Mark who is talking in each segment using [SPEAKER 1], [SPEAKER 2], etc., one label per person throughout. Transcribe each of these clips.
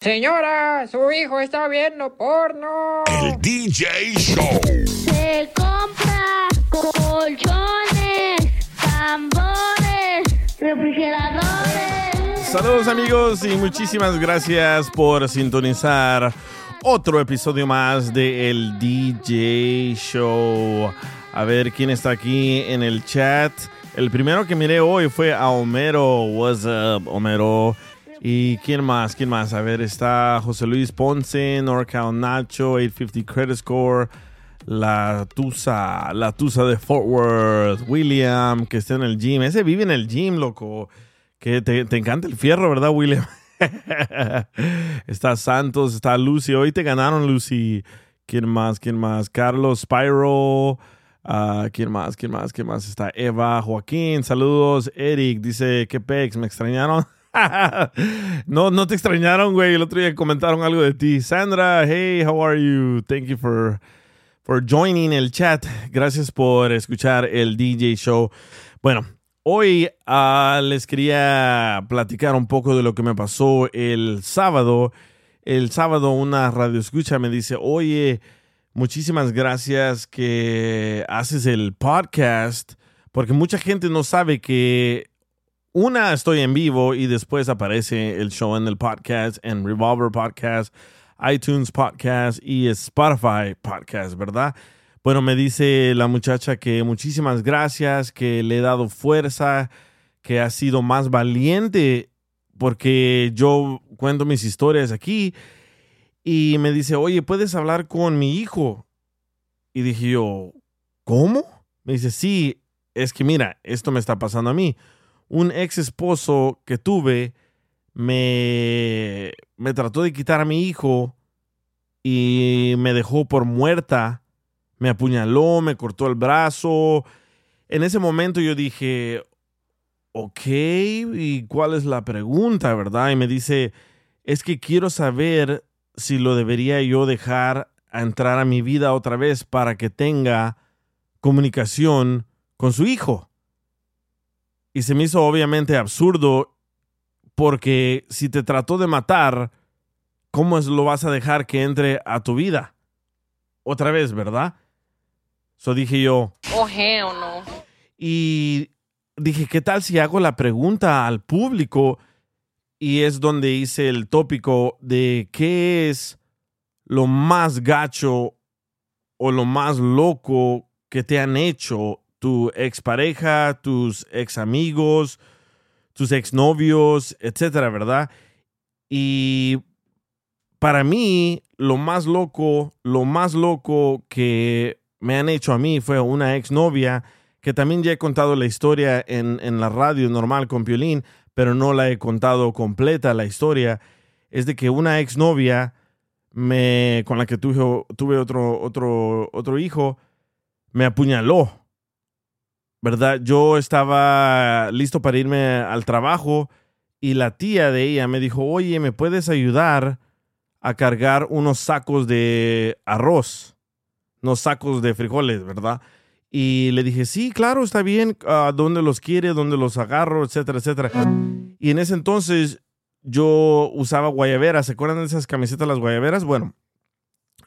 [SPEAKER 1] Señora, su hijo está viendo porno.
[SPEAKER 2] El DJ Show.
[SPEAKER 3] Se compra colchones, tambores, refrigeradores.
[SPEAKER 4] Saludos amigos y muchísimas gracias por sintonizar otro episodio más de El DJ Show. A ver quién está aquí en el chat. El primero que miré hoy fue a Homero. What's up, Homero? ¿Y quién más? ¿Quién más? A ver, está José Luis Ponce, NorCal Nacho, 850 Credit Score, la Tusa, la Tusa de Fort Worth, William, que está en el gym. Ese vive en el gym, loco. Que te, encanta el fierro, ¿verdad, William? está Santos, está Lucy. Hoy te ganaron, Lucy. ¿Quién más? ¿Quién más? Carlos Spyro. Ah, ¿Quién más? ¿Quién más? ¿Quién más? Está Eva, Joaquín. Saludos. Eric dice, ¿qué pex? ¿Me extrañaron? no, no te extrañaron, güey. El otro día comentaron algo de ti. Sandra, hey, how are you? Thank you for, for joining el chat. Gracias por escuchar el DJ show. Bueno, hoy uh, les quería platicar un poco de lo que me pasó el sábado. El sábado una radio escucha me dice, oye, muchísimas gracias que haces el podcast, porque mucha gente no sabe que una, estoy en vivo y después aparece el show en el podcast, en Revolver Podcast, iTunes Podcast y Spotify Podcast, ¿verdad? Bueno, me dice la muchacha que muchísimas gracias, que le he dado fuerza, que ha sido más valiente porque yo cuento mis historias aquí y me dice, oye, ¿puedes hablar con mi hijo? Y dije yo, ¿cómo? Me dice, sí, es que mira, esto me está pasando a mí un ex esposo que tuve me, me trató de quitar a mi hijo y me dejó por muerta, me apuñaló, me cortó el brazo. En ese momento yo dije, ok, ¿y cuál es la pregunta, verdad? Y me dice, es que quiero saber si lo debería yo dejar entrar a mi vida otra vez para que tenga comunicación con su hijo. Y se me hizo obviamente absurdo porque si te trató de matar, ¿cómo es, lo vas a dejar que entre a tu vida? Otra vez, ¿verdad? So dije yo.
[SPEAKER 5] Oh, hell no.
[SPEAKER 4] Y dije, ¿qué tal si hago la pregunta al público? Y es donde hice el tópico de qué es lo más gacho o lo más loco que te han hecho tu expareja, tus ex amigos, tus exnovios, etcétera, ¿verdad? Y para mí, lo más loco, lo más loco que me han hecho a mí fue una exnovia que también ya he contado la historia en, en la radio normal con Piolín, pero no la he contado completa la historia. Es de que una exnovia me, con la que tuve, tuve otro, otro, otro hijo me apuñaló ¿verdad? Yo estaba listo para irme al trabajo y la tía de ella me dijo, oye, ¿me puedes ayudar a cargar unos sacos de arroz? Unos sacos de frijoles, ¿verdad? Y le dije, sí, claro, está bien, ¿a dónde los quiere? ¿Dónde los agarro? Etcétera, etcétera. Y en ese entonces yo usaba guayaberas, ¿se acuerdan de esas camisetas las guayaberas? Bueno,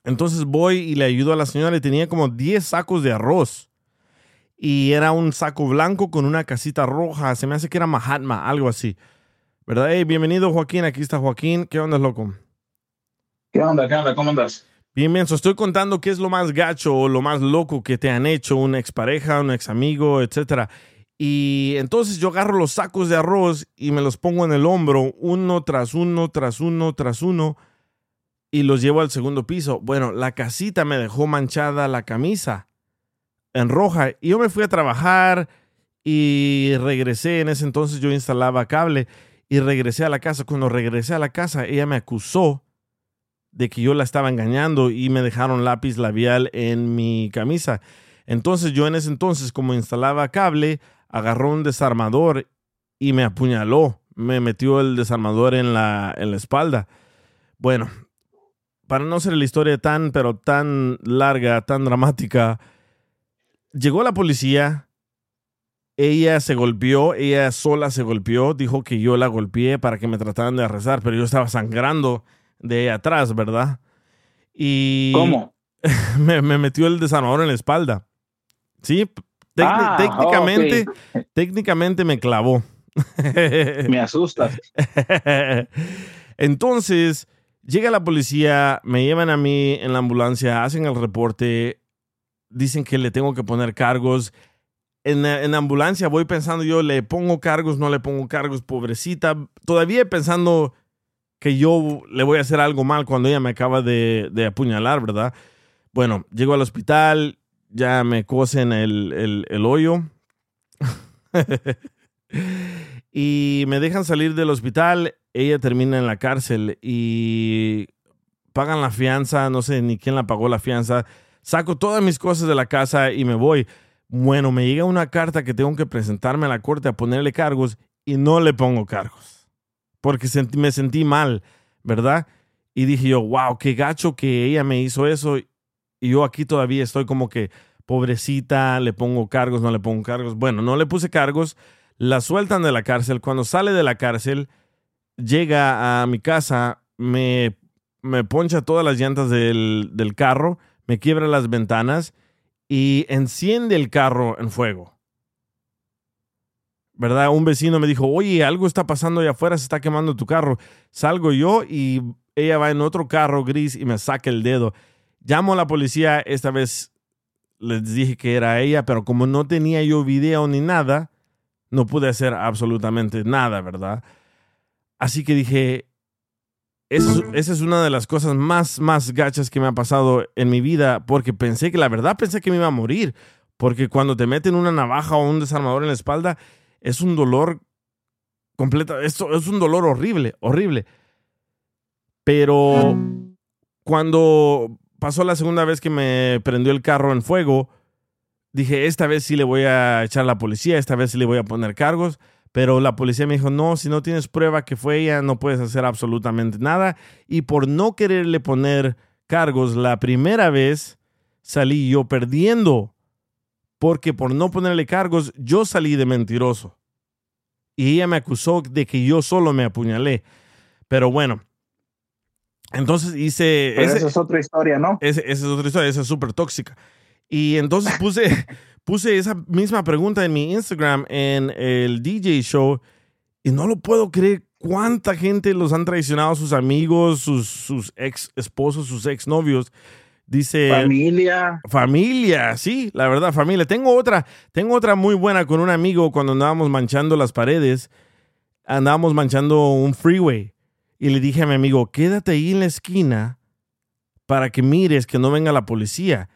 [SPEAKER 4] entonces voy y le ayudo a la señora y tenía como 10 sacos de arroz y era un saco blanco con una casita roja. Se me hace que era Mahatma, algo así. ¿Verdad? Hey, bienvenido Joaquín, aquí está Joaquín. ¿Qué onda, loco?
[SPEAKER 5] ¿Qué onda? ¿Qué onda? ¿Cómo andas?
[SPEAKER 4] Bien, bien, so estoy contando qué es lo más gacho o lo más loco que te han hecho una expareja, un ex amigo, etcétera. Y entonces yo agarro los sacos de arroz y me los pongo en el hombro, uno tras uno, tras uno, tras uno, y los llevo al segundo piso. Bueno, la casita me dejó manchada la camisa en roja y yo me fui a trabajar y regresé. En ese entonces yo instalaba cable y regresé a la casa. Cuando regresé a la casa, ella me acusó de que yo la estaba engañando y me dejaron lápiz labial en mi camisa. Entonces yo en ese entonces, como instalaba cable, agarró un desarmador y me apuñaló. Me metió el desarmador en la, en la espalda. Bueno, para no ser la historia tan, pero tan larga, tan dramática, llegó la policía. Ella se golpeó, ella sola se golpeó, dijo que yo la golpeé para que me trataran de arrestar, pero yo estaba sangrando de atrás, ¿verdad? Y
[SPEAKER 5] ¿Cómo?
[SPEAKER 4] me, me metió el desarmador en la espalda. Sí,
[SPEAKER 5] Ah,
[SPEAKER 4] técnicamente, técnicamente me clavó.
[SPEAKER 5] Me asustas.
[SPEAKER 4] Entonces, llega la policía, me llevan a mí en la ambulancia, hacen el reporte, dicen que le tengo que poner cargos. En, en la ambulancia voy pensando yo, le pongo cargos, no le pongo cargos, pobrecita. Todavía pensando que yo le voy a hacer algo mal cuando ella me acaba de, de apuñalar, ¿verdad? Bueno, llego al hospital, ya me cosen el, el- el hoyo. y me dejan salir del hospital. Ella termina en la cárcel y pagan la fianza. No sé ni quién la pagó la fianza. Saco todas mis cosas de la casa y me voy. Bueno, me llega una carta que tengo que presentarme a la corte a ponerle cargos y no le pongo cargos. Porque me sentí mal, ¿verdad? Y dije yo, wow, qué gacho que ella me hizo eso. Y yo aquí todavía estoy como que, pobrecita, le pongo cargos, no le pongo cargos. Bueno, no le puse cargos, la sueltan de la cárcel. Cuando sale de la cárcel, llega a mi casa, me, me poncha todas las llantas del, del carro, me quiebra las ventanas y enciende el carro en fuego. ¿Verdad? Un vecino me dijo, oye, algo está pasando allá afuera, se está quemando tu carro. Salgo yo y ella va en otro carro gris y me saca el dedo. Llamo a la policía, esta vez les dije que era ella, pero como no tenía yo video ni nada, no pude hacer absolutamente nada, ¿verdad? Así que dije, esa es, es una de las cosas más, más gachas que me ha pasado en mi vida, porque pensé que la verdad pensé que me iba a morir, porque cuando te meten una navaja o un desarmador en la espalda, es un dolor completa, esto es un dolor horrible, horrible. Pero cuando pasó la segunda vez que me prendió el carro en fuego, dije, esta vez sí le voy a echar a la policía, esta vez sí le voy a poner cargos. Pero la policía me dijo, no, si no tienes prueba que fue ella, no puedes hacer absolutamente nada. Y por no quererle poner cargos, la primera vez salí yo perdiendo. Porque por no ponerle cargos, yo salí de mentiroso. Y ella me acusó de que yo solo me apuñalé. Pero bueno, entonces hice...
[SPEAKER 5] Pero
[SPEAKER 4] ese-
[SPEAKER 5] esa es otra historia, ¿no?
[SPEAKER 4] ese- esa es otra historia, esa es súper tóxica. Y entonces puse, puse esa misma pregunta en mi Instagram, en el DJ show, y no lo puedo creer cuánta gente los han traicionado sus amigos, sus, sus ex esposos, sus ex novios. Dice
[SPEAKER 5] Familia.
[SPEAKER 4] familia, sí, la verdad, familia. Tengo otra, tengo otra muy buena con un amigo cuando andábamos manchando las paredes, andábamos manchando un freeway y le dije a mi amigo, quédate ahí en la esquina para que mires que no venga la policía.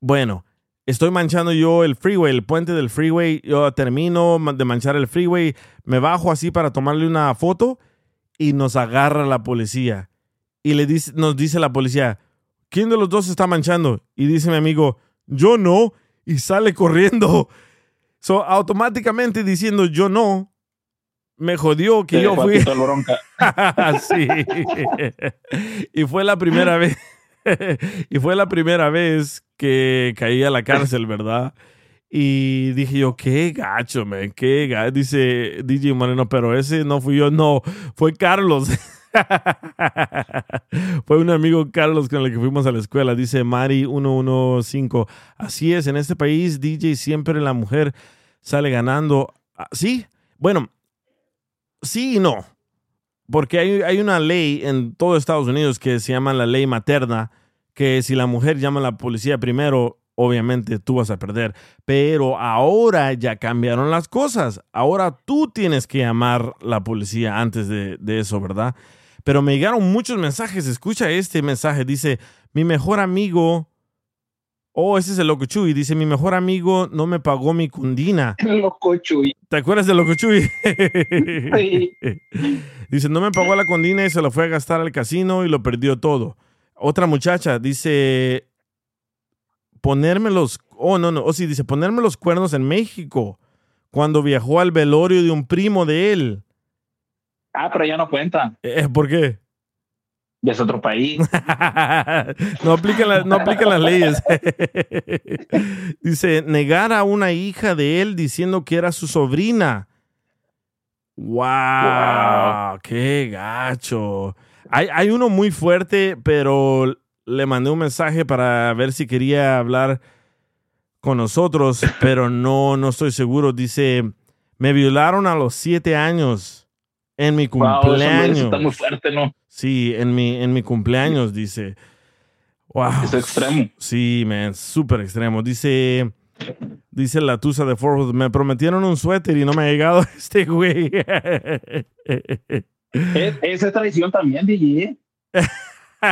[SPEAKER 4] Bueno, estoy manchando yo el freeway, el puente del freeway, yo termino de manchar el freeway, me bajo así para tomarle una foto y nos agarra la policía. Y le dice, nos dice la policía, ¿quién de los dos está manchando? Y dice mi amigo, yo no, y sale corriendo. So, automáticamente diciendo yo no, me jodió que
[SPEAKER 5] Te
[SPEAKER 4] yo fui. sí. y fue la primera vez. y fue la primera vez que caí a la cárcel, ¿verdad? Y dije yo, qué gacho, man, qué gacho. Dice DJ Moreno, pero ese no fui yo, no, fue Carlos. fue un amigo Carlos con el que fuimos a la escuela, dice Mari115. Así es, en este país, DJ siempre la mujer sale ganando. Ah, Sí, bueno, sí y no. Porque hay, hay una ley en todo Estados Unidos que se llama la ley materna, que si la mujer llama a la policía primero, obviamente tú vas a perder. Pero ahora ya cambiaron las cosas. Ahora tú tienes que llamar a la policía antes de, de eso, ¿verdad? Pero me llegaron muchos mensajes. Escucha este mensaje. Dice, mi mejor amigo... Oh, ese es el Loco Chuy. Dice, mi mejor amigo no me pagó mi cundina.
[SPEAKER 5] Loco Chuy.
[SPEAKER 4] ¿Te acuerdas de Loco Chuy?
[SPEAKER 5] Sí.
[SPEAKER 4] Dice, no me pagó la condina y se lo fue a gastar al casino y lo perdió todo. Otra muchacha dice, ponerme los, oh no, no, oh sí, dice, ponerme los cuernos en México cuando viajó al velorio de un primo de él.
[SPEAKER 5] Ah, pero ya no cuenta.
[SPEAKER 4] Eh, ¿Por qué?
[SPEAKER 5] Ya es otro país.
[SPEAKER 4] no, aplican la- no aplican las leyes. Dice, negar a una hija de él diciendo que era su sobrina. Wow,
[SPEAKER 5] Wow.
[SPEAKER 4] qué gacho. Hay, hay uno muy fuerte, pero le mandé un mensaje para ver si quería hablar con nosotros, pero no, no estoy seguro. Dice, me violaron a los siete años en mi cumpleaños.
[SPEAKER 5] está muy fuerte, ¿no?
[SPEAKER 4] Sí, en mi, en mi cumpleaños, dice. Wow.
[SPEAKER 5] Es extremo.
[SPEAKER 4] Sí, man, súper extremo. Dice, dice la tusa de Fort me prometieron un suéter y no me ha llegado este güey.
[SPEAKER 5] Es, esa es tradición también, DJ.
[SPEAKER 4] ay,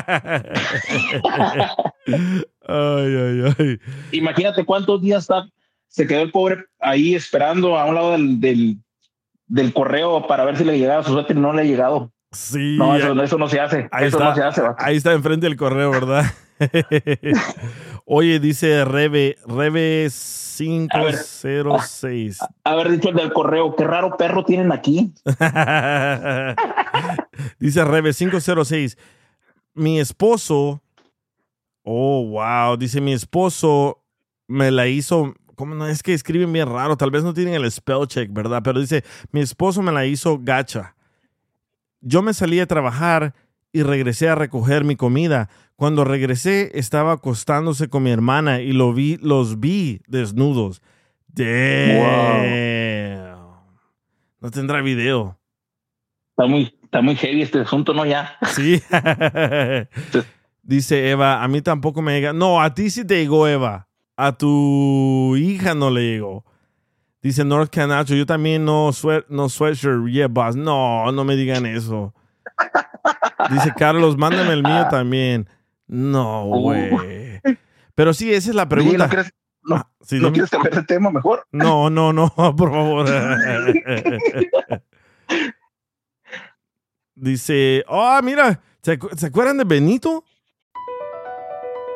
[SPEAKER 4] ay, ay.
[SPEAKER 5] Imagínate cuántos días está, se quedó el pobre ahí esperando a un lado del, del, del correo para ver si le llegaba su suéter y no le ha llegado.
[SPEAKER 4] Sí,
[SPEAKER 5] No, eso, eso no se hace.
[SPEAKER 4] Ahí
[SPEAKER 5] eso
[SPEAKER 4] está.
[SPEAKER 5] no se hace. vato.
[SPEAKER 4] ahí está enfrente del correo, ¿verdad? Oye, dice Rebe, Rebe 506.
[SPEAKER 5] Haber dicho el del correo, qué raro perro tienen aquí.
[SPEAKER 4] Dice Rebe 506. Mi esposo. Oh, wow. Dice mi esposo me la hizo. ¿Cómo no? Es que escriben bien raro. Tal vez no tienen el spell check, ¿verdad? Pero dice: Mi esposo me la hizo gacha. Yo me salí a trabajar y regresé a recoger mi comida. Cuando regresé, estaba acostándose con mi hermana y lo vi, los vi desnudos. Damn. No tendrá video.
[SPEAKER 5] Está muy, está muy heavy este asunto, ¿no? Ya.
[SPEAKER 4] Sí. Dice Eva, a mí tampoco me llega. No, a ti sí te llegó, Eva. A tu hija no le llegó. Dice North Canacho, yo también no, sweat, no sweatshirt, yeah, boss. No, no me digan eso. Dice Carlos, mándame el mío también. No, güey. Pero sí, esa es la pregunta.
[SPEAKER 5] ¿No quieres, no,
[SPEAKER 4] Ah, sí,
[SPEAKER 5] ¿no quieres cambiar de tema mejor?
[SPEAKER 4] No, no, no, por favor. Dice, oh, mira, ¿se, acu- ¿se acuerdan de Benito?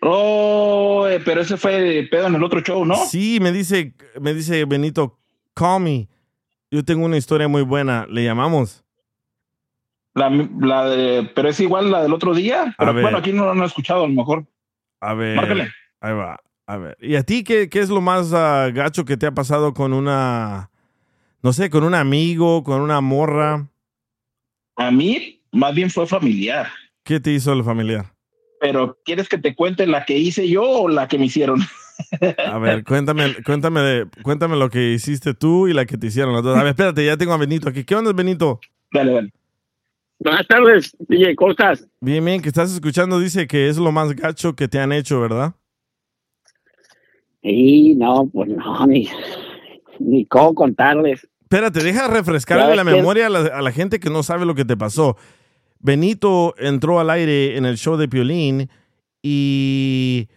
[SPEAKER 5] Oh, eh, pero ese fue de pedo en el otro show, ¿no?
[SPEAKER 4] Sí, me dice, me dice Benito, call me. Yo tengo una historia muy buena. ¿Le llamamos?
[SPEAKER 5] La, la de, pero es igual la del otro día. Pero bueno, aquí no lo he escuchado, a lo mejor.
[SPEAKER 4] A ver.
[SPEAKER 5] Márcale.
[SPEAKER 4] Ahí va. A ver. ¿Y a ti qué, qué es lo más ah, gacho que te ha pasado con una, no sé, con un amigo, con una morra?
[SPEAKER 5] A mí, más bien fue familiar.
[SPEAKER 4] ¿Qué te hizo el familiar?
[SPEAKER 5] Pero, ¿quieres que te cuente la que hice yo o la que me hicieron?
[SPEAKER 4] A ver, cuéntame, cuéntame, de- cuéntame lo que hiciste tú y la que te hicieron las dos. A ver, espérate, ya tengo a Benito aquí. ¿Qué onda, Benito?
[SPEAKER 5] Dale, dale.
[SPEAKER 6] Buenas tardes, DJ, ¿cómo estás?
[SPEAKER 4] Bien, bien, que estás escuchando, dice que es lo más gacho que te han hecho, ¿verdad?
[SPEAKER 6] Y no, pues no, ni, ni cómo contarles.
[SPEAKER 4] Espérate, deja refrescarle la memoria a la, a la gente que no sabe lo que te pasó. Benito entró al aire en el show de Piolín y...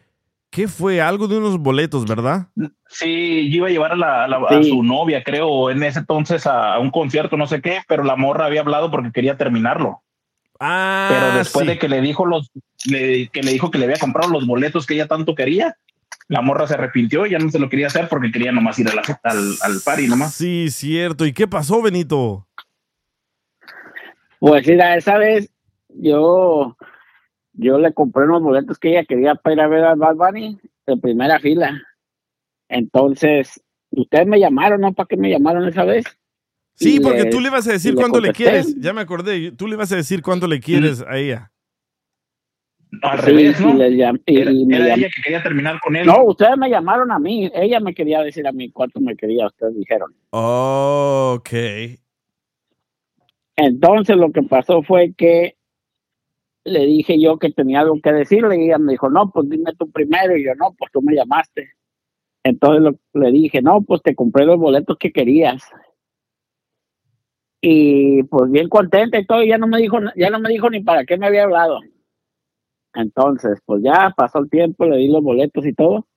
[SPEAKER 4] ¿Qué fue? Algo de unos boletos, ¿verdad?
[SPEAKER 5] Sí, yo iba a llevar a, la, a la- a su novia, creo, en ese entonces a, a un concierto, no sé qué, pero la morra había hablado porque quería terminarlo.
[SPEAKER 4] Ah,
[SPEAKER 5] Pero después
[SPEAKER 4] sí.
[SPEAKER 5] de que le dijo los, le- que le dijo que le había comprado los boletos que ella tanto quería, la morra se arrepintió y ya no se lo quería hacer porque quería nomás ir a la- al, al party nomás.
[SPEAKER 4] Sí, cierto. ¿Y qué pasó, Benito?
[SPEAKER 6] Pues mira, esa vez yo, yo le compré unos boletos que ella quería para ir a ver a Bad Bunny de primera fila. Entonces, ustedes me llamaron, ¿no? ¿Para qué me llamaron esa vez?
[SPEAKER 4] Sí,
[SPEAKER 6] Y
[SPEAKER 4] porque
[SPEAKER 6] le-
[SPEAKER 4] tú le ibas a decir
[SPEAKER 6] le
[SPEAKER 4] cuánto le quieres. Ya me acordé. Tú le ibas a decir cuánto le quieres a ella.
[SPEAKER 5] Al
[SPEAKER 6] Sí,
[SPEAKER 5] revés,
[SPEAKER 6] y llam- y-
[SPEAKER 5] Era,
[SPEAKER 6] y me
[SPEAKER 5] era ella que quería terminar con él.
[SPEAKER 6] No, ustedes me llamaron a mí. Ella me quería decir a mí cuánto me quería, ustedes dijeron.
[SPEAKER 4] Ok.
[SPEAKER 6] Entonces lo que pasó fue que le dije yo que tenía algo que decirle y ella me dijo, no, pues dime tú primero. Y yo, no, pues tú me llamaste. Entonces le dije, no, pues te compré los boletos que querías. Y pues bien contenta y todo, y ya no me dijo, ya no me dijo ni para qué me había hablado. Entonces, pues ya pasó el tiempo, le di los boletos y todo.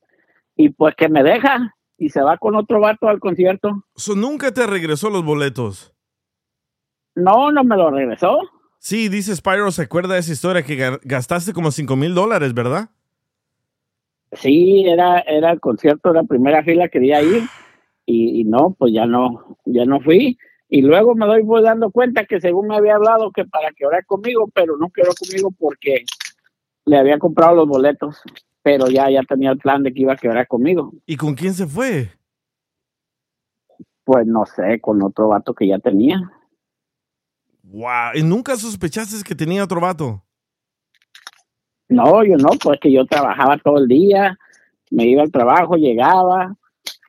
[SPEAKER 6] Y pues que me deja y se va con otro vato al concierto.
[SPEAKER 4] So, nunca te regresó los boletos.
[SPEAKER 6] No, no me lo regresó.
[SPEAKER 4] Sí, dice Spyro, se acuerda de esa historia que ga- gastaste como 5 mil dólares, ¿verdad?
[SPEAKER 6] Sí, era, era el concierto de la primera fila, quería ir y, y no, pues ya no, ya no fui. Y luego me doy voy dando cuenta que según me había hablado que para que orara conmigo, pero no quedó conmigo porque le había comprado los boletos, pero ya, ya tenía el plan de que iba a quedar conmigo.
[SPEAKER 4] ¿Y con quién se fue?
[SPEAKER 6] Pues no sé, con otro vato que ya tenía.
[SPEAKER 4] Wow. ¿Y nunca sospechaste que tenía otro vato?
[SPEAKER 6] No, yo no, pues que yo trabajaba todo el día, me iba al trabajo, llegaba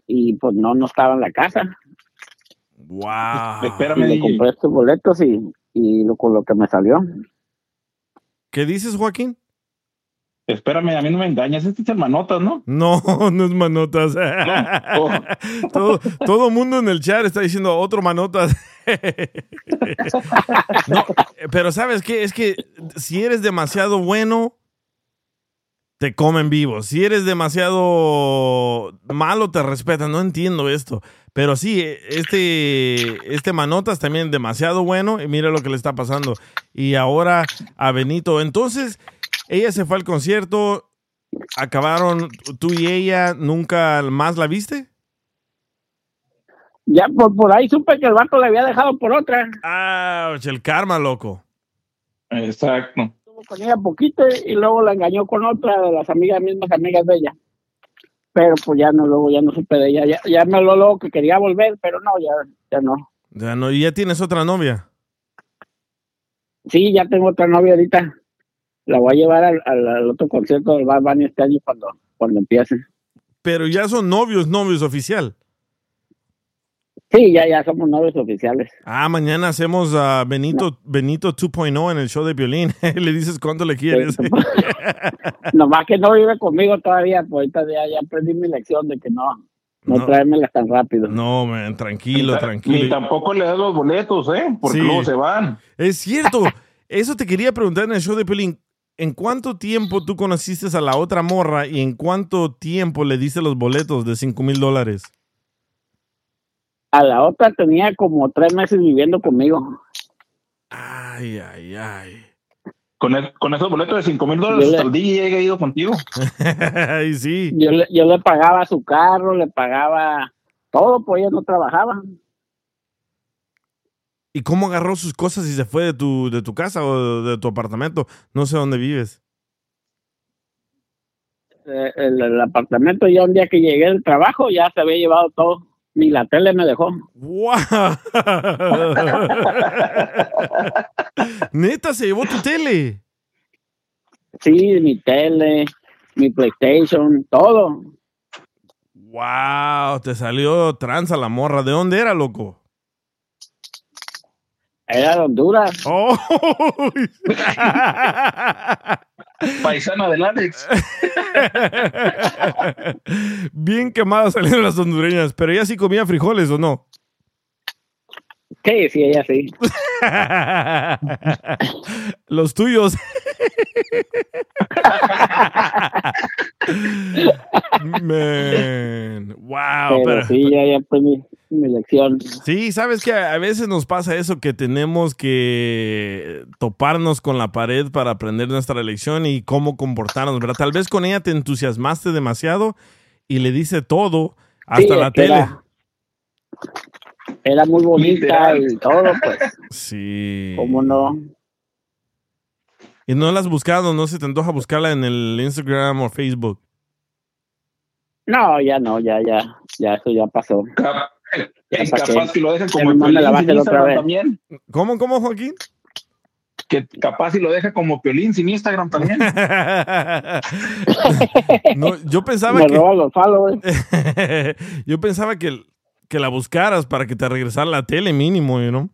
[SPEAKER 6] y pues no, no estaba en la casa.
[SPEAKER 4] Wow.
[SPEAKER 6] Y
[SPEAKER 5] Espérame,
[SPEAKER 6] le
[SPEAKER 5] DJ.
[SPEAKER 6] compré estos boletos y, y lo, con lo que me salió.
[SPEAKER 4] ¿Qué dices, Joaquín?
[SPEAKER 5] Espérame, a mí no me engañas, este es hermanotas, ¿no?
[SPEAKER 4] No, no es manotas.
[SPEAKER 5] Oh.
[SPEAKER 4] todo, todo mundo en el chat está diciendo otro manotas. No, pero ¿sabes qué? Es que si eres demasiado bueno, te comen vivo. Si eres demasiado malo, te respetan. No entiendo esto. Pero sí, este, este Manotas también demasiado bueno y mira lo que le está pasando. Y ahora a Benito. Entonces, ella se fue al concierto, acabaron tú y ella, ¿nunca más la viste?
[SPEAKER 6] Ya por, por ahí supe que el vato le había dejado por otra.
[SPEAKER 4] Ah, el karma, loco.
[SPEAKER 5] Exacto.
[SPEAKER 6] Estuvo con ella poquito y luego la engañó con otra de las amigas, mismas amigas de ella. Pero pues ya no, luego ya no supe de ella. Ya, ya me habló luego que quería volver, pero no, ya, ya no.
[SPEAKER 4] Ya no, y ya tienes otra novia.
[SPEAKER 6] Sí, ya tengo otra novia ahorita. La voy a llevar al, al- al otro concierto del Bad Bunny este año cuando, cuando empiece.
[SPEAKER 4] Pero ya son novios, novios oficial.
[SPEAKER 6] Sí, ya, ya somos novios oficiales.
[SPEAKER 4] Ah, mañana hacemos a Benito, Benito 2.0 en el show de violín. le dices cuánto le quieres.
[SPEAKER 6] Nomás que no vive conmigo todavía, pues ahorita ya, ya aprendí mi lección de que no, no,
[SPEAKER 4] No.
[SPEAKER 6] traérmelas tan rápido.
[SPEAKER 4] no, man, tranquilo,
[SPEAKER 5] Ni
[SPEAKER 4] tranquilo.
[SPEAKER 5] tampoco le das los boletos, ¿eh? Porque
[SPEAKER 4] Sí.
[SPEAKER 5] luego se van.
[SPEAKER 4] Es cierto. Eso te quería preguntar en el show de Pelín. ¿En cuánto tiempo tú conociste a la otra morra y en cuánto tiempo le diste los boletos de 5 mil dólares?
[SPEAKER 6] A la otra tenía como tres meses viviendo conmigo.
[SPEAKER 4] Ay, ay, ay.
[SPEAKER 5] Con, el- con esos boletos de 5 mil dólares, hasta el DJ ha ido contigo.
[SPEAKER 4] ay, sí.
[SPEAKER 6] Yo le, yo le pagaba su carro, le pagaba todo, pues ella no trabajaba.
[SPEAKER 4] ¿Y cómo agarró sus cosas y se fue de tu, de tu casa o de tu apartamento? No sé dónde vives.
[SPEAKER 6] Eh, el, el apartamento ya un día que llegué del trabajo ya se había llevado todo. Ni la tele me dejó.
[SPEAKER 4] ¡Wow! Neta, se llevó tu tele.
[SPEAKER 6] Sí, mi tele, mi PlayStation, todo.
[SPEAKER 4] ¡Wow! Te salió tranza la morra. ¿De dónde era, loco?
[SPEAKER 6] Era de Honduras.
[SPEAKER 4] ¡Oh!
[SPEAKER 5] Paisana del Alex.
[SPEAKER 4] Bien quemadas salieron las hondureñas, pero ella sí comía frijoles o no.
[SPEAKER 6] Sí, sí, ella sí.
[SPEAKER 4] Los tuyos. Man. Wow.
[SPEAKER 6] pero,
[SPEAKER 4] pero-
[SPEAKER 6] sí, ya, ya fue mi, mi lección.
[SPEAKER 4] Sí, sabes que a veces nos pasa eso que tenemos que toparnos con la pared para aprender nuestra lección y cómo comportarnos, ¿verdad? Tal vez con ella te entusiasmaste demasiado y le dice todo, hasta
[SPEAKER 6] Sí,
[SPEAKER 4] la
[SPEAKER 6] que
[SPEAKER 4] tele.
[SPEAKER 6] Era, muy bonita
[SPEAKER 5] Literal.
[SPEAKER 6] y todo, pues,
[SPEAKER 4] Sí.
[SPEAKER 6] cómo no.
[SPEAKER 4] Y no la has buscado, no se te antoja buscarla en el Instagram o Facebook.
[SPEAKER 6] No, ya no, ya, ya, ya, eso ya pasó.
[SPEAKER 5] Cap-
[SPEAKER 6] Ya pa' que-
[SPEAKER 5] capaz si lo deja
[SPEAKER 6] que
[SPEAKER 5] como
[SPEAKER 6] la
[SPEAKER 5] Piolín sin Instagram también.
[SPEAKER 4] ¿Cómo, cómo, Joaquín?
[SPEAKER 5] Que capaz si lo deja como Piolín sin Instagram también.
[SPEAKER 4] no, yo pensaba
[SPEAKER 6] Me
[SPEAKER 4] que
[SPEAKER 6] roba los followers.
[SPEAKER 4] yo pensaba que, que la buscaras para que te regresara la tele mínimo, ¿no?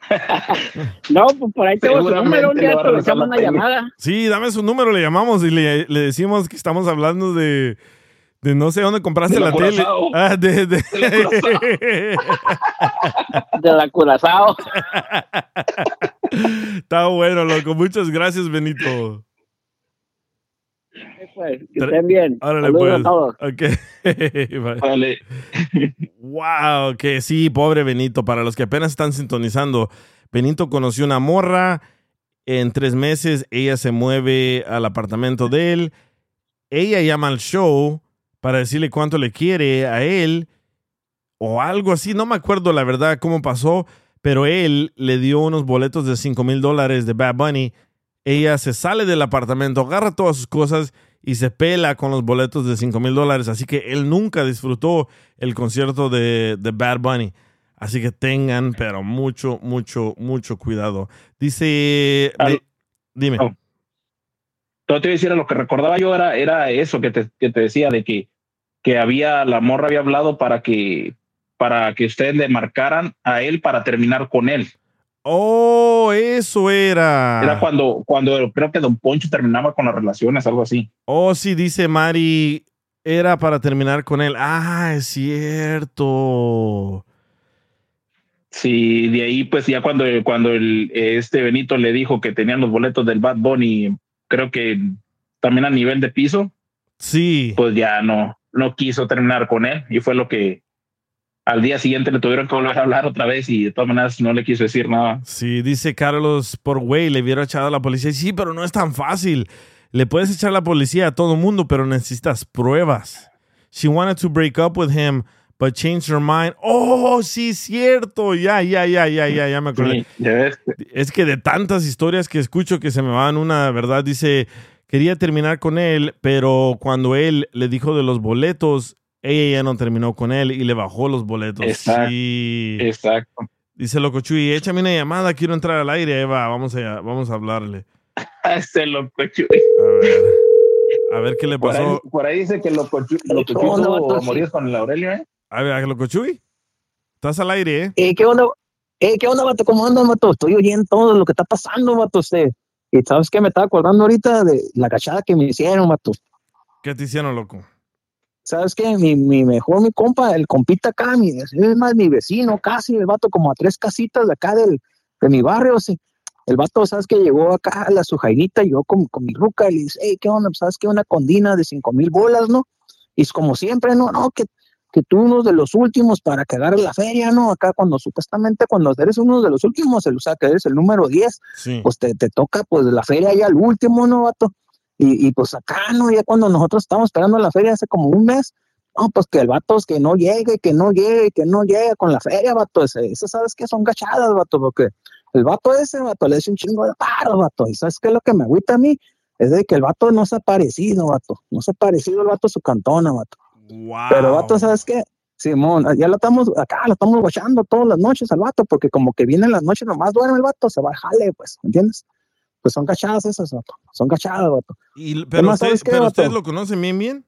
[SPEAKER 6] No, pues por ahí tengo su número, un día
[SPEAKER 5] va a
[SPEAKER 6] te le
[SPEAKER 5] regresar
[SPEAKER 6] echamos
[SPEAKER 5] la
[SPEAKER 6] una llamada.
[SPEAKER 4] Sí, dame su número, le llamamos y le, le decimos que estamos hablando de, de no sé dónde compraste
[SPEAKER 5] De la
[SPEAKER 4] la, tele. Ah, de, de-
[SPEAKER 5] De la Curazao.
[SPEAKER 6] De la Curazao.
[SPEAKER 4] Está bueno, loco. Muchas gracias, Benito.
[SPEAKER 6] Pues, que estén bien.
[SPEAKER 4] Órale,
[SPEAKER 6] Saludos
[SPEAKER 4] pues.
[SPEAKER 6] a todos.
[SPEAKER 4] Ok. Bye.
[SPEAKER 5] Vale.
[SPEAKER 4] Wow, que sí, pobre Benito. Para los que apenas están sintonizando, Benito conoció una morra. En tres meses ella se mueve al apartamento de él. Ella llama al show para decirle cuánto le quiere a él o algo así. No me acuerdo la verdad cómo pasó, pero él le dio unos boletos de 5 mil dólares de Bad Bunny. Ella se sale del apartamento, agarra todas sus cosas y se pela con los boletos de 5 mil dólares. Así que él nunca disfrutó el concierto de, de Bad Bunny. Así que tengan, pero mucho, mucho, mucho cuidado. Dice...
[SPEAKER 5] Al-
[SPEAKER 4] dime.
[SPEAKER 5] Oh. Todo te iba a decir, lo que recordaba yo era, era eso que te, que te decía, de que, que había, la morra había hablado para que, para que ustedes le marcaran a él para terminar con él.
[SPEAKER 4] Oh, eso era.
[SPEAKER 5] Era cuando, cuando creo que Don Poncho terminaba con las relaciones, algo así.
[SPEAKER 4] Oh, sí, dice Mari, era para terminar con él. Ah, es cierto.
[SPEAKER 5] Sí, de ahí pues ya cuando, cuando el, este Benito le dijo que tenían los boletos del Bad Bunny, creo que también a nivel de piso,
[SPEAKER 4] Sí.
[SPEAKER 5] pues ya no, no quiso terminar con él y fue lo que al día siguiente le tuvieron que volver a hablar otra vez y de todas maneras no le quiso decir nada.
[SPEAKER 4] Sí, dice Carlos, por güey, le hubiera echado a la policía. Sí, pero no es tan fácil. Le puedes echar la policía a todo mundo, pero necesitas pruebas. She wanted to break up with him, but changed her mind. Oh, sí, cierto. Ya, ya, ya, ya, ya, ya me acordé.
[SPEAKER 5] Sí, ya ves.
[SPEAKER 4] Es que de tantas historias que escucho que se me van una, ¿verdad? Dice, quería terminar con él, pero cuando él le dijo de los boletos, ella ya no terminó con él y le bajó los boletos.
[SPEAKER 5] Exacto.
[SPEAKER 4] Sí.
[SPEAKER 5] Exacto.
[SPEAKER 4] Dice Loco Chuy, échame una llamada, quiero entrar al aire, Eva, vamos a, vamos a hablarle.
[SPEAKER 5] Ese loco Chuy.
[SPEAKER 4] A ver, a ver qué le
[SPEAKER 5] Por ahí,
[SPEAKER 4] pasó.
[SPEAKER 5] por ahí dice que loco Chuy, loco Chuy amoríos con el Aurelio, ¿eh?
[SPEAKER 4] A ver, Loco Chuy, estás al aire, ¿eh?
[SPEAKER 7] Eh, ¿qué onda? Eh, ¿qué onda, vato? ¿Cómo andas, vato? Estoy oyendo todo lo que está pasando, vato, usted. Y sabes que me estaba acordando ahorita de la cachada que me hicieron, vato.
[SPEAKER 4] ¿Qué te hicieron, loco?
[SPEAKER 7] ¿Sabes qué? Mi, mi mejor, mi compa, el compita acá, mi, es más mi vecino casi, el vato como a tres casitas de acá del, de mi barrio, sí. El vato, ¿sabes que Llegó acá a la su jairita, llegó con, con mi ruca y le dice, hey, ¿qué onda? Pues, ¿Sabes qué? Una condina de cinco mil bolas, ¿no? Y es como siempre, no, no, que, que tú uno de los últimos para que agarres la feria, ¿no? Acá cuando supuestamente cuando eres uno de los últimos, el, o sea, que eres el número 10,
[SPEAKER 4] Sí.
[SPEAKER 7] pues te, te toca pues la feria ya al último, ¿no, vato? Y, y pues acá, ¿no? Ya cuando nosotros estábamos esperando la feria hace como un mes, no, pues que el vato es que no llegue, que no llegue, que no llegue con la feria, vato. Ese, ese ¿sabes qué? Son gachadas, vato, porque el vato ese, vato, le hace un chingo de paro, vato. Y ¿sabes qué es lo que me agüita a mí? Es de que el vato no se ha parecido, vato. No se ha parecido el vato a su cantona, vato.
[SPEAKER 4] Wow.
[SPEAKER 7] Pero vato, ¿sabes qué? Simón, ya lo estamos, acá lo estamos guachando todas las noches al vato, porque como que viene en las noches, nomás duerme el vato, se va al jale, pues, ¿entiendes? Pues son cachadas esas, vato. Son cachadas, vato.
[SPEAKER 4] Y- pero
[SPEAKER 7] más,
[SPEAKER 4] usted-
[SPEAKER 7] ¿sabes qué,
[SPEAKER 4] pero ustedes lo conocen bien, bien.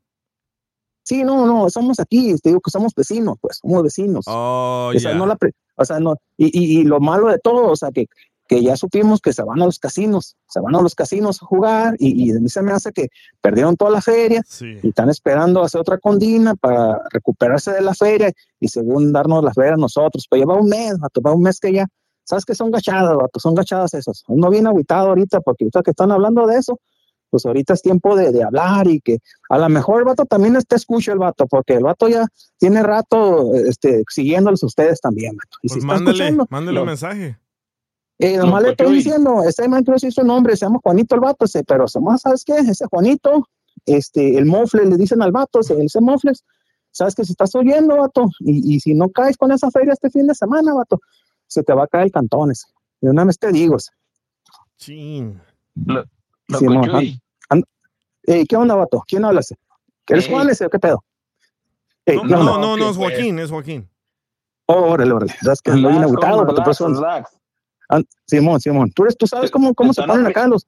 [SPEAKER 7] Sí, no, no, somos aquí, te digo que somos vecinos, pues, somos vecinos.
[SPEAKER 4] Oh,
[SPEAKER 7] o sea, no la pre- o sea, no, y, y, y lo malo de todo, o sea, que que ya supimos que se van a los casinos, se van a los casinos a jugar y, y a mí se me hace que perdieron toda la feria
[SPEAKER 4] Sí.
[SPEAKER 7] y están esperando hacer otra condina para recuperarse de la feria y según darnos la feria a nosotros. Pero lleva un mes, va un mes que ya, ¿sabes que Son gachadas, vato, son gachadas esas. Uno viene aguitado ahorita porque ahorita que están hablando de eso, pues ahorita es tiempo de, de hablar y que a lo mejor el vato también está escucha el vato, porque el vato ya tiene rato este, siguiéndoles a ustedes también, vato. Y
[SPEAKER 4] Pues
[SPEAKER 7] si
[SPEAKER 4] mándale, mándale un mensaje.
[SPEAKER 7] eh, nomás le estoy diciendo, ese man creo que su nombre, se llama Juanito el vato, ese, pero nomás, ¿sabes qué? Ese Juanito, este, el mofle, le dicen al vato, ese, ese mofles, ¿sabes que Si estás oyendo, vato, y, y si no caes con esa feria este fin de semana, vato, se te va a caer el cantón ese. De una vez te digo, ese.
[SPEAKER 4] Chin.
[SPEAKER 5] Lo, lo
[SPEAKER 7] ¿qué onda, vato? ¿Quién habla ese? ¿Eres. Juan ese o qué pedo? Ey,
[SPEAKER 4] No,
[SPEAKER 7] ¿qué
[SPEAKER 4] no, no, no,
[SPEAKER 5] ¿Qué
[SPEAKER 4] es? Joaquín, es Joaquín.
[SPEAKER 7] Oh, órale, órale. ¿Sabes que ando bien
[SPEAKER 5] Relax,
[SPEAKER 7] agüitado,
[SPEAKER 5] compa,
[SPEAKER 7] vato? Por
[SPEAKER 5] relax,
[SPEAKER 7] eso-
[SPEAKER 5] relax.
[SPEAKER 7] Simón, Simón, tú, eres, tú sabes cómo, cómo se ponen acá los...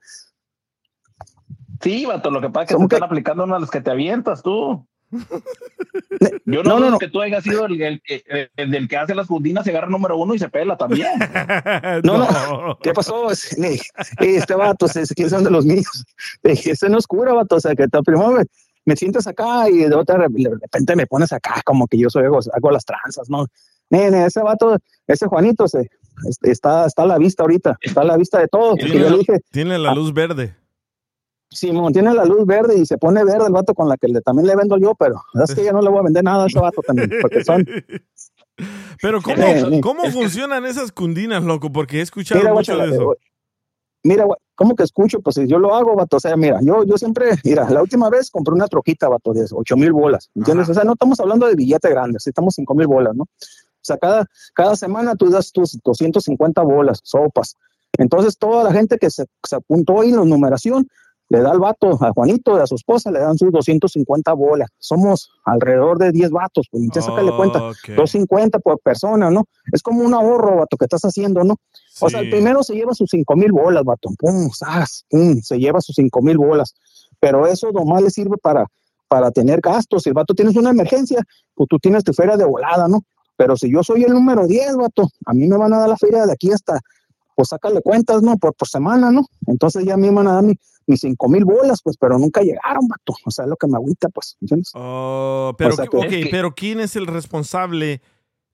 [SPEAKER 5] Sí, vato, lo que pasa es que te
[SPEAKER 7] ¿Cómo que?
[SPEAKER 5] están aplicando una de las que te avientas tú. Yo
[SPEAKER 7] No,
[SPEAKER 5] no,
[SPEAKER 7] no,
[SPEAKER 5] dudo
[SPEAKER 7] no.
[SPEAKER 5] que tú hayas sido el, el del que hace las fundinas y agarra número uno y se pela también.
[SPEAKER 7] No, no. ¿Qué pasó? Este, vato, ese son de los míos. Ese no es cura, vato. O sea, que te- primero me, me sientes acá y de, otra, de repente me pones acá como que yo soy, hago, hago las tranzas, ¿no? Nene, ese vato, ese Juanito, se, este, está, está a la vista ahorita, está a la vista de todos. Porque yo le dije,
[SPEAKER 4] Tiene la luz verde.
[SPEAKER 7] Simón, tiene la luz verde y se pone verde el vato con la que le, también le vendo yo, pero es que ya no le voy a vender nada a ese vato también, porque son,
[SPEAKER 4] Pero ¿cómo,
[SPEAKER 7] Eh, eh.
[SPEAKER 4] ¿cómo funcionan esas cundinas, loco? Porque he escuchado
[SPEAKER 7] Mira,
[SPEAKER 4] mucho de eso.
[SPEAKER 7] eh, Mira, ¿cómo que escucho? Pues si yo lo hago, vato. O sea, mira, yo, yo siempre, mira, la última vez compré una troquita, vato, de 8 mil bolas. ¿Entiendes?
[SPEAKER 4] Ajá.
[SPEAKER 7] O sea, no estamos hablando de billete grande, sí estamos 5 mil bolas, ¿no? O sea, cada, cada semana tú das tus 250 bolas, sopas. Entonces, toda la gente que se, se apuntó ahí en la numeración, le da al vato, a Juanito, a su esposa, le dan sus 250 bolas. Somos alrededor de 10 vatos, pues, entonces sácale cuenta.
[SPEAKER 4] Ok.
[SPEAKER 7] 250 por persona, ¿no? Es como un ahorro, vato, que estás haciendo, ¿no? O sea, el primero se lleva sus cinco mil bolas, vato. Pum, zas, pum, se lleva sus cinco mil bolas. Pero eso nomás le sirve para, para tener gastos. Si el vato tienes una emergencia, pues tú tienes tu feria de volada, ¿no? Pero si yo soy el número 10, vato, a mí me van a dar la feria de aquí hasta, pues sácale cuentas, ¿no? Por, por semana, ¿no? Entonces ya a mí me van a dar mi- mis cinco mil bolas, pues, pero nunca llegaron, vato. O sea, es lo que me agüita, pues, ¿entiendes?
[SPEAKER 4] Oh, pero,
[SPEAKER 7] O sea,
[SPEAKER 4] qui-
[SPEAKER 7] que-
[SPEAKER 4] ok,
[SPEAKER 5] Es que-
[SPEAKER 4] pero ¿quién es el responsable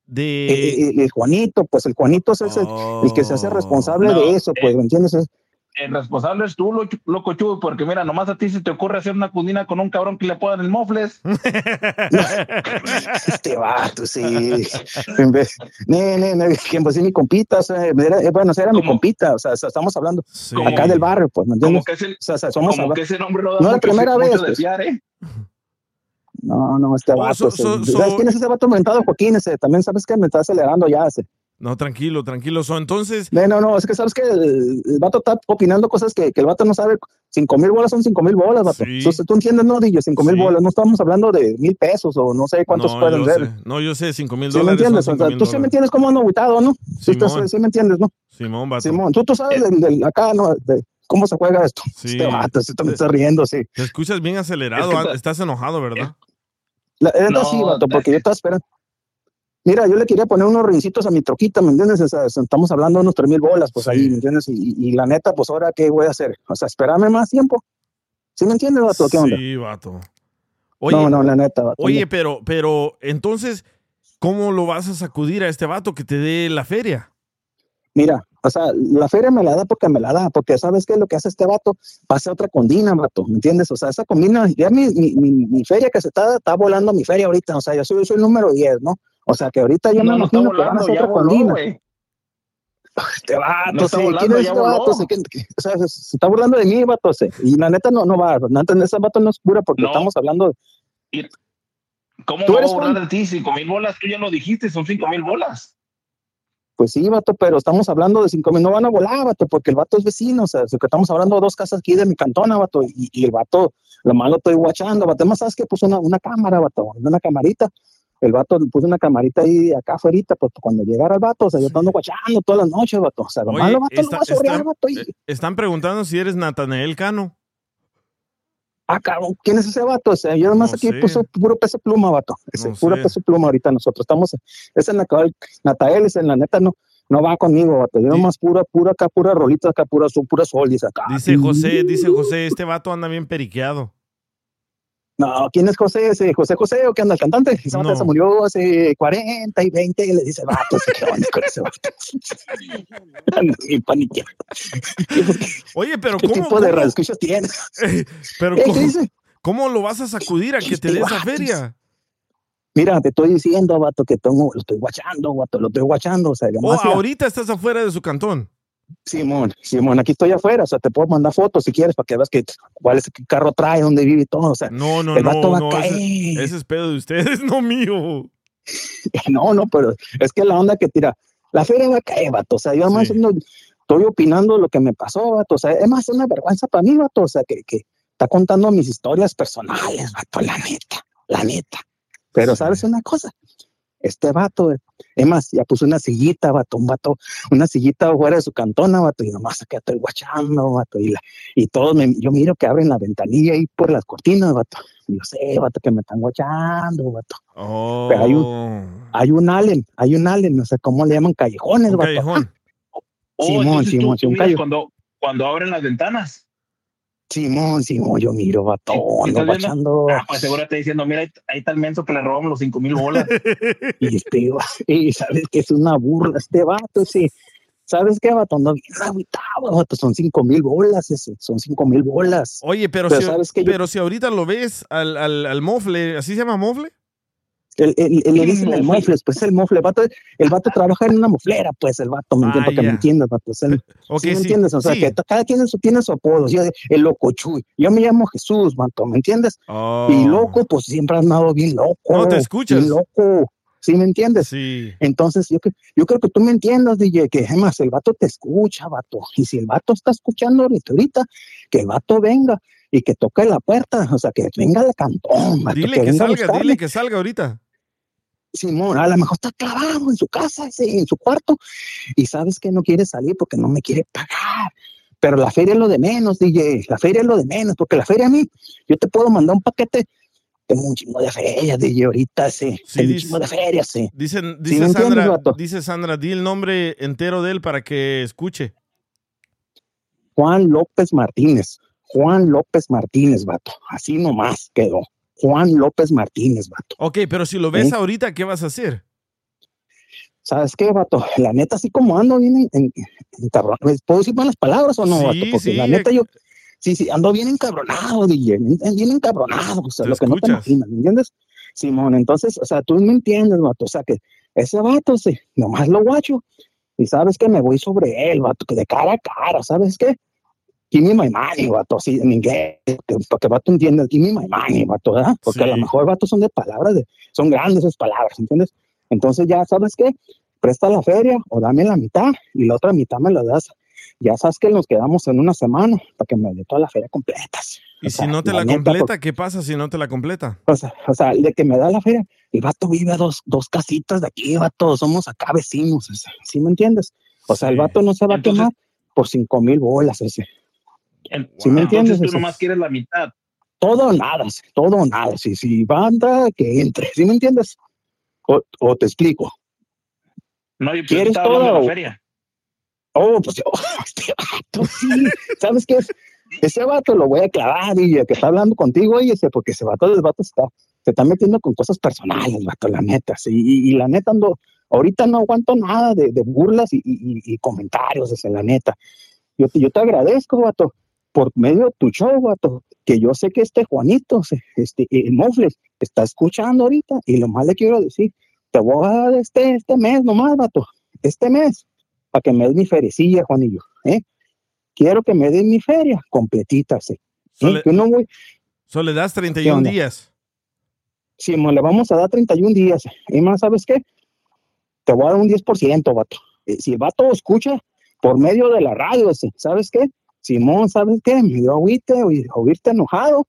[SPEAKER 4] de...?
[SPEAKER 7] Eh, eh, el Juanito, pues el Juanito es el, el que se hace responsable
[SPEAKER 5] No,
[SPEAKER 7] de eso, pues, ¿me entiendes? Es-
[SPEAKER 5] El responsable es tú, lo- loco chulo, porque mira, nomás a ti se te ocurre hacer una cundina con un cabrón que le puedan el mofles.
[SPEAKER 7] Este vato, sí. Ne, ne, ne, que pues sí, mi compita, o sea, era- eh, bueno, era mi compita, o sea, estamos hablando
[SPEAKER 4] Sí.
[SPEAKER 7] acá del barrio, pues, ¿me
[SPEAKER 5] Como
[SPEAKER 7] entiendes?
[SPEAKER 5] que, ese,
[SPEAKER 7] O sea, somos
[SPEAKER 5] como que ese nombre no da
[SPEAKER 7] No es la primera vez, pues.
[SPEAKER 5] fiar, ¿eh?
[SPEAKER 7] No, no, este
[SPEAKER 4] Oh,
[SPEAKER 7] vato.
[SPEAKER 4] so-
[SPEAKER 7] ese-
[SPEAKER 4] so-
[SPEAKER 7] ¿Sabes
[SPEAKER 4] so-
[SPEAKER 7] quién es ese vato mentado, Joaquín? Ese, también sabes que me está acelerando ya ese.
[SPEAKER 4] No, tranquilo, tranquilo. So, entonces,
[SPEAKER 7] No, no, no, es que sabes que el, el vato está opinando cosas que, que el vato no sabe. Cinco mil bolas son cinco mil bolas, vato.
[SPEAKER 4] Sí.
[SPEAKER 7] Entonces, tú entiendes, no, Dillo, cinco mil bolas. No estamos hablando de mil pesos o no sé cuántos
[SPEAKER 4] no,
[SPEAKER 7] pueden ser.
[SPEAKER 4] sé. No, yo sé, 5 mil
[SPEAKER 7] ¿Sí me
[SPEAKER 4] dólares son
[SPEAKER 7] entiendes? O
[SPEAKER 4] 5
[SPEAKER 7] sea,
[SPEAKER 4] mil
[SPEAKER 7] tú sí me
[SPEAKER 4] dólares.
[SPEAKER 7] entiendes cómo ando aguitado, ¿no? Sí, tú
[SPEAKER 4] Simón.
[SPEAKER 7] sí me entiendes, ¿no?
[SPEAKER 4] Simón, vato.
[SPEAKER 7] Simón, tú, tú sabes del, del- acá, ¿no? De cómo se juega esto.
[SPEAKER 4] Sí.
[SPEAKER 7] Este vato, se te está riendo, sí.
[SPEAKER 4] Te escuchas bien acelerado.
[SPEAKER 5] Es que-
[SPEAKER 4] ah, Estás enojado, ¿verdad?
[SPEAKER 7] La
[SPEAKER 5] No,
[SPEAKER 7] sí, vato, porque yo estaba esperando. Mira, yo le quería poner unos rincitos a mi troquita, ¿me entiendes? O sea, estamos hablando de unos tres mil bolas, pues
[SPEAKER 4] Sí.
[SPEAKER 7] ahí, ¿me entiendes? Y, y la neta, pues ahora, ¿qué voy a hacer? O sea, espérame más tiempo. ¿Sí me entiendes, vato? ¿Qué onda?
[SPEAKER 4] Sí, vato. Oye,
[SPEAKER 7] no, no, la neta, vato.
[SPEAKER 4] oye, pero, pero, entonces, ¿cómo lo vas a sacudir a este vato que te dé la feria?
[SPEAKER 7] Mira, o sea, la feria me la da porque me la da, porque ¿sabes qué es lo que hace este vato? Pasa otra condina, vato, ¿me entiendes? O sea, esa condina, ya mi, mi, mi, mi feria que se está, está volando mi feria ahorita, o sea, yo soy, yo soy el número 10, ¿no? O sea, que ahorita yo me
[SPEAKER 5] No, está
[SPEAKER 7] imagino que van a
[SPEAKER 5] volando,
[SPEAKER 7] hacer
[SPEAKER 5] güey.
[SPEAKER 7] Este vato,
[SPEAKER 5] volando,
[SPEAKER 7] ¿quién es
[SPEAKER 5] ya
[SPEAKER 7] este se, se está burlando de mí, vato, sí. Y la neta no, no va, la neta, ese vato no es pura porque
[SPEAKER 5] No.
[SPEAKER 7] estamos hablando de,
[SPEAKER 5] ¿Cómo
[SPEAKER 7] Tú
[SPEAKER 5] me voy a
[SPEAKER 7] eres
[SPEAKER 5] burlar de ti? Cinco mil bolas, tú ya lo dijiste, son cinco mil bolas.
[SPEAKER 7] pues sí, vato, pero estamos hablando de cinco mil, no van a volar, vato, porque el vato es vecino, o sea, estamos hablando de dos casas aquí de mi cantona, vato, y, y el vato, lo malo estoy guachando, vato, además sabes que puso una, una cámara, vato, una camarita, el vato puso una camarita ahí acá afuera, pues cuando llegara el vato, o sea, yo estando guachando todas las noches, vato, o sea, lo
[SPEAKER 4] Oye,
[SPEAKER 7] malo, vato,
[SPEAKER 4] está-
[SPEAKER 7] lo va a sobrear,
[SPEAKER 4] está-
[SPEAKER 7] vato, y,
[SPEAKER 4] eh, Están preguntando si eres Natanael Cano.
[SPEAKER 7] ah, cabrón, ¿quién es ese vato? O sea, yo nomás
[SPEAKER 4] No
[SPEAKER 7] aquí
[SPEAKER 4] sé.
[SPEAKER 7] puso puro peso pluma, vato, ese,
[SPEAKER 4] No
[SPEAKER 7] puro
[SPEAKER 4] sé.
[SPEAKER 7] peso pluma ahorita nosotros, estamos, es en la cabal, Natael, es en la neta, no, no va conmigo, vato. Yo nomás pura, pura acá, pura rolita acá, pura, pura solis acá.
[SPEAKER 4] Dice José, dice José, este vato anda bien periqueado.
[SPEAKER 7] No, ¿quién es José? ¿Ese José José o qué anda el cantante? Ese
[SPEAKER 4] No.
[SPEAKER 7] se murió hace 40 y 20 y le dice, vato, ¿sí ¿qué onda con ese vato?
[SPEAKER 4] Oye, pero
[SPEAKER 7] ¿Qué
[SPEAKER 4] ¿cómo?
[SPEAKER 7] tipo de radioescuchas tienes?
[SPEAKER 4] pero
[SPEAKER 7] ¿Eh, ¿Qué
[SPEAKER 4] ¿cómo,
[SPEAKER 7] dice?
[SPEAKER 4] cómo lo vas a sacudir a que te dé esa
[SPEAKER 7] vatos.
[SPEAKER 4] feria?
[SPEAKER 7] Mira, te estoy diciendo, vato, que tengo, lo estoy guachando, vato, lo estoy guachando. O sea,
[SPEAKER 4] ahorita estás afuera de su cantón.
[SPEAKER 7] Simón, Simón, aquí estoy afuera, o sea, te puedo mandar fotos si quieres para que veas que, cuál es el carro trae, dónde vive y todo, o sea,
[SPEAKER 4] No, no,
[SPEAKER 7] el vato
[SPEAKER 4] no,
[SPEAKER 7] va
[SPEAKER 4] no.
[SPEAKER 7] a caer.
[SPEAKER 4] Ese, ese es pedo de ustedes, no mío.
[SPEAKER 7] No, no, pero es que la onda que tira, la feria va a caer, vato. O sea, yo además
[SPEAKER 4] Sí.
[SPEAKER 7] no- estoy opinando lo que me pasó, vato. O sea, es más una vergüenza para mí, vato. O sea, que, que está contando mis historias personales, vato, la neta, la neta. Pero,
[SPEAKER 4] Sí.
[SPEAKER 7] ¿sabes una cosa? Este vato, es más, ya puso una sillita, vato, un vato, una sillita fuera de su cantona, vato, y nomás acá estoy guachando, vato, y, la, y todos, me, yo miro que abren la ventanilla ahí por las cortinas, vato. Y yo sé, vato, que me están guachando, vato.
[SPEAKER 4] Oh.
[SPEAKER 7] Pero hay Hay un Allen, hay un Allen, no sé cómo le llaman, callejones,
[SPEAKER 4] Un
[SPEAKER 7] vato.
[SPEAKER 4] callejón.
[SPEAKER 5] Oh,
[SPEAKER 7] Simón,
[SPEAKER 5] tú-
[SPEAKER 7] Simón,
[SPEAKER 5] tú
[SPEAKER 7] Simón,
[SPEAKER 5] miras
[SPEAKER 7] callo.
[SPEAKER 5] cuando, cuando abren las ventanas.
[SPEAKER 7] Simón, Simón, yo miro, vato,
[SPEAKER 5] Sí,
[SPEAKER 7] ando
[SPEAKER 5] ¿estás viendo?
[SPEAKER 7] guachando.
[SPEAKER 5] Ah, pues seguro te diciendo, mira, ahí, ahí está el menso que le robamos los cinco mil bolas.
[SPEAKER 7] Y este, y sabes que es una burla este vato, sí. ¿Sabes qué, vato? Bien agüitado, vato. Son cinco mil bolas, ese. Son cinco mil bolas.
[SPEAKER 4] Oye, pero,
[SPEAKER 7] Pero
[SPEAKER 4] si,
[SPEAKER 7] ¿sabes qué? Yo-
[SPEAKER 4] pero si ahorita lo ves al, al, al mofle, ¿así se llama mofle?
[SPEAKER 7] El, el- el- le dicen el
[SPEAKER 5] mofle?
[SPEAKER 7] pues el mofle. El vato, el vato trabaja en una moflera, pues el vato, ¿me
[SPEAKER 4] Ah,
[SPEAKER 7] entiendes? Para que me entiendas, vato. El-
[SPEAKER 4] Ok,
[SPEAKER 7] ¿Sí me
[SPEAKER 4] sí.
[SPEAKER 7] entiendes? O sea,
[SPEAKER 4] sí.
[SPEAKER 7] que cada quien su- tiene su apodo. Yo, el loco Chuy. Yo me llamo Jesús, vato, ¿me entiendes?
[SPEAKER 4] Oh.
[SPEAKER 7] Y loco, pues siempre ha andado bien loco.
[SPEAKER 4] No, te escuchas.
[SPEAKER 7] Bien loco. ¿Sí me entiendes?
[SPEAKER 4] Sí.
[SPEAKER 7] Entonces, yo, yo creo que tú me entiendas, DJ, que además el vato te escucha, vato. Y si el vato está escuchando ahorita, ahorita, que el vato venga y que toque la puerta, o sea, que venga al cantón, vato,
[SPEAKER 4] Dile que, salga, dile que salga ahorita.
[SPEAKER 7] Simón, a lo mejor está clavado en su casa, en su cuarto, y sabes que no quiere salir porque no me quiere pagar. Pero la feria es lo de menos, DJ. La feria es lo de menos, porque la feria a mí, yo te puedo mandar un paquete. Tengo un chingo de ferias, DJ, ahorita, sí.
[SPEAKER 4] Sí,
[SPEAKER 7] Tengo un
[SPEAKER 4] dice-
[SPEAKER 7] chingo de ferias, sí.
[SPEAKER 4] Dicen,
[SPEAKER 7] ¿Sí
[SPEAKER 4] dice, Sandra, dice Sandra, di el nombre entero de él para que escuche.
[SPEAKER 7] Juan López Martínez. Juan López Martínez, vato. Así nomás quedó. Juan López Martínez, vato.
[SPEAKER 4] Ok, pero si lo ves
[SPEAKER 7] ¿Eh?
[SPEAKER 4] ahorita, ¿qué vas a hacer?
[SPEAKER 7] ¿Sabes qué, vato? La neta, así como ando bien en, en- encabronado. ¿Puedo decir malas palabras o no,
[SPEAKER 4] Sí,
[SPEAKER 7] vato? Porque
[SPEAKER 4] sí,
[SPEAKER 7] la neta yo, sí, sí, ando bien encabronado, DJ. Bien, encabronado, o sea, lo que no te imaginas, ¿me entiendes? Simón, entonces, o sea, tú me entiendes, vato. O sea, que ese vato, sí, nomás lo guacho. Y sabes que me voy sobre él, vato, que de cara a cara, ¿sabes qué? Give me my money, vato, así en inglés, que, para que vato entienda, give me my money, vato, ¿verdad? Porque a lo
[SPEAKER 4] Sí.
[SPEAKER 7] mejor, vato, son de palabras, de, son grandes esas palabras, ¿entiendes? Entonces ya, ¿sabes qué? Presta la feria o dame la mitad y la otra mitad me la das. Ya sabes que nos quedamos en una semana para que me dé toda la feria completa.
[SPEAKER 4] Y
[SPEAKER 7] O
[SPEAKER 4] si
[SPEAKER 7] sea,
[SPEAKER 4] no te la,
[SPEAKER 7] neta,
[SPEAKER 4] completa,
[SPEAKER 7] porque-
[SPEAKER 4] ¿qué pasa si no te la completa?
[SPEAKER 7] o sea, o sea, de que me da la feria, el vato vive a dos, dos casitas de aquí, vato, somos acá vecinos, o sea, ¿sí me entiendes? O sea, el
[SPEAKER 4] Sí.
[SPEAKER 7] vato no se va
[SPEAKER 5] Entonces-
[SPEAKER 7] a quemar por cinco mil bolas, ese. ¿Sí me entiendes?
[SPEAKER 5] Entonces tú nomás quieres la mitad.
[SPEAKER 7] Todo o nada, todo o nada. Si, si va a entrar, que entre, ¿sí me entiendes? O, o te explico.
[SPEAKER 5] No, yo yo
[SPEAKER 7] ¿Quieres
[SPEAKER 5] hablando de
[SPEAKER 7] todo?
[SPEAKER 5] la feria.
[SPEAKER 7] Oh, pues yo, este vato, sí. ¿Sabes qué? Ese vato lo voy a clavar y el que está hablando contigo, oye, ese, porque ese vato, el vato está, se está metiendo con cosas personales, vato, la neta, sí. Y, y la neta ando, ahorita no aguanto nada de, de burlas y, y- y comentarios, ese, la neta. Yo, te- yo te agradezco, vato, por medio de tu show, vato, que yo sé que este Juanito, este, el Mofles, está escuchando ahorita y lo más le quiero decir, te voy a dar este, este mes nomás, vato, este mes, para que me des mi ferecilla, Juanillo, ¿eh? Quiero que me des mi feria completita, sí. ¿eh? Yo no voy,
[SPEAKER 4] Solo le das 31
[SPEAKER 7] onda?
[SPEAKER 4] días.
[SPEAKER 7] si mo- le vamos a dar 31 días, y más, ¿sabes qué? Te voy a dar un 10%, vato. Eh, Si el vato escucha por medio de la radio, ¿sabes qué? Simón, ¿sabes qué? Me dio agüite, oí- oírte enojado,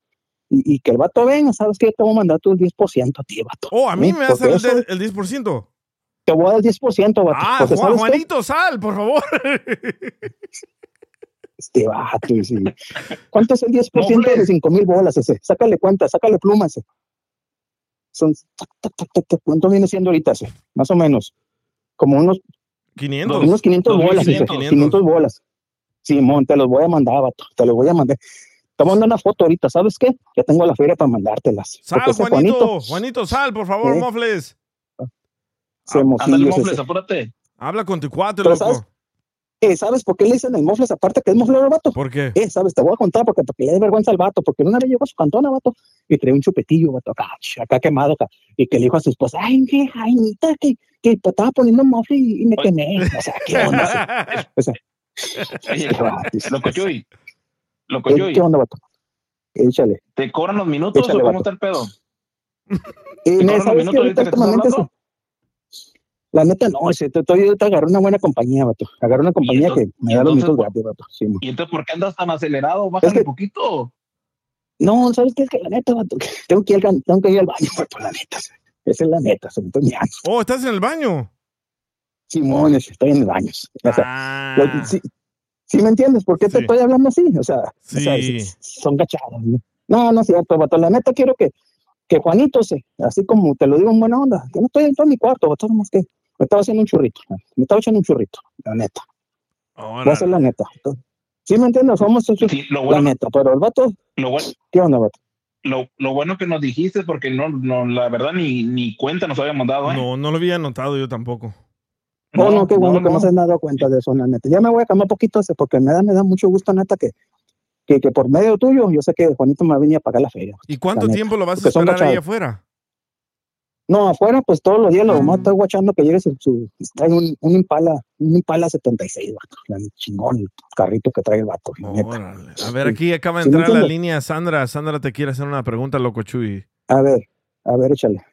[SPEAKER 7] y, y que el vato venga, ¿sabes qué? Te voy a mandar tú el 10% a ti, vato.
[SPEAKER 4] Oh, a mí
[SPEAKER 7] ¿eh?
[SPEAKER 4] me el,
[SPEAKER 7] eso-
[SPEAKER 4] de- el 10%.
[SPEAKER 7] Te voy a dar el 10%, vato.
[SPEAKER 4] Ah,
[SPEAKER 7] porque,
[SPEAKER 4] Juan-
[SPEAKER 7] ¿sabes qué?
[SPEAKER 4] Juanito, sal, por favor.
[SPEAKER 7] Este vato, sí. ¿Cuánto es el 10%
[SPEAKER 5] Mofle.
[SPEAKER 7] de 5 mil bolas ese? Sácale cuenta, sácale pluma ese. Son, ¿Cuánto viene siendo ahorita ese? Más o menos. Como unos
[SPEAKER 4] 500.
[SPEAKER 7] Unos 500
[SPEAKER 5] Dos mil
[SPEAKER 7] bolas, dice,
[SPEAKER 5] 500.
[SPEAKER 7] 500 bolas. Simón, te los voy a mandar, vato. Te los voy a mandar. Te voy a mandar una foto ahorita, ¿sabes qué? Ya tengo la feria para mandártelas.
[SPEAKER 4] Sal, Juanito. Juanito, sal, por favor,
[SPEAKER 7] Sí.
[SPEAKER 4] mofles.
[SPEAKER 7] se
[SPEAKER 5] Ándale,
[SPEAKER 7] mofillos ese.
[SPEAKER 5] mofles, apúrate.
[SPEAKER 4] Habla con tu cuate, loco.
[SPEAKER 7] ¿sabes? Eh, ¿Sabes por qué le dicen el mofles aparte que es moflero, vato?
[SPEAKER 4] ¿Por qué?
[SPEAKER 7] Eh, ¿sabes? Te voy a contar porque, porque le da vergüenza al vato, porque una vez llegó a su cantona, vato, y traía un chupetillo, vato, acá, acá quemado, acá, y que le dijo a su esposa, ay, qué jainita, que, que te estaba poniendo mofle y, y me quemé. O sea, ¿qué onda? O sea,
[SPEAKER 5] Oye, loco Chuy. Loco Chuy.
[SPEAKER 7] ¿Qué onda, vato? Échale.
[SPEAKER 5] ¿Te cobran los minutos
[SPEAKER 7] Échale,
[SPEAKER 5] o cómo
[SPEAKER 7] vato.
[SPEAKER 5] está el pedo?
[SPEAKER 7] Eh,
[SPEAKER 5] ¿Te los
[SPEAKER 7] ¿Sabes
[SPEAKER 5] minutos
[SPEAKER 7] ahorita
[SPEAKER 5] estás
[SPEAKER 7] eso- La neta, no, ese, te, te, te agarré una buena compañía, vato. Agarré una compañía
[SPEAKER 5] entonces-
[SPEAKER 7] que me da los minutos gratis, vato. Sí.
[SPEAKER 5] ¿Y entonces por qué andas tan acelerado? Bájale
[SPEAKER 7] Es que-
[SPEAKER 5] un poquito.
[SPEAKER 7] No, ¿sabes qué? Es que la neta, vato, tengo que ir al, tengo que ir al baño, vato, la neta. Esa es la neta, me estoy mirando.
[SPEAKER 4] Oh, ¿estás en el baño?
[SPEAKER 7] Simón, estoy en el baño. O sea,
[SPEAKER 4] Ah,
[SPEAKER 7] lo- me entiendes por qué te
[SPEAKER 4] Sí.
[SPEAKER 7] estoy hablando así, o sea, o son gachadas. ¿no? No, no es cierto, vato. La neta quiero que, que Juanito se, así como te lo digo en buena onda, que no estoy dentro de mi cuarto, vato, nomás que me estaba haciendo un churrito, me estaba echando un churrito, la neta. Voy a hacer la neta. Sí me entiendes, somos
[SPEAKER 5] Sí, lo,
[SPEAKER 7] la neta, pero el vato,
[SPEAKER 5] lo, bueno,
[SPEAKER 7] ¿qué onda, vato?
[SPEAKER 5] lo, lo bueno que nos dijiste, porque no, no, la verdad ni, ni cuenta nos habíamos dado, ¿eh?
[SPEAKER 4] No, no lo había notado yo tampoco.
[SPEAKER 7] No, no, qué bueno que no
[SPEAKER 5] no.
[SPEAKER 7] se han dado cuenta de eso, la neta. Ya me voy a cambiar poquito ese, porque me da, me da mucho gusto, neta, que, que, que por medio tuyo, yo sé que Juanito me va a venir a pagar la feria.
[SPEAKER 4] ¿Y cuánto tiempo lo vas a esperar ahí afuera?
[SPEAKER 7] No, afuera, pues todos los días lo más estoy guachando que llegue su, su trae un, un Impala, un Impala 76, vato. La chingón, el carrito que trae el vato.
[SPEAKER 4] Órale. A ver, aquí acaba de
[SPEAKER 7] ¿Sí me
[SPEAKER 4] entrar a la línea Sandra. Sandra te quiere hacer una pregunta, loco Chuy.
[SPEAKER 7] A ver, a ver, échale.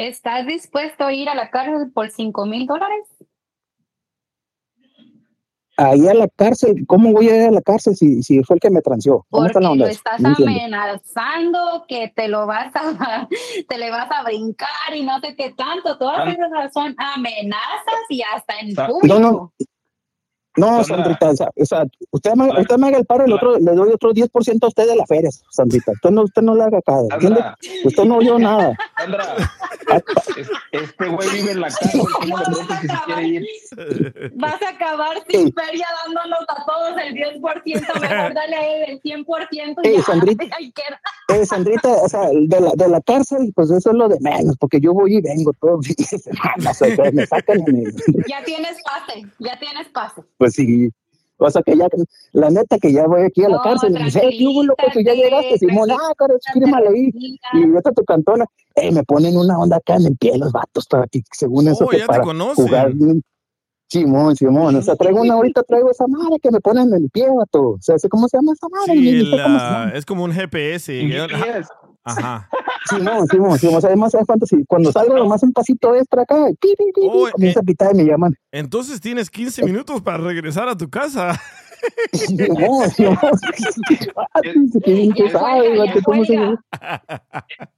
[SPEAKER 8] ¿Estás dispuesto a ir a la cárcel por cinco mil dólares?
[SPEAKER 7] Ahí a la cárcel, ¿cómo voy a ir a la cárcel si, si fue el que me transió? ¿Cómo
[SPEAKER 8] Porque
[SPEAKER 7] está la
[SPEAKER 8] lo
[SPEAKER 7] onda?
[SPEAKER 8] estás
[SPEAKER 7] No
[SPEAKER 8] amenazando que te lo vas a, te le vas a brincar y no sé qué tanto. Todas
[SPEAKER 5] Ah.
[SPEAKER 8] esas son amenazas y hasta en
[SPEAKER 5] Sa-
[SPEAKER 8] público.
[SPEAKER 7] No, no. No. Sandrita, o sea, o sea, usted, me, usted me haga el paro, el otro, le doy otro 10% a usted de la feria, Sandrita. Usted no, usted no le haga acá, ¿entiende? Usted no oyó nada.
[SPEAKER 5] Sandra, es- este güey vive en la cárcel, ¿cómo le preguntas que si quiere ir?
[SPEAKER 8] Vas a acabar sin feria dándonos a todos el 10%, mejor dale a él el 100% y
[SPEAKER 7] Ey,
[SPEAKER 8] ya.
[SPEAKER 7] Sandrita. Eh, Sandrita, o sea, de la, de la cárcel, pues eso es lo de menos, porque yo voy y vengo todos los fines de semana, o sea, que me sacan y me-
[SPEAKER 8] Ya tienes pase, ya tienes pase.
[SPEAKER 7] Pues sí. O sea, que ya, la neta, que ya voy aquí a la
[SPEAKER 8] No,
[SPEAKER 7] cárcel y me dice, "Eh, ¿qué hubo, loco? Si ya
[SPEAKER 8] tranquilízate,
[SPEAKER 7] llegaste, Simón, ah, cara, fírmale ahí. Y vete a tu cantona. Eh, me ponen una onda acá en el pie los vatos para que, según eso,
[SPEAKER 4] Oh,
[SPEAKER 7] que
[SPEAKER 4] ya te
[SPEAKER 7] para
[SPEAKER 4] conocen.
[SPEAKER 7] jugar. Simón, Simón, o sea, traigo una ahorita, traigo esa madre que me ponen en el pie, vato. O sea, ¿cómo se llama esa madre?
[SPEAKER 4] Sí, es como un GPS. Ajá.
[SPEAKER 7] Simón, Simón, Simón, o sea, además, ¿sabes cuánto? Cuando salgo nomás un pasito extra acá, pi, pi,
[SPEAKER 4] Oh,
[SPEAKER 7] comienza
[SPEAKER 4] eh.
[SPEAKER 7] a pitar y me llaman.
[SPEAKER 4] Entonces tienes 15 minutos para regresar a tu casa.
[SPEAKER 7] Ah, sí, qué bien que
[SPEAKER 8] Ya
[SPEAKER 7] sabes,
[SPEAKER 8] juega, ya
[SPEAKER 7] vato, ¿cómo se
[SPEAKER 8] juega.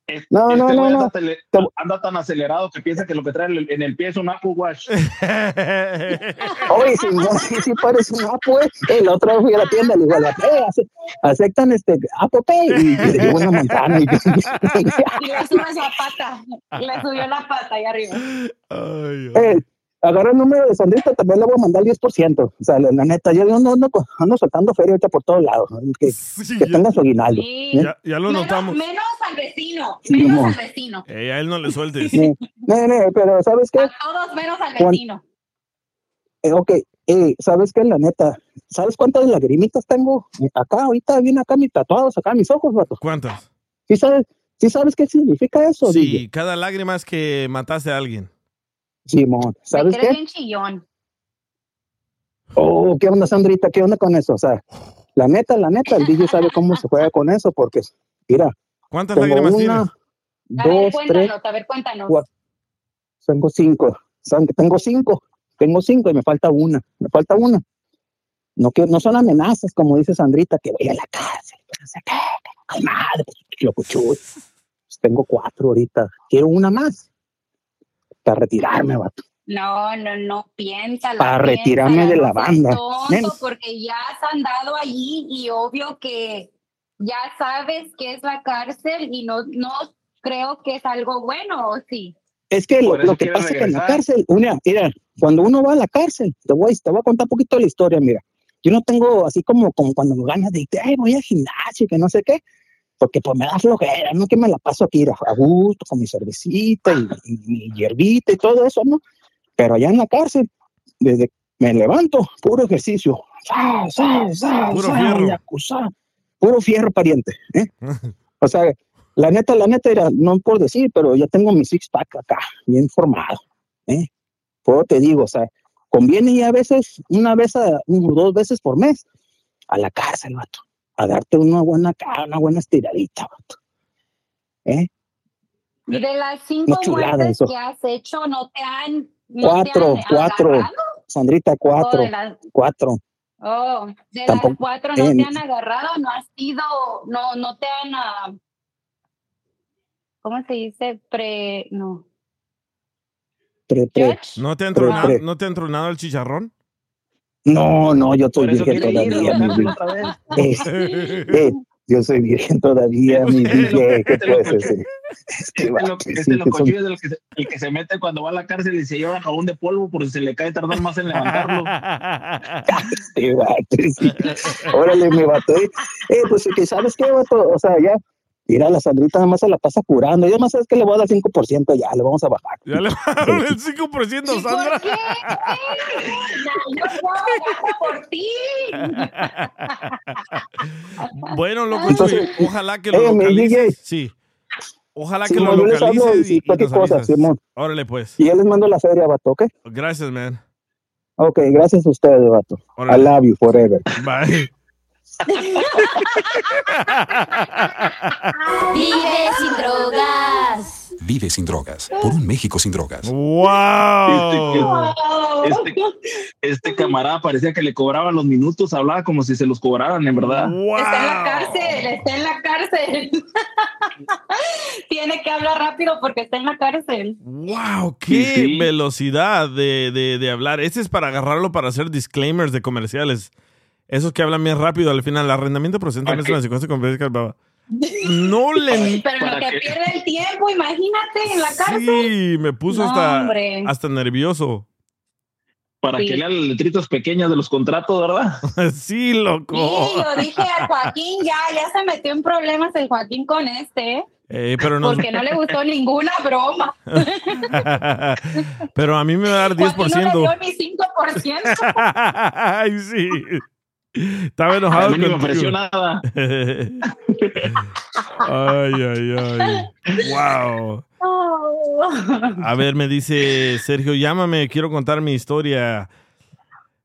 [SPEAKER 5] Es-
[SPEAKER 7] No, no,
[SPEAKER 5] este
[SPEAKER 7] no, no.
[SPEAKER 5] Anda, tele-
[SPEAKER 7] Te-
[SPEAKER 5] anda tan acelerado que piensa que lo que trae en el, pie es un Apple Watch.
[SPEAKER 7] Oye, Simón, sí, sí parece un Apple, eh. La otra vez fui a la tienda, le digo, a la ace- aceptan este Apple Pay, y le llevo una manzana. Y,
[SPEAKER 8] Y le subes la pata, le subió la pata ahí arriba.
[SPEAKER 4] Ay, ay.
[SPEAKER 7] eh, agarra el número de Sandrita, también le voy a mandar el 10%. O sea, la, la neta, yo ando, ando, ando soltando feria ahorita por todos lados. ¿no? Que,
[SPEAKER 4] Sí,
[SPEAKER 7] que
[SPEAKER 4] ya,
[SPEAKER 7] tenga su aguinaldo.
[SPEAKER 8] Sí.
[SPEAKER 7] ¿eh?
[SPEAKER 4] ya- ya lo
[SPEAKER 8] menos,
[SPEAKER 4] notamos.
[SPEAKER 8] menos al vecino,
[SPEAKER 7] Sí,
[SPEAKER 8] menos al vecino.
[SPEAKER 4] Ey, a él no le sueltes.
[SPEAKER 7] Eh, no, no, pero ¿sabes qué?
[SPEAKER 8] A todos menos al vecino.
[SPEAKER 7] Eh, ok, eh, ¿sabes qué? La neta, ¿sabes cuántas lagrimitas tengo acá ahorita? Viene acá mis tatuados, acá mis ojos, vato.
[SPEAKER 4] ¿Cuántas?
[SPEAKER 7] ¿Sí sabes, ¿sí sabes qué significa eso? DJ?
[SPEAKER 4] Sí, cada lágrima es que mataste a alguien.
[SPEAKER 7] Simón, ¿sabes qué?
[SPEAKER 8] bien chillón.
[SPEAKER 7] Oh, ¿qué onda, Sandrita? ¿Qué onda con eso? O sea, la neta, la neta, el DJ sabe cómo se juega con eso, porque, mira,
[SPEAKER 4] ¿Cuántas
[SPEAKER 7] tengo
[SPEAKER 4] lágrimas
[SPEAKER 7] una,
[SPEAKER 4] tienes?
[SPEAKER 8] A ver,
[SPEAKER 7] dos, tres,
[SPEAKER 8] cuéntanos, a ver, cuéntanos.
[SPEAKER 7] cuatro. tengo cinco. Tengo cinco, tengo cinco y me falta una, me falta una. No, que, no son amenazas, como dice Sandrita, que voy a la cárcel, que no sé qué, hay madre. Pues tengo cuatro ahorita, quiero una más para retirarme, vato.
[SPEAKER 8] No, no, no, piénsala.
[SPEAKER 7] Para retirarme
[SPEAKER 8] piénsala,
[SPEAKER 7] de la banda.
[SPEAKER 8] tonto, porque ya has andado allí y obvio que ya sabes que es la cárcel y no, no creo que es algo bueno, ¿o sí?
[SPEAKER 7] Es que lo, lo que pasa es que en la
[SPEAKER 5] regresar.
[SPEAKER 7] cárcel, una, mira, cuando uno va a la cárcel, te voy, te voy a contar un poquito la historia, mira. Yo no tengo así como, como cuando me ganas de, ay, voy al gimnasio, que no sé qué, porque pues me da flojera, no que me la paso aquí a gusto, con mi cervecita y, mi hierbita y todo eso, ¿no? Pero allá en la cárcel, desde me levanto, puro ejercicio,
[SPEAKER 4] Puro fierro.
[SPEAKER 7] puro fierro pariente, ¿eh? O sea, la neta, la neta era, no por decir, pero ya tengo mi six pack acá, bien formado, ¿eh? Por te digo, o sea, conviene ir a veces, una vez a, dos veces por mes, a la cárcel, vato, a darte una buena cara, una buena estiradita, vato. ¿Eh?
[SPEAKER 8] Y de las cinco muertes
[SPEAKER 7] eso.
[SPEAKER 8] que has hecho, ¿no te han, no
[SPEAKER 7] Cuatro,
[SPEAKER 8] te han
[SPEAKER 7] cuatro,
[SPEAKER 8] agarrado?
[SPEAKER 7] Sandrita,
[SPEAKER 8] Oh,
[SPEAKER 7] cuatro,
[SPEAKER 8] de las,
[SPEAKER 7] cuatro.
[SPEAKER 8] oh, de
[SPEAKER 7] Tampoco-
[SPEAKER 8] las cuatro no
[SPEAKER 7] eh,
[SPEAKER 8] te han agarrado, no has sido, no, no te han, ah, ¿cómo se dice? Pre, no.
[SPEAKER 7] Pre- pre-?
[SPEAKER 4] ¿No te ha
[SPEAKER 7] Pero,
[SPEAKER 4] entronado,
[SPEAKER 7] pero-
[SPEAKER 4] ¿no te ha entronado el chicharrón?
[SPEAKER 7] No, no, yo
[SPEAKER 5] eso
[SPEAKER 7] virgen
[SPEAKER 5] ir,
[SPEAKER 7] todavía, mi eh, yo soy virgen todavía, mi DJ, ¿qué
[SPEAKER 5] Este
[SPEAKER 7] puedes decir? Este
[SPEAKER 5] Este, este es el que, se, el que se mete cuando va a la cárcel y se lleva jabón de polvo por si se le cae tardar más en levantarlo.
[SPEAKER 7] Este vato, sí. Órale, mi vato. Eh, Eh, pues que sabes qué, vato, o sea, ya, mira, la Sandrita nada más se la pasa curando. Y además sabes que le voy a dar 5%, ya, le vamos a bajar.
[SPEAKER 4] Ya le bajaron el 5%,
[SPEAKER 8] ¿Y
[SPEAKER 4] Sandra.
[SPEAKER 8] por qué? Yo puedo por ti.
[SPEAKER 4] Bueno, loco,
[SPEAKER 7] Entonces,
[SPEAKER 4] ojalá que lo
[SPEAKER 7] eh,
[SPEAKER 4] localices. Sí. Ojalá
[SPEAKER 7] Sí,
[SPEAKER 4] que lo
[SPEAKER 7] yo les hablo
[SPEAKER 4] localices
[SPEAKER 7] y
[SPEAKER 4] y, nos
[SPEAKER 7] cosa,
[SPEAKER 4] avisas.
[SPEAKER 7] Simón.
[SPEAKER 4] Órale, pues.
[SPEAKER 7] Y ya les mando la feria, vato, ¿ok?
[SPEAKER 4] Gracias, man.
[SPEAKER 7] Ok, gracias a ustedes, vato. I love you forever.
[SPEAKER 4] Bye.
[SPEAKER 3] Vive sin drogas.
[SPEAKER 9] Vive sin drogas. Por un México sin drogas.
[SPEAKER 4] ¡Wow!
[SPEAKER 5] Este, este camarada parecía que le cobraban los minutos, hablaba como si se los cobraran, en verdad.
[SPEAKER 8] Está en la cárcel, está en la cárcel. Tiene que hablar rápido porque está en la cárcel.
[SPEAKER 4] ¡Wow! ¡Qué
[SPEAKER 5] Sí, sí.
[SPEAKER 4] velocidad de, de, de hablar! Este es para agarrarlo para hacer disclaimers de comerciales. Esos que hablan bien rápido al final. El arrendamiento presenta
[SPEAKER 5] ¿Para
[SPEAKER 4] es
[SPEAKER 5] qué?
[SPEAKER 4] una secuencia bla. No le...
[SPEAKER 8] Pero lo
[SPEAKER 5] ¿Para
[SPEAKER 8] que
[SPEAKER 5] qué?
[SPEAKER 8] pierde el tiempo, imagínate en la cárcel.
[SPEAKER 4] Sí, me puso
[SPEAKER 8] No,
[SPEAKER 4] hasta,
[SPEAKER 8] hombre.
[SPEAKER 4] hasta nervioso.
[SPEAKER 5] Para
[SPEAKER 8] Sí.
[SPEAKER 5] que lea las letritas pequeñas de los contratos, ¿verdad?
[SPEAKER 4] sí, loco.
[SPEAKER 8] Sí, yo dije a Joaquín, ya, ya se metió en problemas el Joaquín con este, ¿eh?
[SPEAKER 4] Eh, pero, no,
[SPEAKER 8] porque no le gustó ninguna broma.
[SPEAKER 4] pero a mí me va a dar
[SPEAKER 8] Joaquín no le
[SPEAKER 4] 10%.
[SPEAKER 8] dio ni 5%.
[SPEAKER 4] Ay, sí. Estaba
[SPEAKER 5] A
[SPEAKER 4] enojado
[SPEAKER 5] mí me
[SPEAKER 4] contigo.
[SPEAKER 5] ofreció nada.
[SPEAKER 4] ay, ay, ay. Wow. A ver, me dice Sergio, llámame, quiero contar mi historia.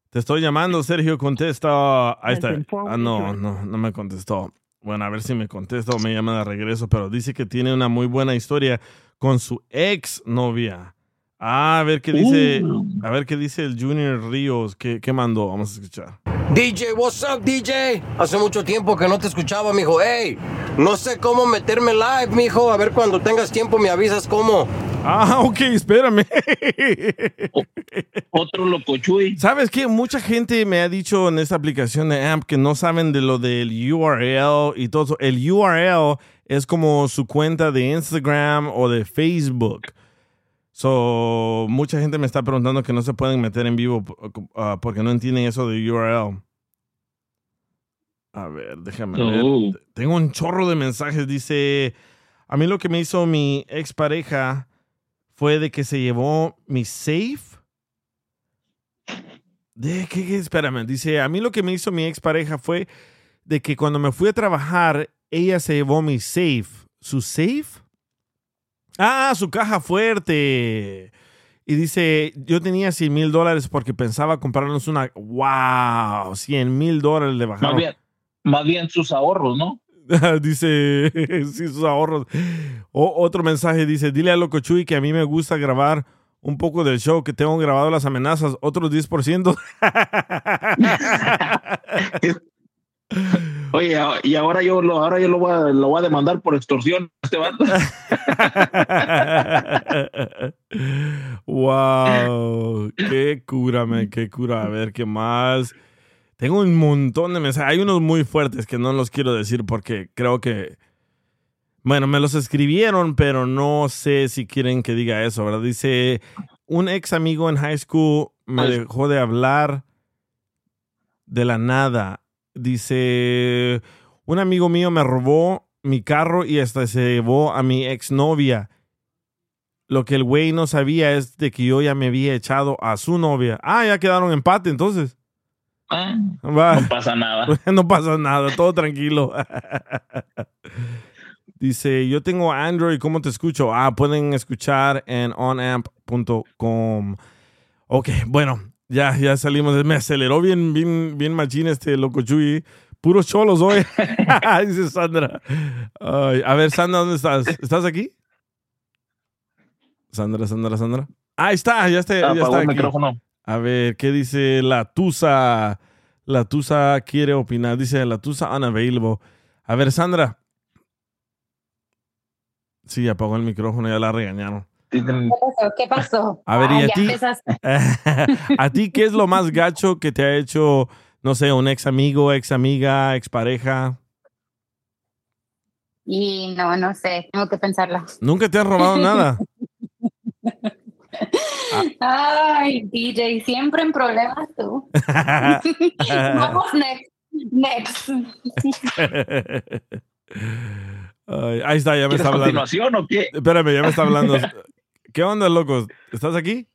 [SPEAKER 4] Te estoy llamando, Sergio, contesta. Ahí está. Ah, no, no, no me contestó. Bueno, a ver si me contesta o me llama de regreso, pero dice que tiene una muy buena historia con su ex novia. Ah, a ver qué dice,
[SPEAKER 5] Uh.
[SPEAKER 4] a ver qué dice el Junior Ríos, ¿qué, qué mandó? Vamos a escuchar.
[SPEAKER 10] DJ, what's up, DJ? Hace mucho tiempo que no te escuchaba, mijo. Hey, no sé cómo meterme live, mijo. A ver, cuando tengas tiempo me avisas cómo.
[SPEAKER 4] Ah, ok, espérame.
[SPEAKER 5] Otro locochuy.
[SPEAKER 4] ¿Sabes qué? Mucha gente me ha dicho en esta aplicación de AMP que no saben de lo del URL y todo eso. El URL es como su cuenta de Instagram o de Facebook. So, mucha gente me está preguntando que no se pueden meter en vivo uh, porque no entienden eso de URL. A ver, déjame ver. Tengo un chorro de mensajes. Dice, a mí lo que me hizo mi expareja fue de que se llevó mi safe. ¿De qué, qué? Espérame. Dice, a mí lo que me hizo mi expareja fue de que cuando me fui a trabajar, ella se llevó mi safe. ¿Su safe? Ah, su caja fuerte. Y dice, yo tenía 100 mil dólares porque pensaba comprarnos una... ¡Wow! 100 mil dólares
[SPEAKER 5] Más
[SPEAKER 4] bajaron.
[SPEAKER 5] bien, más bien sus ahorros, ¿no?
[SPEAKER 4] dice, sí, sus ahorros. O, otro mensaje dice, dile a Loco Chuy que a mí me gusta grabar un poco del show, que tengo grabado las amenazas, otros 10%.
[SPEAKER 5] Oye, y ahora yo lo, ahora yo lo voy a, lo voy a demandar por extorsión a este vato.
[SPEAKER 4] wow, qué cura, man, qué cura. A ver, ¿qué más? Tengo un montón de mensajes. Hay unos muy fuertes que no los quiero decir porque creo que Bueno, me los escribieron, pero no sé si quieren que diga eso, ¿verdad? Dice, un ex amigo en high school me dejó de hablar de la nada. Dice, un amigo mío me robó mi carro y hasta se llevó a mi exnovia. Lo que el güey no sabía es de que yo ya me había echado a su novia. Ah, ya quedaron empate entonces.
[SPEAKER 5] Ah,
[SPEAKER 4] Va.
[SPEAKER 5] no pasa nada.
[SPEAKER 4] no pasa nada, todo tranquilo. Dice, yo tengo Android, ¿cómo te escucho? Ah, pueden escuchar en onamp.com. Ok, bueno, ya, ya salimos. Me aceleró bien, bien, bien machín este loco Chuy. Puros cholos hoy. Dice Sandra. Ay, a ver, Sandra, ¿dónde estás? ¿Estás aquí? Sandra, Sandra, Sandra. Ahí está, ya está, ya está
[SPEAKER 5] el
[SPEAKER 4] aquí.
[SPEAKER 5] micrófono.
[SPEAKER 4] A ver, ¿qué dice la Tusa? La Tusa quiere opinar. Dice la Tusa unavailable. A ver, Sandra. Sí, apagó el micrófono, ya la regañaron.
[SPEAKER 8] ¿Qué pasó? ¿Qué pasó?
[SPEAKER 4] A ver, ¿y a ti? ¿A ti qué es lo más gacho que te ha hecho, no sé, un ex amigo, ex amiga, ex pareja?
[SPEAKER 8] Y no, no sé, tengo que pensarla.
[SPEAKER 4] Nunca te han robado nada.
[SPEAKER 8] Ay, DJ, siempre en problemas tú. Vamos next. Next.
[SPEAKER 4] Ay, ahí está, ya me
[SPEAKER 5] ¿Quieres
[SPEAKER 4] está hablando.
[SPEAKER 5] continuación o qué?
[SPEAKER 4] Espérame, ya me está hablando. ¿Qué onda, locos? ¿Estás aquí?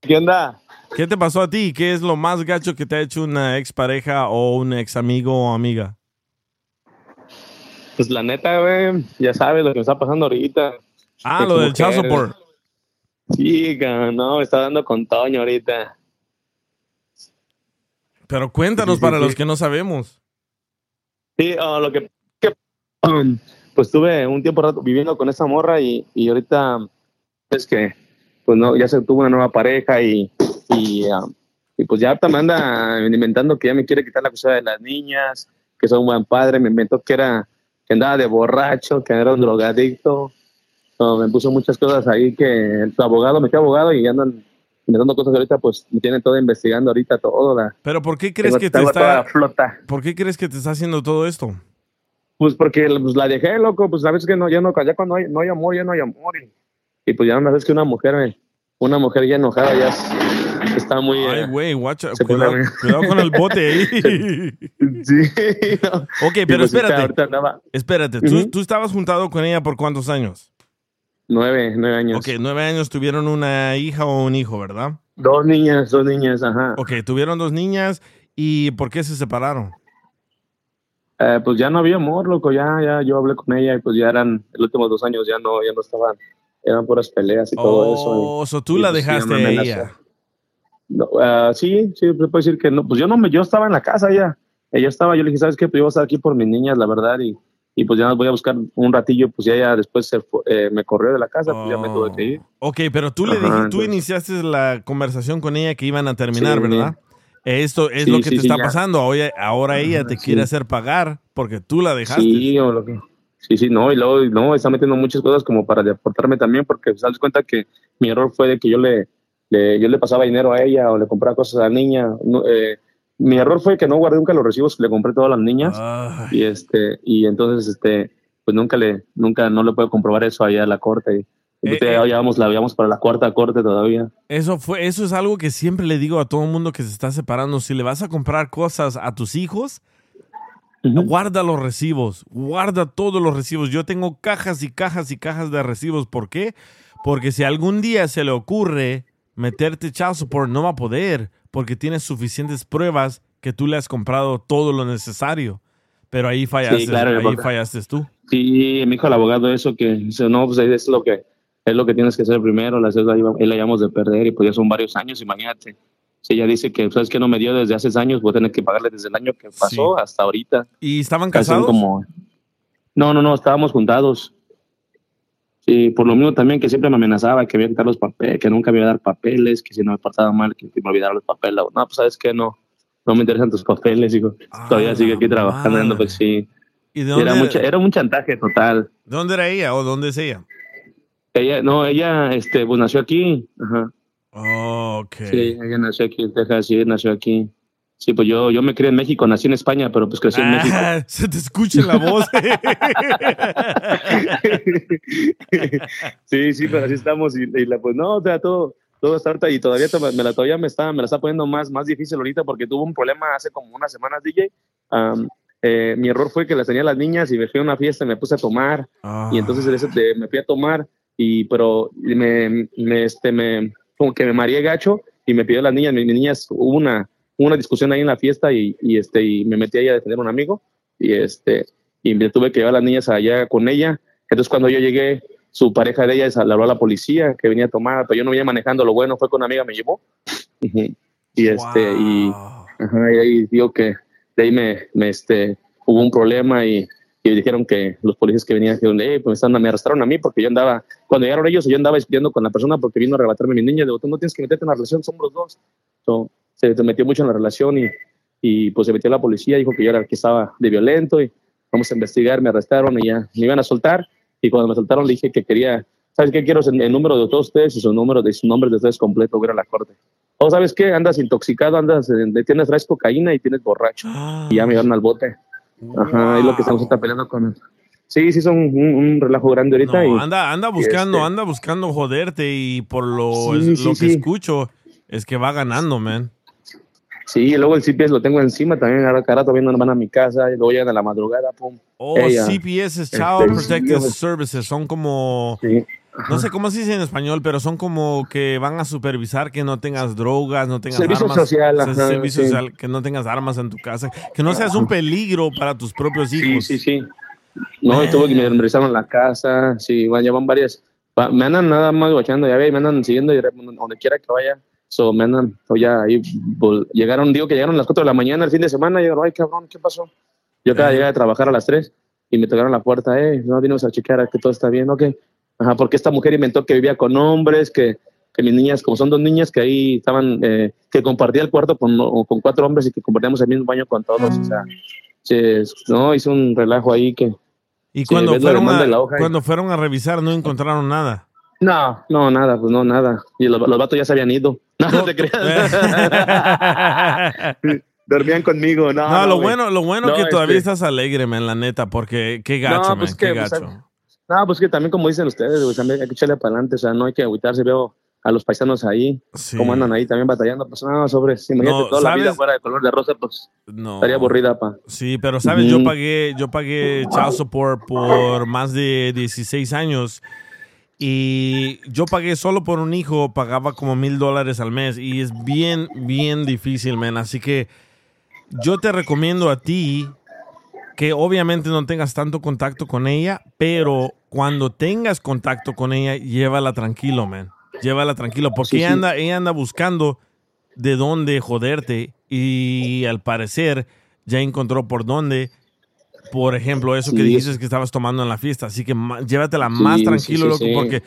[SPEAKER 11] ¿Qué onda?
[SPEAKER 4] ¿Qué te pasó a ti? ¿Qué es lo más gacho que te ha hecho una ex pareja o un ex amigo o amiga?
[SPEAKER 11] Pues la neta, güey, ya sabes lo que me está pasando ahorita.
[SPEAKER 4] Ah, lo del child support.
[SPEAKER 11] Sí, cabrón, no, me está dando con Toño ahorita.
[SPEAKER 4] Pero cuéntanos
[SPEAKER 11] Sí, sí,
[SPEAKER 4] para
[SPEAKER 11] sí.
[SPEAKER 4] los que no sabemos.
[SPEAKER 11] Sí, ah, lo que, que, um, pues estuve un tiempo rato viviendo con esa morra y, y ahorita es que pues no, ya se tuvo una nueva pareja y, y, ah, y pues ya ahorita me anda inventando que ya me quiere quitar la cosa de las niñas, que soy un buen padre, me inventó que era que andaba de borracho, que era un drogadicto, No, me puso muchas cosas ahí que su abogado, me quedé abogado y andan inventando cosas ahorita, pues me tienen todo investigando ahorita todo. La,
[SPEAKER 4] Pero ¿por qué crees que te está
[SPEAKER 11] flota.
[SPEAKER 4] ¿Por qué crees que te está haciendo todo esto?
[SPEAKER 11] Pues porque pues, la dejé, loco, pues sabes que no, ya no, ya cuando hay, no hay amor, ya no hay amor. Y, y pues ya una vez que una mujer, una mujer ya enojada ya es- está muy...
[SPEAKER 4] Ay,
[SPEAKER 11] eh,
[SPEAKER 4] güey, guacha, cuidado, con el bote ahí.
[SPEAKER 11] sí, no.
[SPEAKER 4] Ok, pero
[SPEAKER 11] pues,
[SPEAKER 4] espérate.
[SPEAKER 11] ahorita andaba
[SPEAKER 4] Espérate, ¿tú, tú estabas juntado con ella por cuántos años?
[SPEAKER 11] nueve, nueve años.
[SPEAKER 4] Ok, nueve años tuvieron una hija o un hijo, ¿verdad?
[SPEAKER 11] Dos niñas, dos niñas, ajá.
[SPEAKER 4] Ok, tuvieron dos niñas y ¿por qué se separaron?
[SPEAKER 11] Eh, pues ya no había amor, loco, ya, ya, yo hablé con ella y pues ya eran, los últimos dos años ya no, ya no estaban, eran puras peleas y todo eso. y-
[SPEAKER 4] Oh, so tú
[SPEAKER 11] y,
[SPEAKER 4] la
[SPEAKER 11] pues,
[SPEAKER 4] dejaste a ella.
[SPEAKER 11] No, ah, sí, sí, se puede decir que no. Pues yo no me, yo estaba en la casa ya. Ella estaba, yo le dije, ¿sabes qué? Pues yo voy a estar aquí por mis niñas, la verdad, y, y pues ya las voy a buscar un ratillo, pues ya ella después se fue- eh, me corrió de la casa, pues ya me tuve que ir.
[SPEAKER 4] Ok, pero tú le dijiste, tú iniciaste la conversación con ella que iban a terminar,
[SPEAKER 11] Sí.
[SPEAKER 4] ¿verdad? Esto es
[SPEAKER 11] Sí,
[SPEAKER 4] lo que te está
[SPEAKER 11] ya.
[SPEAKER 4] pasando. Ahora, ahora ella te quiere hacer pagar porque tú la dejaste.
[SPEAKER 11] Sí, o lo que- sí, sí, no, y luego, no, está metiendo muchas cosas como para deportarme también, porque sabes cuenta que mi error fue de que yo le, le- yo le pasaba dinero a ella o le compraba cosas a la niña. No, eh, mi error fue que no guardé nunca los recibos que le compré a todas las niñas. y este y entonces este pues nunca le nunca no le puedo comprobar eso allá a la corte pues,
[SPEAKER 4] Eh,
[SPEAKER 11] ya
[SPEAKER 4] eh.
[SPEAKER 11] llevamos la llevamos para la cuarta corte todavía
[SPEAKER 4] Eso fue, eso es algo que siempre le digo a todo el mundo que se está separando. Si le vas a comprar cosas a tus hijos, guarda los recibos, guarda todos los recibos. Yo tengo cajas y cajas y cajas de recibos. ¿Por qué? Porque si algún día se le ocurre meterte child support, no va a poder, porque tienes suficientes pruebas que tú le has comprado todo lo necesario. Pero ahí fallaste,
[SPEAKER 11] claro,
[SPEAKER 4] ahí fallaste tú.
[SPEAKER 11] sí me dijo el abogado eso que dice, no pues es lo que es lo que tienes que hacer primero deudas ahí la llevamos de perder y pues ya son varios años imagínate si ella dice que sabes que no me dio desde hace años voy a tener que pagarle desde el año que pasó hasta ahorita
[SPEAKER 4] ¿Y estaban casados?
[SPEAKER 11] como no no no estábamos juntados Sí, por lo mismo también que siempre me amenazaba que me iba a quitar los papeles, que nunca me iba a dar papeles, que si no me portaba mal, que, me olvidara los papeles. No, pues sabes que no, no me interesan tus papeles, hijo. Todavía sigue aquí trabajando, pues sí.
[SPEAKER 4] ¿Y de
[SPEAKER 11] Era,
[SPEAKER 4] dónde-
[SPEAKER 11] mucha, era un chantaje total.
[SPEAKER 4] ¿Dónde era ella o dónde es ella?
[SPEAKER 11] Ella, no, ella, este, pues nació aquí. Ajá.
[SPEAKER 4] Oh, ok.
[SPEAKER 11] Sí, ella nació aquí en Texas, sí, nació aquí. Sí, pues yo, yo me crié en México, nací en España, pero pues crecí en México.
[SPEAKER 4] Ah, se te escucha la voz.
[SPEAKER 11] sí, sí, pero así estamos y, y la, pues no, o sea, todo, todo está ahorita y todavía to- me la, todavía me está, me la está poniendo más, más difícil ahorita porque tuve un problema hace como unas semanas, DJ. Am, eh, mi error fue que las tenía las niñas y me fui a una fiesta y me puse a tomar y entonces me fui a tomar y pero me, me, este, me como que me mareé gacho y me pidió las niñas, mis, mis niñas, hubo una, una discusión ahí en la fiesta y, y, este, y me metí ahí a defender a un amigo y este y me tuve que llevar a las niñas allá con ella. Entonces cuando yo llegué, su pareja de ella le habló a la policía que venía a tomar, pero yo no venía manejando, lo bueno fue que una amiga me llevó. Y este, y, ajá, y ahí digo que de ahí me, me, este, hubo un problema y, y dijeron que los policías que venían dijeron, "Eh, pues me arrestaron a mí porque yo andaba, cuando llegaron ellos, yo andaba discutiendo con la persona porque vino a arrebatarme a mi niña, digo, tú no tienes que meterte en la relación, somos los dos. So, se, metió mucho en la relación y, y pues se metió la policía, dijo que yo era el que estaba de violento y vamos a investigar, me arrestaron y ya me iban a soltar y cuando me soltaron le dije que quería, ¿sabes qué? Quiero el, el número de todos ustedes y su número de su nombre de ustedes completo, voy a ir a la corte. O sabes qué, andas intoxicado, andas, eh, tienes traes cocaína y tienes borracho. Y ya me llevaron al bote. Ajá, es lo que estamos peleando con Sí, sí, son un, un relajo grande ahorita.
[SPEAKER 4] No,
[SPEAKER 11] y,
[SPEAKER 4] anda, anda buscando,
[SPEAKER 11] este,
[SPEAKER 4] anda buscando joderte y por lo,
[SPEAKER 11] Sí,
[SPEAKER 4] es-
[SPEAKER 11] sí,
[SPEAKER 4] lo que escucho es que va ganando, man.
[SPEAKER 11] Sí, y luego el CPS lo tengo encima también, ahora cada rato vienen, van a mi casa y luego llegan a la madrugada, pum.
[SPEAKER 4] Oh,
[SPEAKER 11] Ella,
[SPEAKER 4] CPS es
[SPEAKER 11] este,
[SPEAKER 4] Child Protective
[SPEAKER 11] sí,
[SPEAKER 4] Services. Son como. No sé cómo se dice en español, pero son como que van a supervisar que no tengas drogas, no tengas
[SPEAKER 11] Servicio
[SPEAKER 4] armas.
[SPEAKER 11] social, ajá,
[SPEAKER 4] servicio
[SPEAKER 11] sí.
[SPEAKER 4] social, que no tengas armas en tu casa, que no seas un peligro para tus propios hijos.
[SPEAKER 11] Sí, sí, sí. No, y tuve que me revisaron la casa, sí, bueno, ya van varias. va- Me andan nada más guachando, ya ve, me andan siguiendo y donde quiera que vaya. So, me andan, o ya ahí vol- llegaron, digo que llegaron a las 4 de la mañana el fin de semana, y yo, ay, cabrón, ¿qué pasó? Yo acaba de llegar a trabajar a las 3 y me tocaron la puerta, eh, no vinimos a chequear que todo está bien, ok. Ajá, porque esta mujer inventó que vivía con hombres, que, que mis niñas, como son dos niñas que ahí estaban, eh, que compartía el cuarto con, con cuatro hombres y que compartíamos el mismo baño con todos, o sea, se- no, hizo un relajo ahí que...
[SPEAKER 4] Y cuando, fueron a,
[SPEAKER 11] hoja y-
[SPEAKER 4] cuando fueron a revisar no encontraron nada.
[SPEAKER 11] No, no, nada, pues no, nada. Y los, los vatos ya se habían ido. No, no te creas. Dormían conmigo, no.
[SPEAKER 4] No, lo bueno, lo bueno
[SPEAKER 11] No,
[SPEAKER 4] que todavía
[SPEAKER 11] este-
[SPEAKER 4] estás alegre, man, la neta, porque qué gacho,
[SPEAKER 11] pues
[SPEAKER 4] man, qué
[SPEAKER 11] que, pues,
[SPEAKER 4] gacho.
[SPEAKER 11] No, pues que también como dicen ustedes, güey, también hay que echarle para adelante, o sea, no hay que agüitarse, veo a los paisanos ahí, cómo andan ahí también batallando, pues no, sobre, si imagínate
[SPEAKER 4] No,
[SPEAKER 11] toda la vida
[SPEAKER 4] ¿sabes?
[SPEAKER 11] fuera de color de rosa, pues
[SPEAKER 4] No.
[SPEAKER 11] estaría aburrida, pa.
[SPEAKER 4] Sí, pero sabes, yo
[SPEAKER 11] Ujú.
[SPEAKER 4] pagué, yo pagué child support por más de 16 años y yo pagué solo por un hijo, pagaba como mil dólares al mes y es bien, bien difícil, man. Así que yo te recomiendo a ti que obviamente no tengas tanto contacto con ella, pero cuando tengas contacto con ella, llévala tranquilo, man. Llévala tranquilo, porque
[SPEAKER 11] Sí,
[SPEAKER 4] ella. Anda, ella anda buscando de dónde joderte y al parecer ya encontró por dónde. Por ejemplo, eso que dijiste que estabas tomando en la fiesta. Así que llévatela
[SPEAKER 11] Sí,
[SPEAKER 4] más tranquilo, loco, porque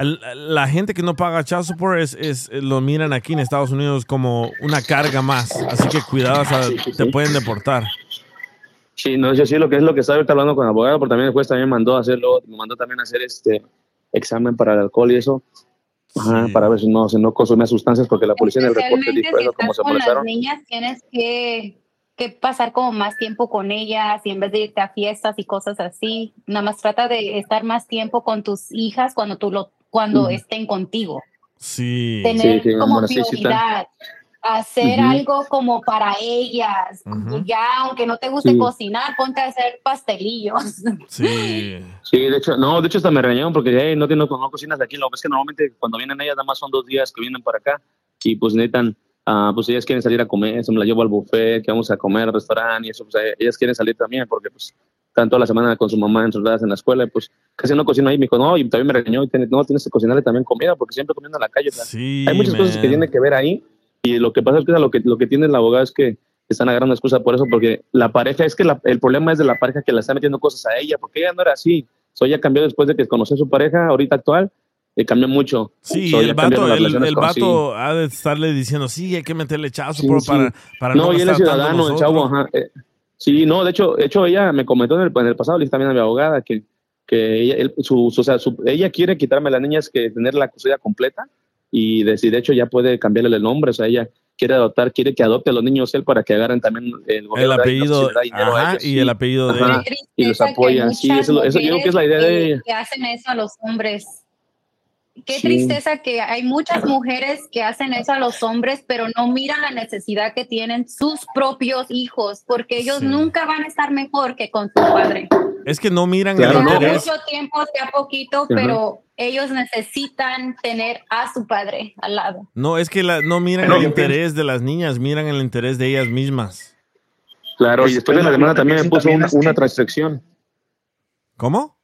[SPEAKER 4] la gente que no paga child support es, es- lo miran aquí en Estados Unidos como una carga más. Así que cuidado, o sea, te pueden deportar.
[SPEAKER 11] Sí, no, yo sí lo que es lo que estaba hablando con el abogado, porque también el juez también mandó a hacerlo, me mandó también a hacer este examen para el alcohol y eso, Ajá, para ver si no, si no consumía sustancias, porque la policía en el reporte dijo
[SPEAKER 8] si
[SPEAKER 11] eso, como se
[SPEAKER 8] con las
[SPEAKER 11] molestaron.
[SPEAKER 8] niñas, tienes que, que pasar como más tiempo con ellas y en vez de irte a fiestas y cosas así, nada más trata de estar más tiempo con tus hijas cuando tú lo, cuando
[SPEAKER 4] Ujú.
[SPEAKER 8] estén contigo.
[SPEAKER 4] Sí.
[SPEAKER 8] Tener
[SPEAKER 11] Sí, sí,
[SPEAKER 8] como
[SPEAKER 11] bueno, sí, sí, está.
[SPEAKER 8] prioridad. Hacer
[SPEAKER 11] Ujú.
[SPEAKER 8] algo como para ellas.
[SPEAKER 4] Ujú.
[SPEAKER 8] Ya, aunque no te guste
[SPEAKER 11] Sí.
[SPEAKER 8] cocinar, ponte a hacer pastelillos.
[SPEAKER 4] Sí.
[SPEAKER 11] Sí, de hecho, no, de hecho hasta me regañaron porque hey, no, tiene- no, cocinas de aquí. Lo que es que normalmente cuando vienen ellas nada más son dos días que vienen para acá y pues necesitan, ah, pues ellas quieren salir a comer, se me la llevo al buffet, que vamos a comer al restaurante y eso, pues eh, ellas quieren salir también porque pues están toda la semana con su mamá encerradas en la escuela y pues casi no cocino ahí. Me dijo, no, y también me regañó, y tiene- no, tienes que cocinarle también comida porque siempre comiendo en la calle.
[SPEAKER 4] Sí,
[SPEAKER 11] hay muchas cosas que
[SPEAKER 4] man.
[SPEAKER 11] tienen que ver ahí y lo que pasa es que lo que, lo que tiene el abogado es que están agarrando excusa por eso, porque la pareja, es que la- el problema es de la pareja que le está metiendo cosas a ella, porque ella no era así. So, ella cambió después de que conoció a su pareja, ahorita actual, y cambió mucho.
[SPEAKER 4] Sí,
[SPEAKER 11] So,
[SPEAKER 4] el vato, el, vato ha de estarle diciendo, sí, hay que meterle chazo
[SPEAKER 11] Sí,
[SPEAKER 4] por-
[SPEAKER 11] sí.
[SPEAKER 4] para, para no,
[SPEAKER 11] no, y él es ciudadano, el chavo, ajá. eh, sí, no, de hecho, de hecho ella me comentó en el, en el pasado, le también a mi abogada, que, que ella, él- su, su- o sea, su- ella quiere quitarme a las niñas que tener la custodia completa y de, de hecho ya puede cambiarle el nombre, o sea, ella, quiere adoptar, quiere que adopte a los niños él para que agarren también el
[SPEAKER 4] El apellido, ajá,
[SPEAKER 11] ellos,
[SPEAKER 4] y
[SPEAKER 11] sí.
[SPEAKER 4] el apellido de
[SPEAKER 11] Ajá,
[SPEAKER 4] ella.
[SPEAKER 11] y los apoyan, sí, eso, eso yo creo que es la idea de ella.
[SPEAKER 8] que hacen eso a los hombres. Qué
[SPEAKER 11] Sí.
[SPEAKER 8] tristeza que hay muchas mujeres que hacen eso a los hombres, pero no miran la necesidad que tienen sus propios hijos, porque ellos
[SPEAKER 4] Sí.
[SPEAKER 8] nunca van a estar mejor que con su padre.
[SPEAKER 4] Es que no miran
[SPEAKER 11] Claro,
[SPEAKER 4] el interés.
[SPEAKER 8] mucho tiempo, sea poquito, pero ellos necesitan tener a su padre al lado.
[SPEAKER 4] No, es que la- no miran
[SPEAKER 11] No,
[SPEAKER 4] el interés de las niñas, miran el interés de ellas mismas.
[SPEAKER 11] Claro, y después de la demanda también me puso
[SPEAKER 5] también
[SPEAKER 11] una, transacción.
[SPEAKER 4] ¿Cómo?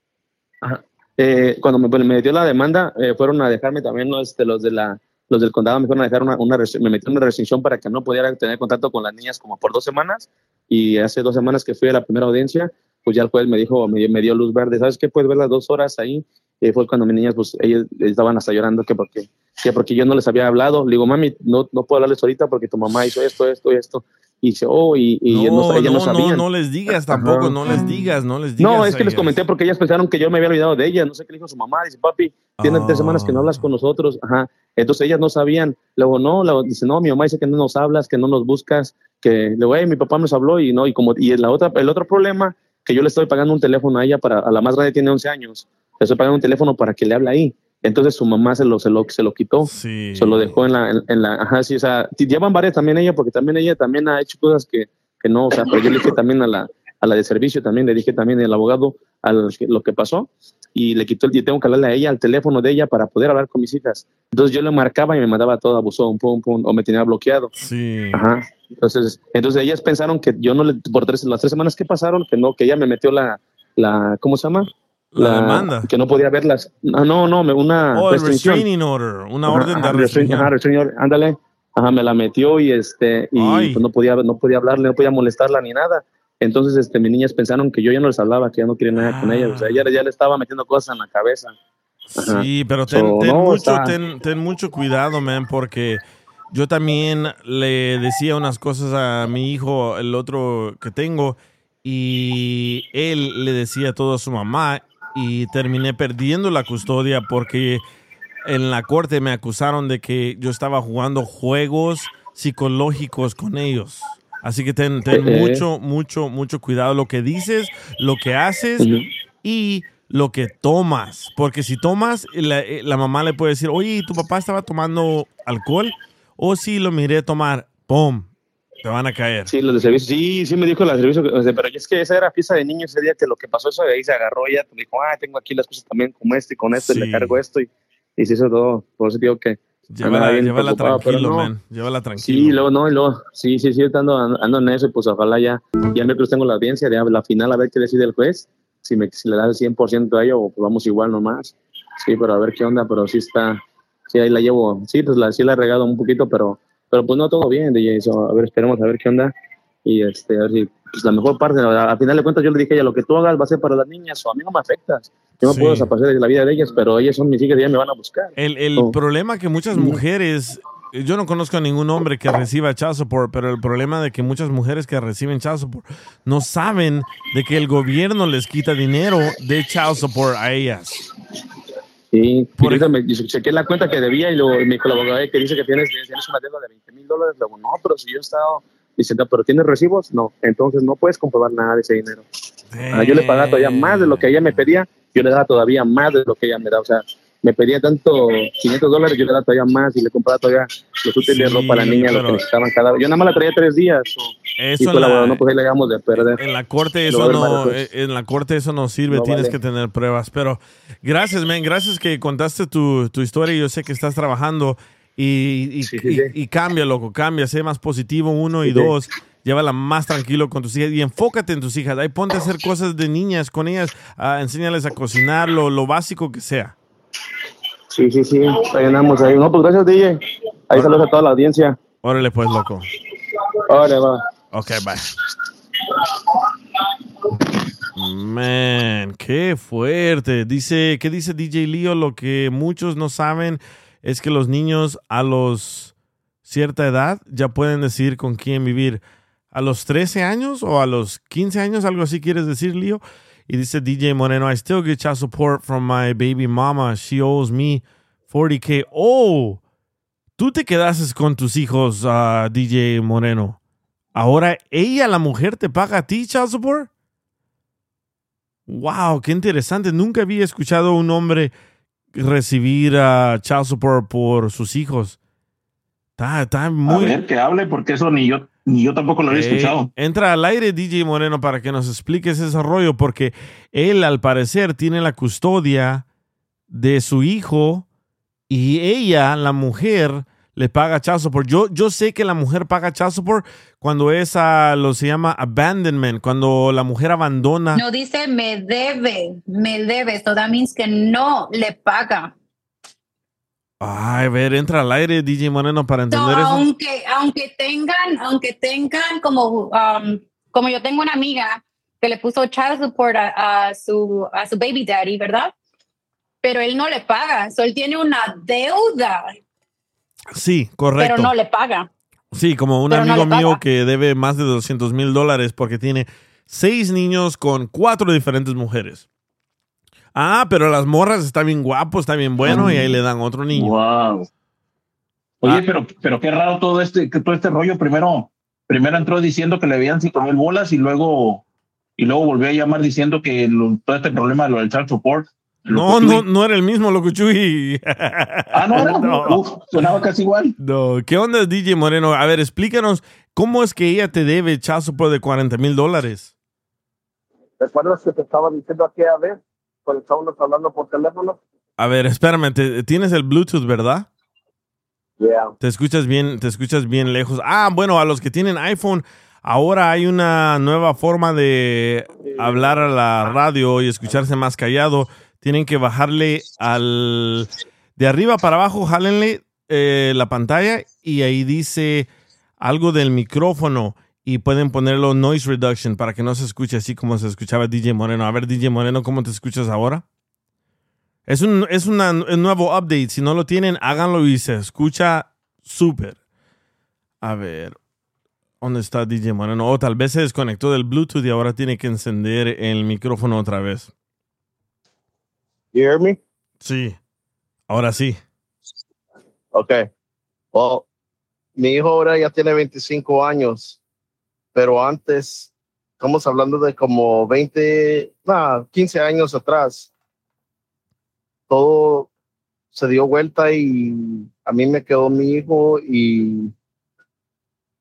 [SPEAKER 11] Eh, cuando me, me dio la demanda, eh, fueron a dejarme también los, de los la los del condado me fueron a dejar una, una me metieron una restricción para que no pudiera tener contacto con las niñas como por dos semanas. Y hace dos semanas que fui a la primera audiencia pues ya el juez me dijo me, dio luz verde sabes qué puedes ver las dos horas ahí y fue cuando mis niñas pues ellas estaban hasta llorando que porque que porque yo no les había hablado. Le digo mami no no puedo hablarles ahorita porque tu mamá hizo esto esto y esto y dice oh y, y
[SPEAKER 4] No,
[SPEAKER 11] no, ellas no
[SPEAKER 4] no, no,
[SPEAKER 11] sabían
[SPEAKER 4] no les digas tampoco,
[SPEAKER 11] Ajá.
[SPEAKER 4] no les digas, no les digas.
[SPEAKER 11] no, es que les comenté porque ellas pensaron que yo me había olvidado de ellas. No sé qué le dijo su mamá. Dice, papi, tiene tres semanas que no hablas con nosotros. Ajá. Entonces ellas no sabían. Luego, no, luego dice, no, mi mamá dice que no nos hablas, que no nos buscas, que luego, "Ey, mi papá nos habló y no, y como, y la otra, el otro problema, que yo le estoy pagando un teléfono a ella para, a la más grande tiene 11 años, le estoy pagando un teléfono para que le hable ahí. Entonces su mamá se lo, se lo, se lo quitó,
[SPEAKER 4] Sí.
[SPEAKER 11] se lo dejó en la, en, en la, ajá, sí, o sea, llevan varias también ella, porque también ella también ha hecho cosas que, que no, o sea, pero yo le dije también a la, a la de servicio también, le dije también al abogado que- lo que pasó y le quitó el, y tengo que hablarle a ella al teléfono de ella para poder hablar con mis hijas. Entonces yo le marcaba y me mandaba todo abusón, pum, pum, o me tenía bloqueado.
[SPEAKER 4] Sí.
[SPEAKER 11] Ajá. Entonces, entonces ellas pensaron que yo no le, por tres, las tres semanas que pasaron, que no, que ella me metió la, la, ¿cómo se llama?
[SPEAKER 4] La demanda.
[SPEAKER 11] Que no podía verlas. No, no, no, me- una
[SPEAKER 4] Oh, el
[SPEAKER 11] restricción.
[SPEAKER 4] restraining order, una orden de
[SPEAKER 11] ajá,
[SPEAKER 4] restricción.
[SPEAKER 11] ajá, restraining order, ándale. Ajá, me la metió y este y pues no podía no podía hablarle, no podía molestarla ni nada. Entonces, este, mis niñas pensaron que yo ya no les hablaba, que ya no quería nada con ellas. O sea, ella ya le estaba metiendo cosas en la cabeza. Ajá.
[SPEAKER 4] Sí, pero ten,
[SPEAKER 11] So,
[SPEAKER 4] ten
[SPEAKER 11] no,
[SPEAKER 4] mucho,
[SPEAKER 11] está-
[SPEAKER 4] ten, ten mucho cuidado, man, porque yo también le decía unas cosas a mi hijo, el otro que tengo, y él le decía todo a su mamá y terminé perdiendo la custodia porque en la corte me acusaron de que yo estaba jugando juegos psicológicos con ellos. Así que ten, ten
[SPEAKER 11] Eh, eh.
[SPEAKER 4] mucho, mucho, mucho cuidado lo que dices, lo que haces y lo que tomas. Porque si tomas, la, eh, la mamá le puede decir, oye, ¿tu papá estaba tomando alcohol? O si lo miré tomar, ¡pum! Te van a caer.
[SPEAKER 11] Sí, los de servicio, sí, sí me dijo la de servicio, pero es que esa era fiesta de niños ese día que lo que pasó eso de ahí se agarró ella, me dijo, ah, tengo aquí las cosas también como este y con esto y
[SPEAKER 4] Sí.
[SPEAKER 11] le cargo esto y, y se hizo todo. Por eso digo que
[SPEAKER 4] Llévala, llévala tranquilo,
[SPEAKER 11] no.
[SPEAKER 4] man. Llévala tranquilo.
[SPEAKER 11] Sí, luego no, y luego, sí, sí, sí, ando, ando en eso y pues ojalá ya, ya miércoles tengo la audiencia de la final a ver qué decide el juez, si, me, si le da el 100% a ello o vamos igual nomás. Sí, pero a ver qué onda, pero sí está, sí, ahí la llevo, sí, pues la, sí la he regado un poquito, pero, pero pues no todo bien, DJ, so, a ver, esperemos a ver qué onda y este, a ver si, pues la mejor parte, a- al final de cuentas yo le dije a ella, lo que tú hagas va a ser para las niñas o a mí no me afecta, yo no
[SPEAKER 4] Sí.
[SPEAKER 11] puedo desaparecer de la vida de ellas, pero ellas son mis hijas y ellas me van a buscar.
[SPEAKER 4] El, el
[SPEAKER 11] No.
[SPEAKER 4] problema que muchas mujeres, yo no conozco a ningún hombre que reciba child support, pero el problema de que muchas mujeres que reciben child support no saben de que el gobierno les quita dinero de child support a ellas.
[SPEAKER 11] Sí, y ahorita me chequé la cuenta que debía y luego me dijo la abogada que dice que tienes, tienes una deuda de 20 mil dólares. Luego, no, pero si yo he estado, dice, no, pero ¿tienes recibos? No, entonces no puedes comprobar nada de ese dinero. Ah, yo le pagaba todavía más de lo que ella me pedía, yo le daba todavía más de lo que ella me da. O sea, me pedía tanto 500 dólares, yo le daba todavía más y le compraba todavía los útiles de
[SPEAKER 4] Sí,
[SPEAKER 11] ropa a la niña, lo que necesitaban cada Yo nada más la traía tres días.
[SPEAKER 4] Eso
[SPEAKER 11] y pues la no, pues ahí llegamos de perder.
[SPEAKER 4] En la corte eso
[SPEAKER 11] a
[SPEAKER 4] no,
[SPEAKER 11] veces.
[SPEAKER 4] eh, en la corte eso no sirve,
[SPEAKER 11] No
[SPEAKER 4] tienes
[SPEAKER 11] vale.
[SPEAKER 4] que tener pruebas. Pero gracias, man, gracias que contaste tu, tu historia. Yo sé que estás trabajando y, y, y- y cambia, loco, cambia, sé más positivo, uno y dos. Llévala más tranquilo con tus hijas y enfócate en tus hijas. Ahí ponte a hacer cosas de niñas con ellas, ah, enséñales a cocinar, lo, lo básico que sea.
[SPEAKER 11] Sí, sí, sí, ahí andamos ahí. No, pues gracias, DJ. Ahí saludos a toda la audiencia.
[SPEAKER 4] Órale, pues, loco.
[SPEAKER 11] Órale, va.
[SPEAKER 4] Ok, bye. Man, qué fuerte. Dice, ¿qué dice DJ Leo? Lo que muchos no saben es que los niños a los cierta edad ya pueden decidir con quién vivir. ¿A los 13 años o a los 15 años? Algo así quieres decir, Leo. Y dice DJ Moreno, I still get child support from my baby mama. She owes me 40k. Oh, tú te quedases con tus hijos, ah, DJ Moreno. Ahora ella, la mujer, te paga a ti child support. Wow, qué interesante. Nunca había escuchado a un hombre recibir a child support por sus hijos. Está, está muy.
[SPEAKER 5] A que hable, porque eso ni yo, yo tampoco lo había
[SPEAKER 4] Eh,
[SPEAKER 5] escuchado.
[SPEAKER 4] entra al aire DJ Moreno para que nos expliques ese rollo, porque él al parecer tiene la custodia de su hijo y ella, la mujer, le paga child support. Yo, yo sé que la mujer paga child support cuando es a lo se llama abandonment, cuando la mujer abandona.
[SPEAKER 8] No dice me debe, me debe. So that means que no le paga.
[SPEAKER 4] Ay, a ver, entra al aire DJ Moreno para entender eso.
[SPEAKER 8] aunque, aunque tengan, aunque tengan como, um, como yo tengo una amiga que le puso child support a, a su, a su baby daddy, ¿verdad? Pero él no le paga. So, él tiene una deuda,
[SPEAKER 4] Sí, correcto.
[SPEAKER 8] pero no le paga.
[SPEAKER 4] Sí, como un
[SPEAKER 8] Pero no
[SPEAKER 4] amigo mío que debe más de 200 mil dólares porque tiene seis niños con cuatro diferentes mujeres. Ah, pero las morras está bien guapo, está bien bueno y ahí le dan otro niño.
[SPEAKER 5] Wow. Oye, pero, pero qué raro todo este, que todo este rollo. Primero, primero entró diciendo que le habían cinco mil bolas y luego, y luego volvió a llamar diciendo que lo- todo este problema de lo del child support.
[SPEAKER 4] No, no, no era el mismo Locuchuy.
[SPEAKER 5] Ah, no, era. Uf, sonaba casi igual.
[SPEAKER 4] No, ¿qué onda, DJ Moreno? A ver, explícanos, ¿cómo es que ella te debe child support de 40 mil dólares?
[SPEAKER 12] ¿Recuerdas que te estaba diciendo aquella vez cuando estábamos hablando por teléfono?
[SPEAKER 4] A ver, espérame, te- tienes el Bluetooth, ¿verdad?
[SPEAKER 12] Yeah.
[SPEAKER 4] Te escuchas bien, te escuchas bien lejos. Ah, bueno, a los que tienen iPhone, ahora hay una nueva forma de hablar a la radio y escucharse más callado. Tienen que bajarle al de arriba para abajo, jálenle eh, la pantalla y ahí dice algo del micrófono y pueden ponerlo noise reduction para que no se escuche así como se escuchaba DJ Moreno. A ver, DJ Moreno, ¿cómo te escuchas ahora? Es un, es una- un nuevo update. Si no lo tienen, háganlo y se escucha súper. A ver. ¿Dónde está DJ Moreno? O tal vez se desconectó del Bluetooth y ahora tiene que encender el micrófono otra vez.
[SPEAKER 12] You hear me?
[SPEAKER 4] Sí. Ahora sí.
[SPEAKER 12] Okay. Well, mi hijo ahora ya tiene 25 años, pero antes, estamos hablando de como 20, nah, 15 años atrás, todo se dio vuelta y a mí me quedó mi hijo y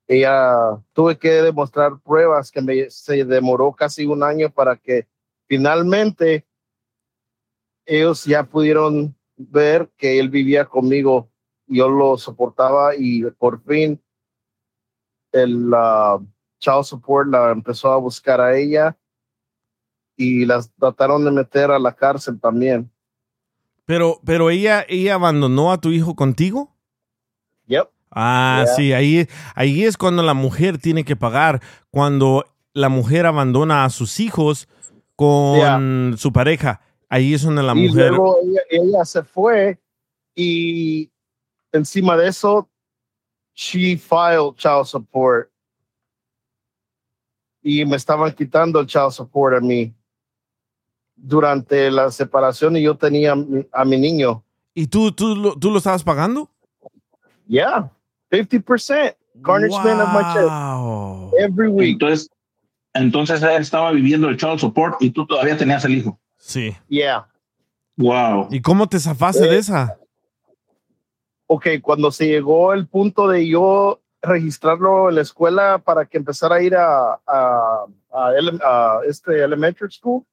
[SPEAKER 12] ella tuve que demostrar pruebas que me, se demoró casi un año para que finalmente ellos ya pudieron ver que él vivía conmigo, yo lo soportaba y por fin el ah, child support la empezó a buscar a ella y las trataron de meter a la cárcel también.
[SPEAKER 4] Pero, pero ella, ella abandonó a tu hijo contigo.
[SPEAKER 12] Yep.
[SPEAKER 4] Ah,
[SPEAKER 12] Yeah.
[SPEAKER 4] sí, ahí, ahí es cuando la mujer tiene que pagar. Cuando la mujer abandona a sus hijos con su pareja. Ahí es donde la
[SPEAKER 12] y
[SPEAKER 4] mujer.
[SPEAKER 12] luego ella, ella se fue y encima de eso, she filed child support y me estaban quitando el child support a mí durante la separación y yo tenía a mi niño.
[SPEAKER 4] ¿Y tú, tú, lo- tú lo estabas pagando?
[SPEAKER 12] Yeah, 50% garnishment of my check every week.
[SPEAKER 5] Entonces, entonces él estaba viviendo el child support y tú todavía tenías el hijo.
[SPEAKER 4] Sí.
[SPEAKER 12] Yeah.
[SPEAKER 5] Wow.
[SPEAKER 4] ¿Y cómo te zafaste
[SPEAKER 12] Eh,
[SPEAKER 4] de esa?
[SPEAKER 12] ok, cuando se llegó el punto de yo registrarlo en la escuela para que empezara a ir a, a, este elementary school,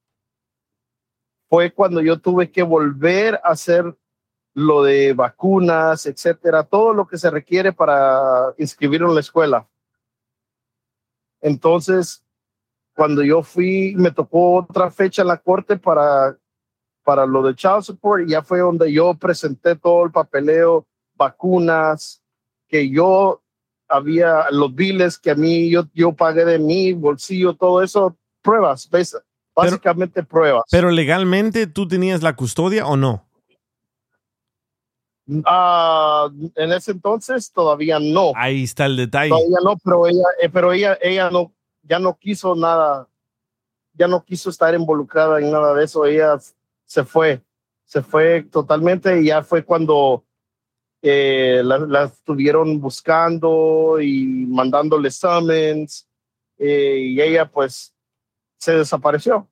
[SPEAKER 12] fue cuando yo tuve que volver a hacer lo de vacunas, etcétera, todo lo que se requiere para inscribirlo en la escuela. Entonces, cuando yo fui, me tocó otra fecha en la corte para, para lo de child support y ya fue donde yo presenté todo el papeleo, vacunas, que yo había los biles que a mí yo, yo pagué de mi bolsillo, todo eso, pruebas, ¿ves? básicamente pruebas.
[SPEAKER 4] Pero legalmente tú tenías la custodia o no?
[SPEAKER 12] Ah, en ese entonces todavía no.
[SPEAKER 4] Ahí está el detalle.
[SPEAKER 12] Todavía no, pero ella, eh, pero ella, ella no, ya no quiso nada, ya no quiso estar involucrada en nada de eso. Ella se fue, se fue totalmente y ya fue cuando eh, la, la estuvieron buscando y mandándole summons eh, y ella pues se desapareció.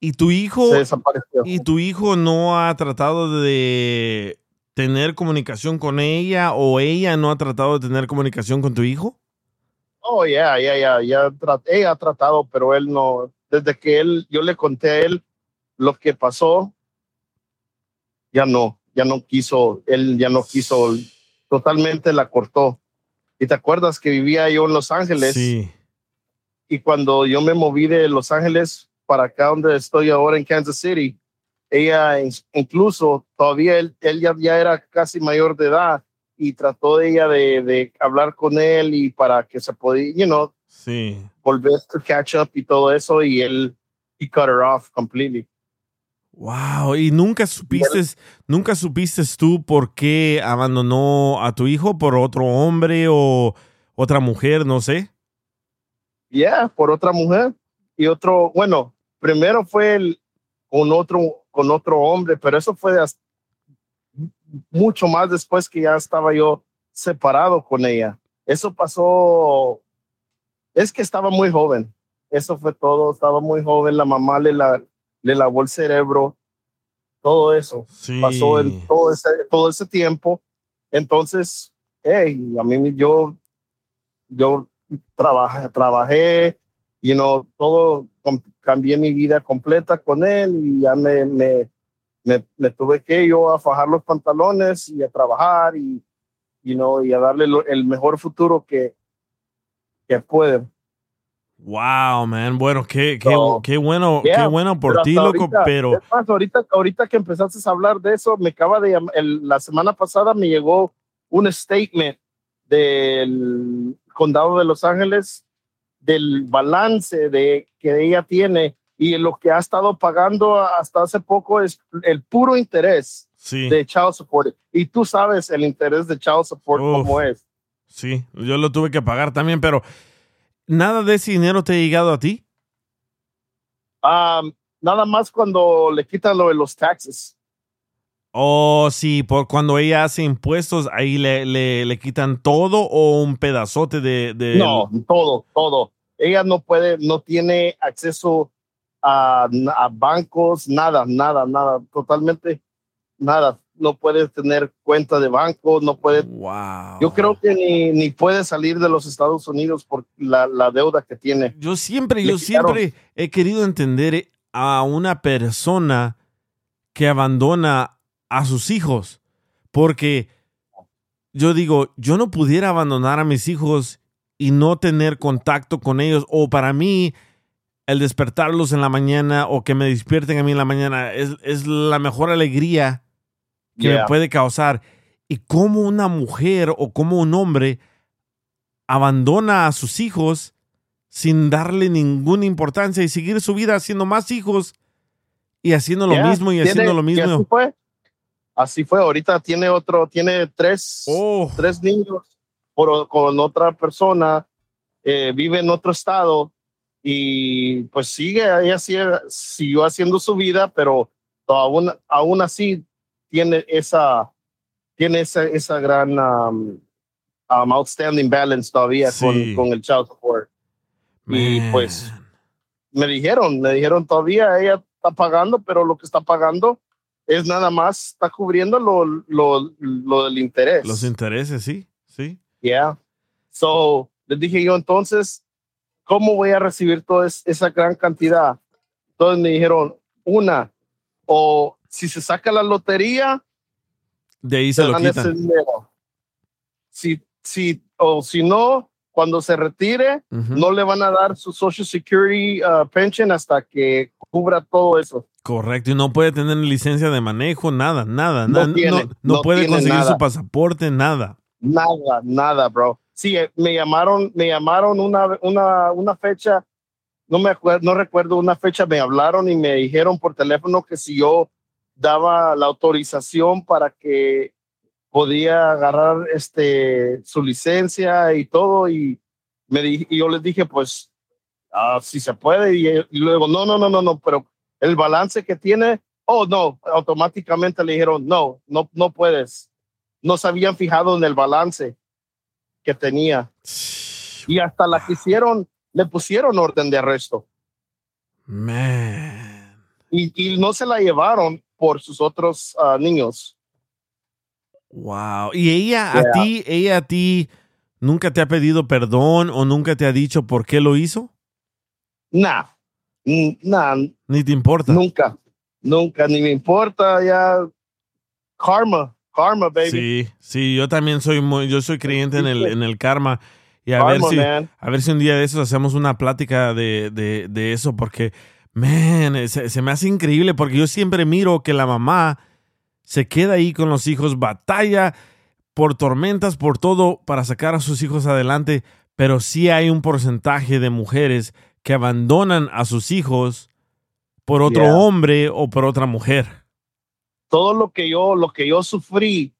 [SPEAKER 4] ¿Y tu hijo?
[SPEAKER 12] Se desapareció.
[SPEAKER 4] ¿Y tu hijo no ha tratado de tener comunicación con ella o ella no ha tratado de tener comunicación con tu hijo?
[SPEAKER 12] Oh, ya, ya, ya, ya, tra- ella ha tratado, pero él no, desde que él, yo le conté a él lo que pasó, ya no, ya no quiso, él ya no quiso, totalmente la cortó. ¿Y te acuerdas que vivía yo en Los Ángeles?
[SPEAKER 4] Sí.
[SPEAKER 12] Y cuando yo me moví de Los Ángeles para acá donde estoy ahora en Kansas City, ella in- incluso todavía él, él ya, ya era casi mayor de edad y trató de ella de, de hablar con él y para que se podía, you know,
[SPEAKER 4] Sí.
[SPEAKER 12] volver to catch up y todo eso y él he cut her off completely.
[SPEAKER 4] Wow, y nunca supiste, nunca supiste tú por qué abandonó a tu hijo por otro hombre o otra mujer, no sé.
[SPEAKER 12] Yeah, por otra mujer y otro, bueno, primero fue el, con otro con otro hombre, pero eso fue hasta- mucho más después que ya estaba yo separado con ella. Eso pasó, es que estaba muy joven. Eso fue todo, estaba muy joven, la mamá le, la, le lavó el cerebro, todo eso
[SPEAKER 4] Sí.
[SPEAKER 12] pasó todo ese, todo ese tiempo. Entonces, hey, a mí yo, yo trabajé, trabajé, you know, todo, cambié mi vida completa con él y ya me, me, me, me tuve que yo a fajar los pantalones y a trabajar y, you know, y a darle lo- el mejor futuro que, que puede.
[SPEAKER 4] Wow, man. Bueno, qué, qué,
[SPEAKER 12] So,
[SPEAKER 4] qué bueno,
[SPEAKER 12] yeah,
[SPEAKER 4] qué bueno por ti, loco,
[SPEAKER 12] ahorita-
[SPEAKER 4] pero
[SPEAKER 12] es más, ahorita, ahorita que empezaste a hablar de eso, me acaba de el- la semana pasada me llegó un statement del condado de Los Ángeles del balance de que ella tiene y lo que ha estado pagando hasta hace poco es el puro interés
[SPEAKER 4] Sí.
[SPEAKER 12] de child support y tú sabes el interés de child support
[SPEAKER 4] Uf.
[SPEAKER 12] cómo es
[SPEAKER 4] sí, yo lo tuve que pagar también, pero nada de ese dinero te ha llegado a ti.
[SPEAKER 12] Ah, nada más cuando le quitan lo de los taxes
[SPEAKER 4] Oh, sí, por cuando ella hace impuestos, ahí le, le, le quitan todo o un pedazote de... de-
[SPEAKER 12] No, todo, todo. Ella no puede, no tiene acceso a, a bancos, nada, nada, nada, totalmente nada. No puede tener cuenta de banco, no puede.
[SPEAKER 4] Wow.
[SPEAKER 12] Yo creo que ni, ni puede salir de los Estados Unidos por la, la deuda que tiene.
[SPEAKER 4] Yo siempre,
[SPEAKER 12] Le
[SPEAKER 4] yo
[SPEAKER 12] quitaron.
[SPEAKER 4] siempre he querido entender a una persona que abandona a sus hijos, porque yo digo, yo no pudiera abandonar a mis hijos y no tener contacto con ellos, o para mí el despertarlos en la mañana o que me despierten a mí en la mañana es, es la mejor alegría que me
[SPEAKER 12] Yeah.
[SPEAKER 4] puede causar. Y cómo una mujer o como un hombre abandona a sus hijos sin darle ninguna importancia y seguir su vida haciendo más hijos y haciendo lo
[SPEAKER 12] Yeah,
[SPEAKER 4] mismo y haciendo lo
[SPEAKER 12] y así
[SPEAKER 4] mismo.
[SPEAKER 12] fue. Así fue. Ahorita tiene otro, tiene tres,
[SPEAKER 4] Oh.
[SPEAKER 12] tres niños por- con otra persona, eh, vive en otro estado y pues sigue, ella sigue, siguió haciendo su vida, pero aún, aún así tiene esa, tiene esa, esa gran um, um, outstanding balance todavía
[SPEAKER 4] Sí.
[SPEAKER 12] con, con el child support. Y
[SPEAKER 4] Man.
[SPEAKER 12] pues me dijeron, me dijeron todavía ella está pagando, pero lo que está pagando es nada más, está cubriendo lo, lo, lo del interés.
[SPEAKER 4] Los intereses, sí, sí.
[SPEAKER 12] Yeah. So, les dije yo entonces, ¿cómo voy a recibir toda es- esa gran cantidad? Entonces me dijeron, una, o si se saca la lotería,
[SPEAKER 4] De ahí se lo quitan.
[SPEAKER 12] Si, si, o si no, cuando se retire, no le van a dar su Social Security uh, pension hasta que cubra todo eso.
[SPEAKER 4] Correcto, y no puede tener licencia de manejo, nada, nada,
[SPEAKER 12] No
[SPEAKER 4] nada.
[SPEAKER 12] tiene,
[SPEAKER 4] no, no
[SPEAKER 12] no
[SPEAKER 4] puede
[SPEAKER 12] tiene
[SPEAKER 4] conseguir
[SPEAKER 12] nada.
[SPEAKER 4] su pasaporte, nada.
[SPEAKER 12] Nada, nada, bro. Sí, eh, me llamaron, me llamaron una, una, una fecha, no me acuerdo, no recuerdo una fecha, me hablaron y me dijeron por teléfono que si yo daba la autorización para que podía agarrar este su licencia y todo y me di- y yo les dije pues ah, si se puede y, y luego no no no no no pero el balance que tiene oh no automáticamente le dijeron no no no puedes no se habían fijado en el balance que tenía. Y hasta la que hicieron, le pusieron orden de arresto.
[SPEAKER 4] Man.
[SPEAKER 12] Y, y no se la llevaron por sus otros ah, niños.
[SPEAKER 4] Wow. ¿Y ella a ti, ella a ti, nunca te ha pedido perdón o nunca te ha dicho por qué lo hizo?
[SPEAKER 12] Nah, nah,
[SPEAKER 4] Ni te importa.
[SPEAKER 12] nunca, nunca, ni me importa ya. Karma, karma, baby.
[SPEAKER 4] Sí, sí, yo también soy muy, yo soy creyente en el, en el karma. Y a ver
[SPEAKER 12] Karma,
[SPEAKER 4] si,
[SPEAKER 12] man.
[SPEAKER 4] a ver si un día de esos hacemos una plática de, de, de eso, porque, man, se, se me hace increíble, porque yo siempre miro que la mamá se queda ahí con los hijos, batalla por tormentas, por todo, para sacar a sus hijos adelante, pero sí hay un porcentaje de mujeres que abandonan a sus hijos por otro
[SPEAKER 12] Yeah.
[SPEAKER 4] hombre o por otra mujer.
[SPEAKER 12] todo lo que yo lo que yo sufrí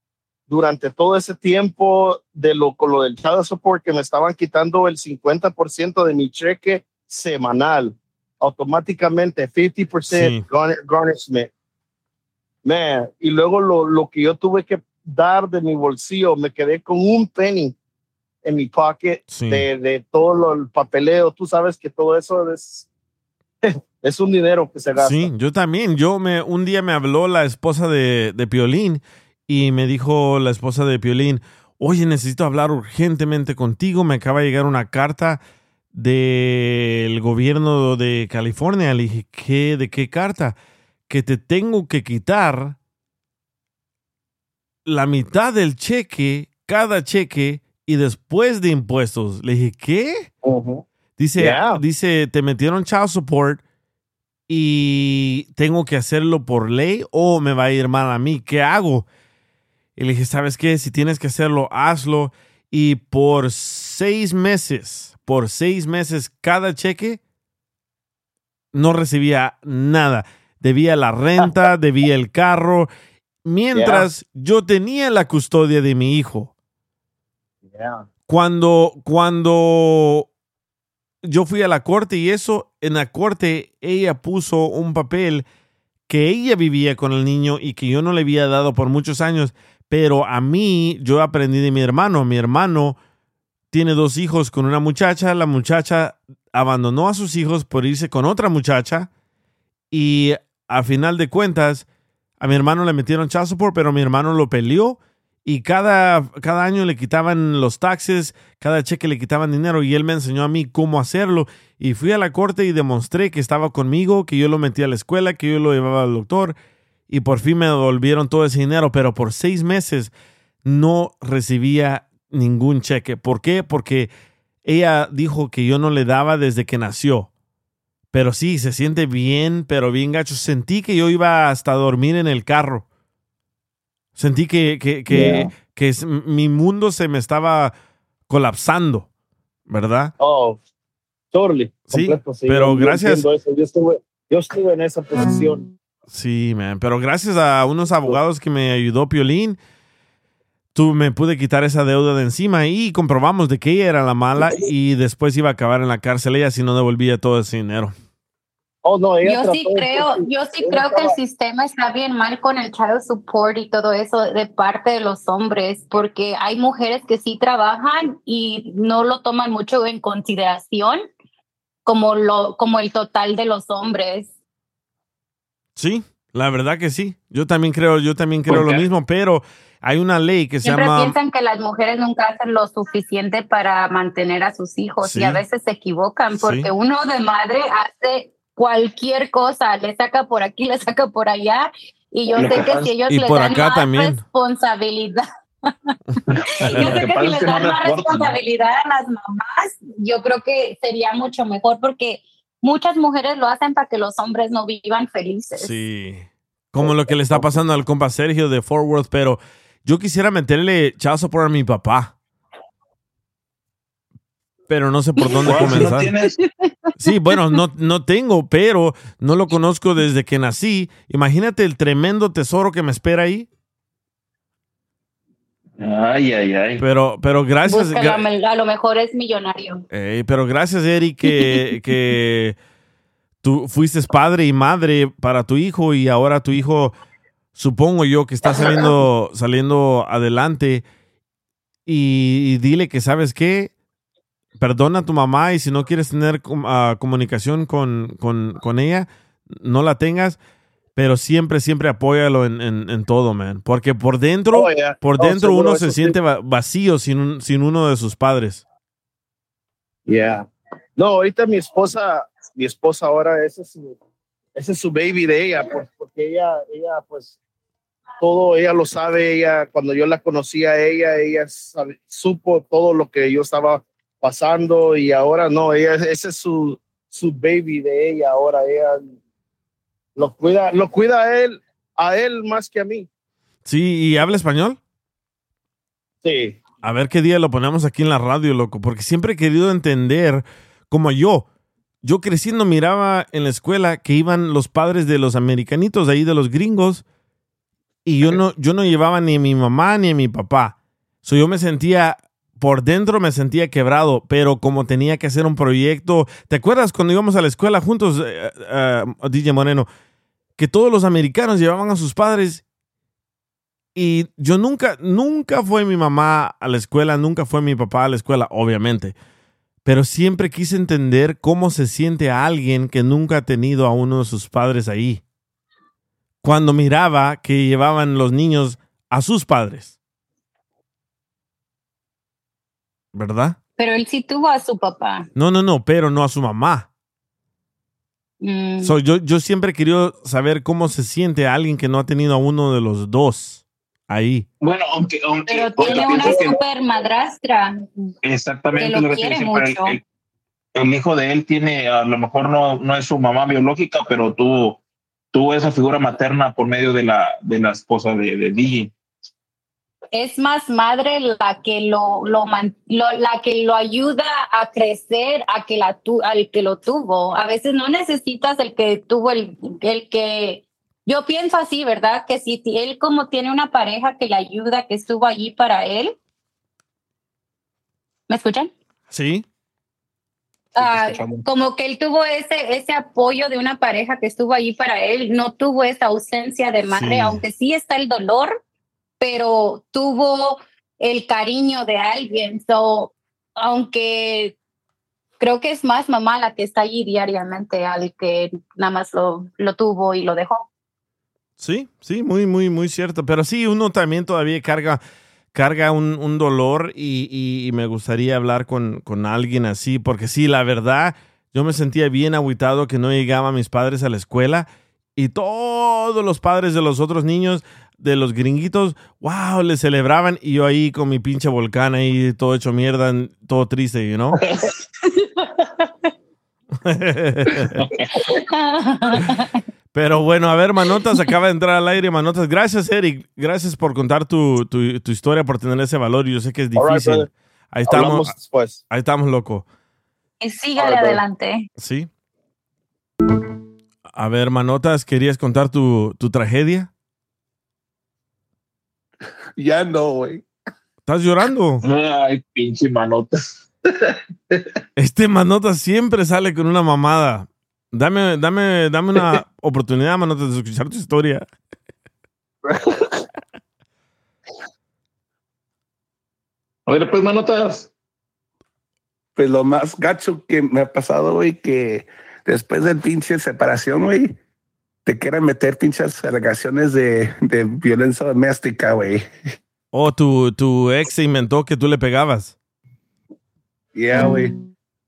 [SPEAKER 12] durante todo ese tiempo de lo con lo del child support que me estaban quitando el 50% de mi cheque semanal automáticamente 50%
[SPEAKER 4] Sí.
[SPEAKER 12] garn- garnishment man y luego lo, lo que yo tuve que dar de mi bolsillo me quedé con un penny en mi pocket
[SPEAKER 4] Sí.
[SPEAKER 12] de, de todo lo, el papeleo tú sabes que todo eso es es un dinero que se gasta
[SPEAKER 4] Sí, yo también. Yo me, un día me habló la esposa de, de Piolín y me dijo la esposa de Piolín, oye, necesito hablar urgentemente contigo. Me acaba de llegar una carta del gobierno de California. Le dije, ¿qué? ¿De qué carta? Que te tengo que quitar la mitad del cheque, cada cheque, y después de impuestos. Le dije, ¿qué? Dice,
[SPEAKER 12] Yeah.
[SPEAKER 4] dice, te metieron child support y tengo que hacerlo por ley o me va a ir mal a mí. ¿Qué hago? Y le dije, ¿sabes qué? Si tienes que hacerlo, hazlo. Y por seis meses, por seis meses, cada cheque no recibía nada. Debía la renta, debía el carro, mientras yo tenía la custodia de mi hijo.
[SPEAKER 12] Yeah.
[SPEAKER 4] Cuando, cuando yo fui a la corte y eso, en la corte ella puso un papel que ella vivía con el niño y que yo no le había dado por muchos años, pero a mí yo aprendí de mi hermano. Mi hermano tiene dos hijos con una muchacha, la muchacha abandonó a sus hijos por irse con otra muchacha y a final de cuentas a mi hermano le metieron child pero mi hermano lo peleó y cada, cada año le quitaban los taxes, cada cheque le quitaban dinero y él me enseñó a mí cómo hacerlo. Y fui a la corte y demostré que estaba conmigo, que yo lo metí a la escuela, que yo lo llevaba al doctor y por fin me devolvieron todo ese dinero, pero por seis meses no recibía ningún cheque. ¿Por qué? Porque ella dijo que yo no le daba desde que nació. Pero sí, se siente bien, pero bien gacho. Sentí que yo iba hasta dormir en el carro. Sentí que, que, que,
[SPEAKER 12] Yeah.
[SPEAKER 4] que mi mundo se me estaba colapsando, ¿verdad?
[SPEAKER 12] Oh, totally.
[SPEAKER 4] Sí,
[SPEAKER 12] completo, sí.
[SPEAKER 4] pero
[SPEAKER 12] Yo-
[SPEAKER 4] gracias-.
[SPEAKER 12] Yo estuve, yo estuve en esa posición.
[SPEAKER 4] Sí, man. Pero gracias a unos abogados que me ayudó Piolín, tú me pude quitar esa deuda de encima y comprobamos de que ella era la mala y después iba a acabar en la cárcel ella si no devolvía todo ese dinero.
[SPEAKER 12] Oh, no,
[SPEAKER 8] Yo sí creo, yo sí creo que el sistema está bien mal con el child support y todo eso de parte de los hombres, porque hay mujeres que sí trabajan y no lo toman mucho en consideración como lo, como el total de los hombres.
[SPEAKER 4] Sí, la verdad que sí. Yo también creo, yo también creo
[SPEAKER 12] ¿Por
[SPEAKER 4] lo mismo, pero hay una ley que se
[SPEAKER 8] Siempre
[SPEAKER 4] llama
[SPEAKER 8] piensan que las mujeres nunca hacen lo suficiente para mantener a sus hijos
[SPEAKER 4] Sí.
[SPEAKER 8] y a veces se equivocan porque
[SPEAKER 4] Sí.
[SPEAKER 8] uno de madre hace cualquier cosa, le saca por aquí, le saca por allá y yo
[SPEAKER 5] Lo
[SPEAKER 8] sé
[SPEAKER 5] que
[SPEAKER 8] si ellos
[SPEAKER 4] por
[SPEAKER 8] dan
[SPEAKER 4] acá
[SPEAKER 8] más
[SPEAKER 4] también.
[SPEAKER 8] responsabilidad, yo sé
[SPEAKER 5] que
[SPEAKER 8] si
[SPEAKER 5] es
[SPEAKER 8] les dan más responsabilidad a las mamás, yo creo que sería mucho mejor porque muchas mujeres lo hacen para que los hombres no vivan felices.
[SPEAKER 4] Sí. Como lo que le está pasando al compa Sergio de Fort Worth, pero yo quisiera meterle chazo por a mi papá. Pero no sé por dónde comenzar.
[SPEAKER 5] tienes-
[SPEAKER 4] Sí, bueno, no, no tengo, pero no lo conozco desde que nací. Imagínate el tremendo tesoro que me espera ahí.
[SPEAKER 5] Ay, ay, ay.
[SPEAKER 4] Pero, pero gracias. Gra-
[SPEAKER 8] a lo mejor es millonario.
[SPEAKER 4] Pero gracias, Eric, que, que tú fuiste padre y madre para tu hijo y ahora tu hijo supongo yo que está saliendo, saliendo adelante y, y dile que, ¿sabes qué? Perdona a tu mamá y si no quieres tener ah, comunicación con, con, con ella, no la tengas, pero siempre, siempre apóyalo en, en, en todo, man. Porque por dentro,
[SPEAKER 12] Oh, yeah.
[SPEAKER 4] por
[SPEAKER 12] Oh,
[SPEAKER 4] dentro
[SPEAKER 12] seguro,
[SPEAKER 4] uno se
[SPEAKER 12] sí.
[SPEAKER 4] siente va- vacío sin, un- sin uno de sus padres.
[SPEAKER 12] Yeah. No, ahorita mi esposa, mi esposa ahora, ese es su, ese es su baby de ella, pues, porque ella, ella, pues, todo ella lo sabe. Ella, cuando yo la conocí a ella, ella sabe- supo todo lo que yo estaba pasando y ahora no, ella, ese es su, su baby de ella. Ahora ella lo cuida, lo cuida a él, a él más que a mí.
[SPEAKER 4] Sí, ¿y habla español?
[SPEAKER 12] Sí.
[SPEAKER 4] A ver qué día lo ponemos aquí en la radio, loco, porque siempre he querido entender, como yo, yo creciendo miraba en la escuela que iban los padres de los americanitos ahí, de los gringos, y yo no, yo no llevaba ni a mi mamá ni a mi papá. So yo me sentía, por dentro me sentía quebrado, pero como tenía que hacer un proyecto, ¿te acuerdas cuando íbamos a la escuela juntos, eh, eh, DJ Moreno? Que todos los americanos llevaban a sus padres y yo nunca, nunca fue mi mamá a la escuela, nunca fue mi papá a la escuela, obviamente. Pero siempre quise entender cómo se siente alguien que nunca ha tenido a uno de sus padres ahí. Cuando miraba que llevaban los niños a sus padres. ¿Verdad?
[SPEAKER 8] Pero él sí tuvo a su papá.
[SPEAKER 4] No, no, no, pero no a su mamá.
[SPEAKER 8] Mm.
[SPEAKER 4] So, yo, yo siempre he querido saber cómo se siente alguien que no ha tenido a uno de los dos ahí.
[SPEAKER 5] Bueno, aunque, aunque
[SPEAKER 8] Pero
[SPEAKER 5] aunque
[SPEAKER 8] tiene una
[SPEAKER 5] que-
[SPEAKER 8] super madrastra.
[SPEAKER 5] Exactamente
[SPEAKER 8] que lo
[SPEAKER 5] lo que te
[SPEAKER 8] quiere
[SPEAKER 5] decía, pero el-
[SPEAKER 8] mucho.
[SPEAKER 5] el, el hijo de él tiene, a lo mejor no, no es su mamá biológica, pero tuvo, tuvo esa figura materna por medio de la, de la esposa de, de DJ.
[SPEAKER 8] Es más madre la que lo, lo, la que lo ayuda a crecer a que la tu, al que lo tuvo. A veces no necesitas el que tuvo el, el que yo pienso así, ¿verdad? Que si él como tiene una pareja que le ayuda, que estuvo allí para él. ¿Me escuchan?
[SPEAKER 4] ¿Sí?
[SPEAKER 8] Ah, como que él tuvo ese, ese apoyo de una pareja que estuvo allí para él, no tuvo esa ausencia de madre,
[SPEAKER 4] Sí.
[SPEAKER 8] aunque sí está el dolor, pero tuvo el cariño de alguien. So, aunque creo que es más mamá la que está allí diariamente al que nada más lo, lo tuvo y lo dejó.
[SPEAKER 4] Sí, sí, muy, muy, muy cierto. Pero sí, uno también todavía carga, carga un, un dolor y, y- me gustaría hablar con, con alguien así, porque sí, la verdad, yo me sentía bien agüitado que no llegaban mis padres a la escuela y todos los padres de los otros niños, de los gringuitos, wow, le celebraban y yo ahí con mi pinche volcán ahí todo hecho mierda, todo triste, you know? Pero bueno, a ver, Manotas acaba de entrar al aire. Manotas, gracias, Eric. Gracias por contar tu, tu- tu historia, por tener ese valor. Yo sé que es
[SPEAKER 12] right,
[SPEAKER 4] difícil. ahí estamos.
[SPEAKER 12] Después.
[SPEAKER 4] Ahí estamos, loco.
[SPEAKER 8] Y sígale adelante.
[SPEAKER 4] Sí. A ver, Manotas, ¿querías contar tu, tu tragedia?
[SPEAKER 12] Ya no, güey.
[SPEAKER 4] ¿Estás llorando?
[SPEAKER 5] Ay, pinche manota.
[SPEAKER 4] Este Manotas siempre sale con una mamada. Dame, dame, dame una oportunidad, Manotas, de escuchar tu historia.
[SPEAKER 5] A ver, pues, manotas.
[SPEAKER 13] Pues lo más gacho que me ha pasado, güey, que después del pinche separación, güey, te quieren meter pinches alegaciones de, de violencia doméstica, güey.
[SPEAKER 4] Oh, tu, tu ex se inventó que tú le pegabas.
[SPEAKER 13] Ya, güey.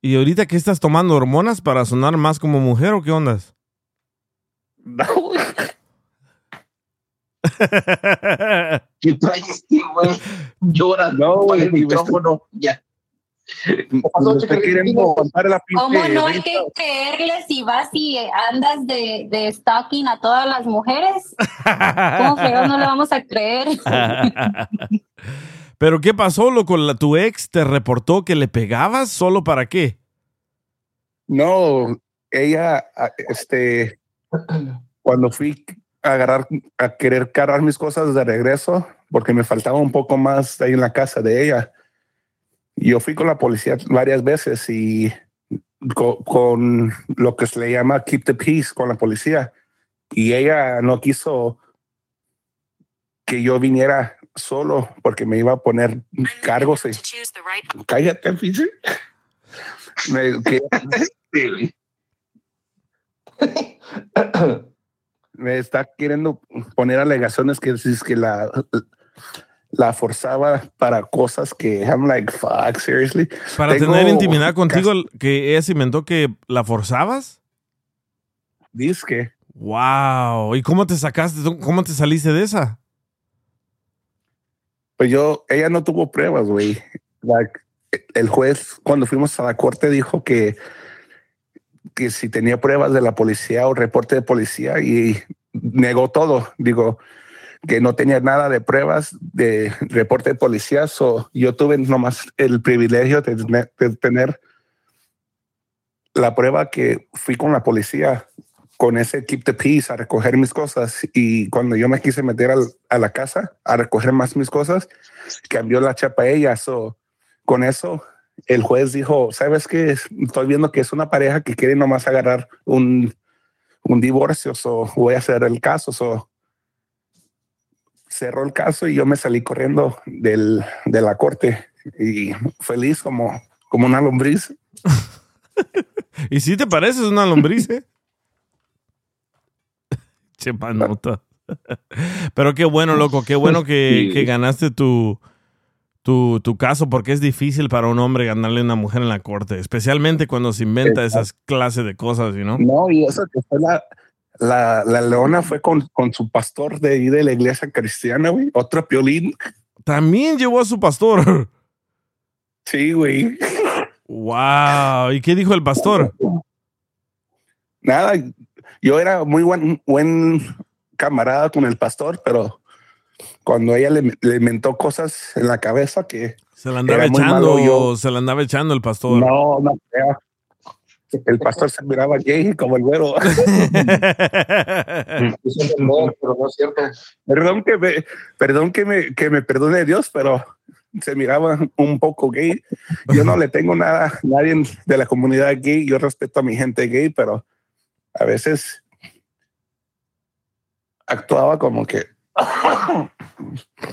[SPEAKER 4] ¿Y ahorita qué estás tomando? ¿Hormonas para sonar más como mujer o qué ondas?
[SPEAKER 13] No, güey.
[SPEAKER 5] ¿Qué traes, güey? Llora,
[SPEAKER 13] No, güey,
[SPEAKER 5] el micrófono, ya.
[SPEAKER 13] La pinche.
[SPEAKER 8] ¿Cómo no hay que creerle si vas y andas de, de stalking a todas las mujeres? ¿Cómo fregado no le vamos a creer?
[SPEAKER 4] ¿Pero qué pasó, loco? La- ¿Tu ex te reportó que le pegabas? ¿Solo para qué?
[SPEAKER 13] No, ella, este, cuando fui a agarrar, a querer cargar mis cosas de regreso, porque me faltaba un poco más ahí en la casa de ella. Yo fui con la policía varias veces y co- con, lo que se le llama keep the peace con la policía. Y ella no quiso que yo viniera solo porque me iba a poner cargos. y- Cállate, pinche. Me, que- me está queriendo poner alegaciones que es que la la forzaba para cosas que I'm like fuck seriously
[SPEAKER 4] Para
[SPEAKER 13] Tengo
[SPEAKER 4] tener intimidad contigo, que ella se inventó que la forzabas.
[SPEAKER 13] Disque.
[SPEAKER 4] Wow. ¿Y cómo te sacaste? ¿Cómo te saliste de esa?
[SPEAKER 13] Pues yo, ella no tuvo pruebas, güey. Like, el juez, cuando fuimos a la corte, dijo que, que si tenía pruebas de la policía o reporte de policía y negó todo. Digo, que no tenía nada de pruebas de reporte de policía. So, yo tuve nomás el privilegio de, tener- de tener la prueba que fui con la policía con ese keep the peace a recoger mis cosas. Y cuando yo me quise meter al- a la casa a recoger más mis cosas cambió la chapa ella. So, con eso el juez dijo sabes que estoy viendo que es una pareja que quiere nomás agarrar un, un divorcio so, voy a hacer el caso so, cerró el caso y yo me salí corriendo del, de la corte y feliz como, como una lombriz
[SPEAKER 4] ¿Y si te pareces una lombriz, eh? che manota. Pero qué bueno, loco, qué bueno que,
[SPEAKER 13] Sí.
[SPEAKER 4] que ganaste tu, tu, tu caso, porque es difícil para un hombre ganarle a una mujer en la corte, especialmente cuando se inventa esas clases de cosas, ¿no?
[SPEAKER 13] No, y eso que fue la, la, la leona fue con, con su pastor de ahí de la iglesia cristiana, güey. Otro piolín.
[SPEAKER 4] También llevó a su pastor.
[SPEAKER 13] Sí, güey.
[SPEAKER 4] Wow. ¿Y qué dijo el pastor?
[SPEAKER 13] Nada, yo era muy buen, buen camarada con el pastor, pero cuando ella le, le inventó cosas en la cabeza que
[SPEAKER 4] Se la andaba echando,
[SPEAKER 13] malo, yo-
[SPEAKER 4] se la andaba echando el pastor.
[SPEAKER 13] no, no creo. El pastor se miraba gay como el güero.
[SPEAKER 12] pero no es cierto.
[SPEAKER 13] Perdón que me, perdón que me, que me perdone Dios, pero se miraba un poco gay. Yo no le tengo nada a nadie de la comunidad gay. Yo respeto a mi gente gay, pero a veces actuaba como que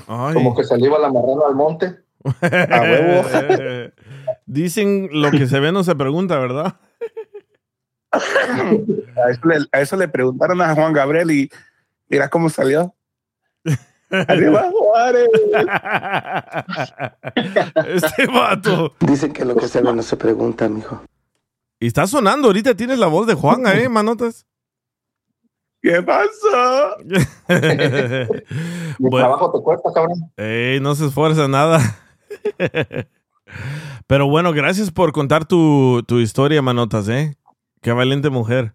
[SPEAKER 12] Como que saliva la marrana al monte.
[SPEAKER 13] a huevo.
[SPEAKER 4] Dicen lo que se ve no se pregunta, ¿verdad?
[SPEAKER 13] A eso, le, a eso le preguntaron a Juan Gabriel y mira cómo salió. Arriba, Juárez.
[SPEAKER 4] Este vato.
[SPEAKER 14] Dicen que lo que se ve no se pregunta, mijo.
[SPEAKER 4] Y está sonando, ahorita tienes la voz de Juan, ¿eh, manotas?
[SPEAKER 13] ¿Qué pasó?
[SPEAKER 12] Mi
[SPEAKER 4] Bueno.
[SPEAKER 12] trabajo te cuesta, cabrón.
[SPEAKER 4] Ey, no se esfuerza nada. Pero bueno, gracias por contar tu, tu historia, manotas, ¿eh? Qué valiente mujer.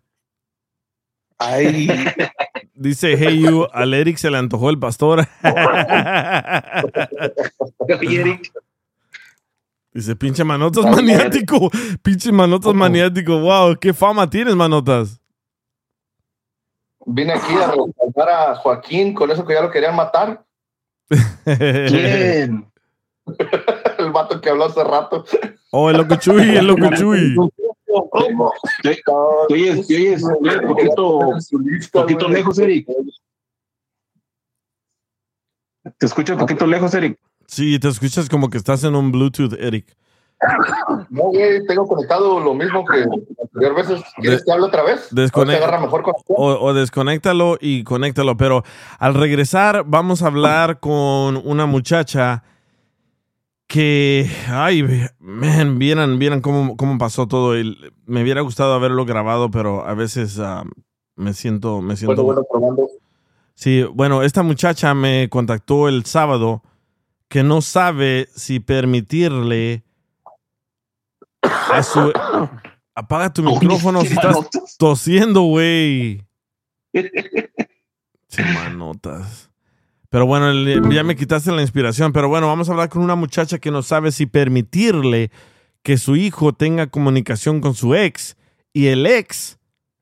[SPEAKER 13] Ay.
[SPEAKER 4] Dice, hey you, al Eric se le antojó el pastor. Dice, pinche manotas
[SPEAKER 12] Ay,
[SPEAKER 4] maniático. Pinche manotas maniático. Wow, qué fama tienes, manotas.
[SPEAKER 12] Vine aquí a respaldar a Joaquín con eso que ya lo querían matar.
[SPEAKER 4] ¿Quién?
[SPEAKER 12] El vato que habló hace rato.
[SPEAKER 4] Oh, el loco Chuy, el loco Chuy.
[SPEAKER 12] ¿Cómo?
[SPEAKER 5] Te oyes, te oyes un poquito, poquito lejos, Eric. Te escucho un poquito lejos, Eric.
[SPEAKER 4] Sí, te escuchas como que estás en un Bluetooth, Eric.
[SPEAKER 12] No, güey, tengo conectado lo mismo que anterior veces. ¿Quieres que hable otra vez? Agarra mejor.
[SPEAKER 4] O, o desconéctalo y conéctalo. Pero al regresar, vamos a hablar con una muchacha que, ay, man, vieran, vieran cómo, cómo pasó todo. El- me hubiera gustado haberlo grabado, pero a veces ah, me siento, me siento.
[SPEAKER 12] Bueno, bueno, probando.
[SPEAKER 4] Sí, bueno, esta muchacha me contactó el sábado que no sabe si permitirle a su... Apaga tu micrófono si estás tosiendo, güey. Sí, manotas. Pero bueno, ya me quitaste la inspiración. Pero bueno, vamos a hablar con una muchacha que no sabe si permitirle que su hijo tenga comunicación con su ex. Y el ex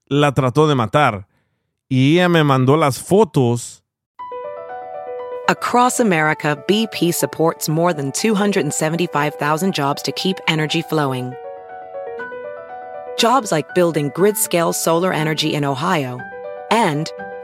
[SPEAKER 4] la trató de matar. Y ella me mandó las fotos.
[SPEAKER 15] Across America, BP supports more than 275,000 jobs to keep energy flowing. Jobs like building grid scale solar energy in Ohio and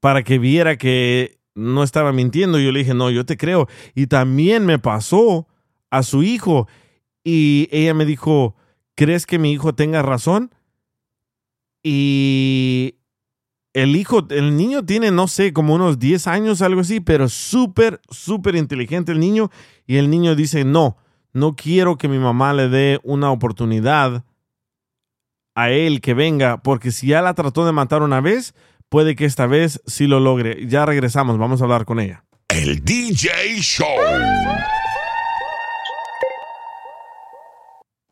[SPEAKER 4] Para que viera que no estaba mintiendo. Yo le dije, no, yo te creo. Y también me pasó a su hijo. Y ella me dijo, ¿crees que mi hijo tenga razón? Y el hijo, el niño tiene, no sé, como unos 10 años, algo así, pero súper, súper inteligente el niño. Y el niño dice, no, no quiero que mi mamá le dé una oportunidad a él que venga, porque si ya la trató de matar una vez, puede que esta vez sí lo logre. Ya regresamos, vamos a hablar con ella.
[SPEAKER 2] El DJ Show.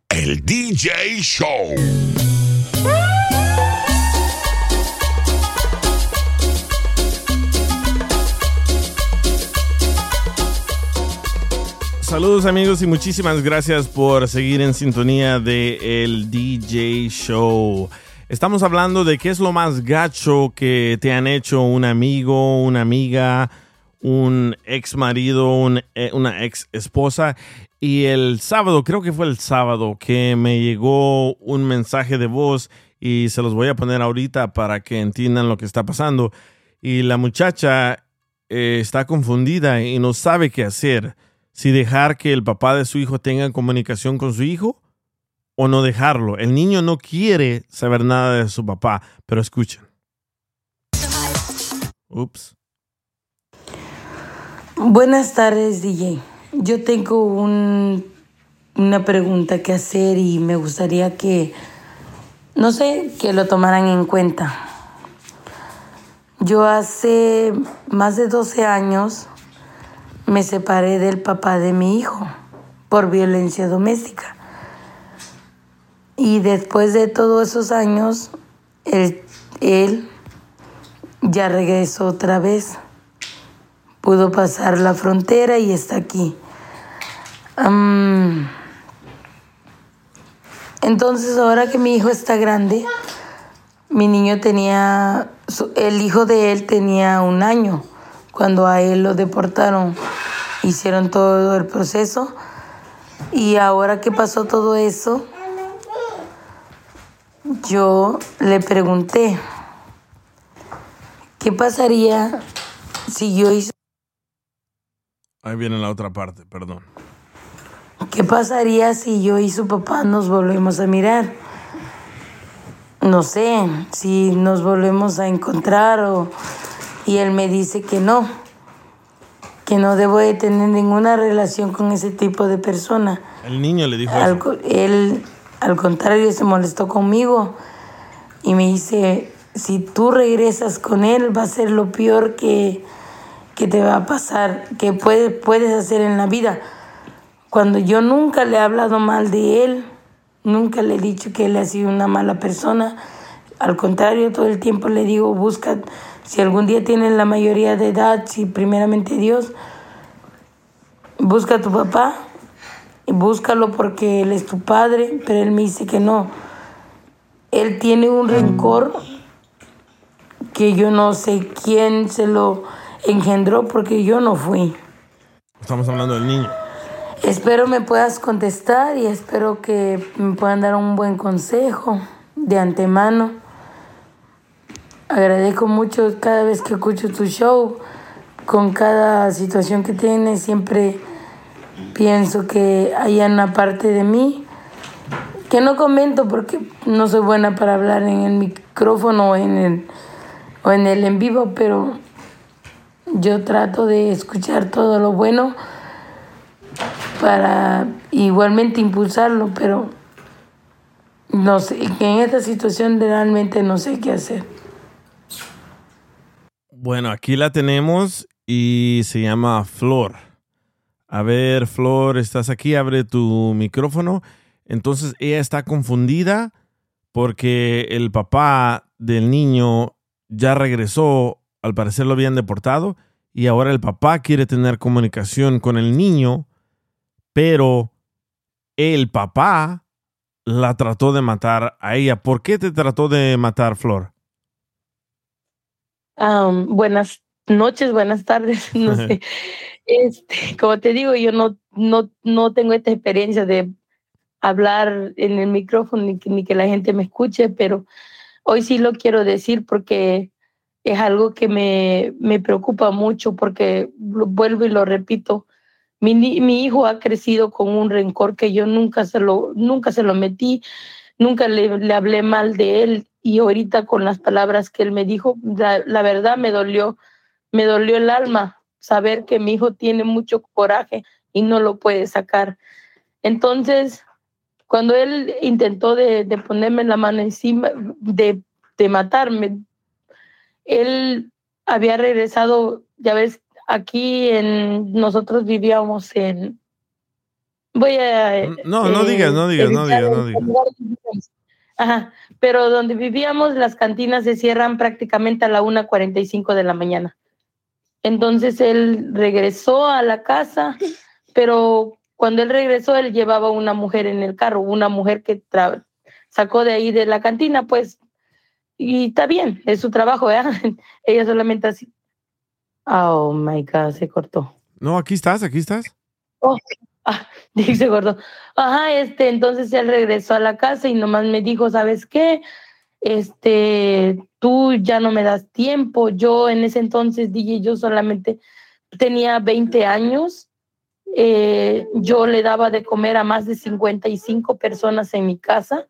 [SPEAKER 2] El DJ Show.
[SPEAKER 4] Saludos amigos y muchísimas gracias por seguir en sintonía de el DJ Show. Estamos hablando de qué es lo más gacho que te han hecho un amigo, una amiga, un ex marido, un, eh, una ex esposa. Y el sábado, creo que fue el sábado, que me llegó un mensaje de voz y se los voy a poner ahorita para que entiendan lo que está pasando. Y la muchacha eh, está confundida y no sabe qué hacer. Si dejar que el papá de su hijo tenga comunicación con su hijo o no dejarlo. El niño no quiere saber nada de su papá, pero escuchen. Ups.
[SPEAKER 16] Buenas tardes, DJ. Yo tengo un, una pregunta que hacer y me gustaría que, no sé, que lo tomaran en cuenta. Yo hace más de 12 años me separé del papá de mi hijo por violencia doméstica. Y después de todos esos años, él, ya regresó otra vez. Pudo pasar la frontera y está aquí. Entonces, ahora que mi hijo está grande, mi niño tenía, el hijo de él tenía un año cuando a él lo deportaron. Hicieron todo el proceso. Y ahora que pasó todo eso, yo le pregunté, ¿qué pasaría si yo hice,
[SPEAKER 4] Ahí viene la otra parte, perdón.
[SPEAKER 16] qué pasaría si yo y su papá nos volvemos a mirar? No sé, si nos volvemos a encontrar o y él me dice que no, que no debo de tener ninguna relación con ese tipo de persona.
[SPEAKER 4] El niño le dijo eso.
[SPEAKER 16] él, al contrario, se molestó conmigo y me dice, si tú regresas con él, va a ser lo peor que, que te va a pasar, que puede- puedes hacer en la vida. Cuando yo nunca le he hablado mal de él, nunca le he dicho que él ha sido una mala persona. Al contrario, todo el tiempo le digo, busca, si algún día tienes la mayoría de edad, si primeramente Dios, busca a tu papá, búscalo porque él es tu padre, pero él me dice que no. Él tiene un rencor que yo no sé quién se lo engendró porque yo no fui.
[SPEAKER 4] Estamos hablando del niño.
[SPEAKER 16] Espero me puedas contestar y espero que me puedan dar un buen consejo de antemano. Agradezco mucho cada vez que escucho tu show, con cada situación que tienes, siempre pienso que hay una parte de mí que no comento porque no soy buena para hablar en el micrófono o en el, o en el en vivo, pero yo trato de escuchar todo lo bueno para igualmente impulsarlo, pero no sé, en esta situación realmente no sé qué hacer.
[SPEAKER 4] Bueno, aquí la tenemos y se llama Flor. A ver, Flor, estás aquí, abre tu micrófono. Entonces ella está confundida porque el papá del niño ya regresó, al parecer lo habían deportado, y ahora el papá quiere tener comunicación con el niño, pero el papá la trató de matar a ella. ¿Por qué te trató de matar, Flor?
[SPEAKER 16] Buenas noches, buenas tardes, no sé. Este, como te digo, yo no, no, no tengo esta experiencia de hablar en el micrófono ni que, ni que la gente me escuche, pero hoy sí lo quiero decir porque es algo que me, me preocupa mucho porque vuelvo y lo repito. Mi, mi hijo ha crecido con un rencor que yo nunca se lo, nunca se lo metí, nunca le, le hablé mal de él y ahorita con las palabras que él me dijo, la, la verdad me dolió, me dolió el alma saber que mi hijo tiene mucho coraje y no lo puede sacar. Entonces, cuando él intentó de, de ponerme la mano encima, de, de matarme, él había regresado, ya ves, aquí en, nosotros vivíamos en, voy a...
[SPEAKER 4] No, no
[SPEAKER 16] eh,
[SPEAKER 4] digas, no digas, no digas, no digas.
[SPEAKER 16] vivíamos. Ajá, pero donde vivíamos las cantinas se cierran prácticamente a la 1.45 de la mañana. Entonces él regresó a la casa, pero cuando él regresó, él llevaba una mujer en el carro, una mujer que sacó de ahí de la cantina, pues, y está bien, es su trabajo, ¿verdad? Ella solamente así. Oh my God, se cortó.
[SPEAKER 4] No, aquí estás, aquí estás.
[SPEAKER 16] Oh, ah, dice gordo. Ajá, este, entonces él regresó a la casa y nomás me dijo, ¿sabes qué? Este, tú ya no me das tiempo. Yo en ese entonces dije, yo solamente tenía 20 años. Eh, yo le daba de comer a más de 55 personas en mi casa.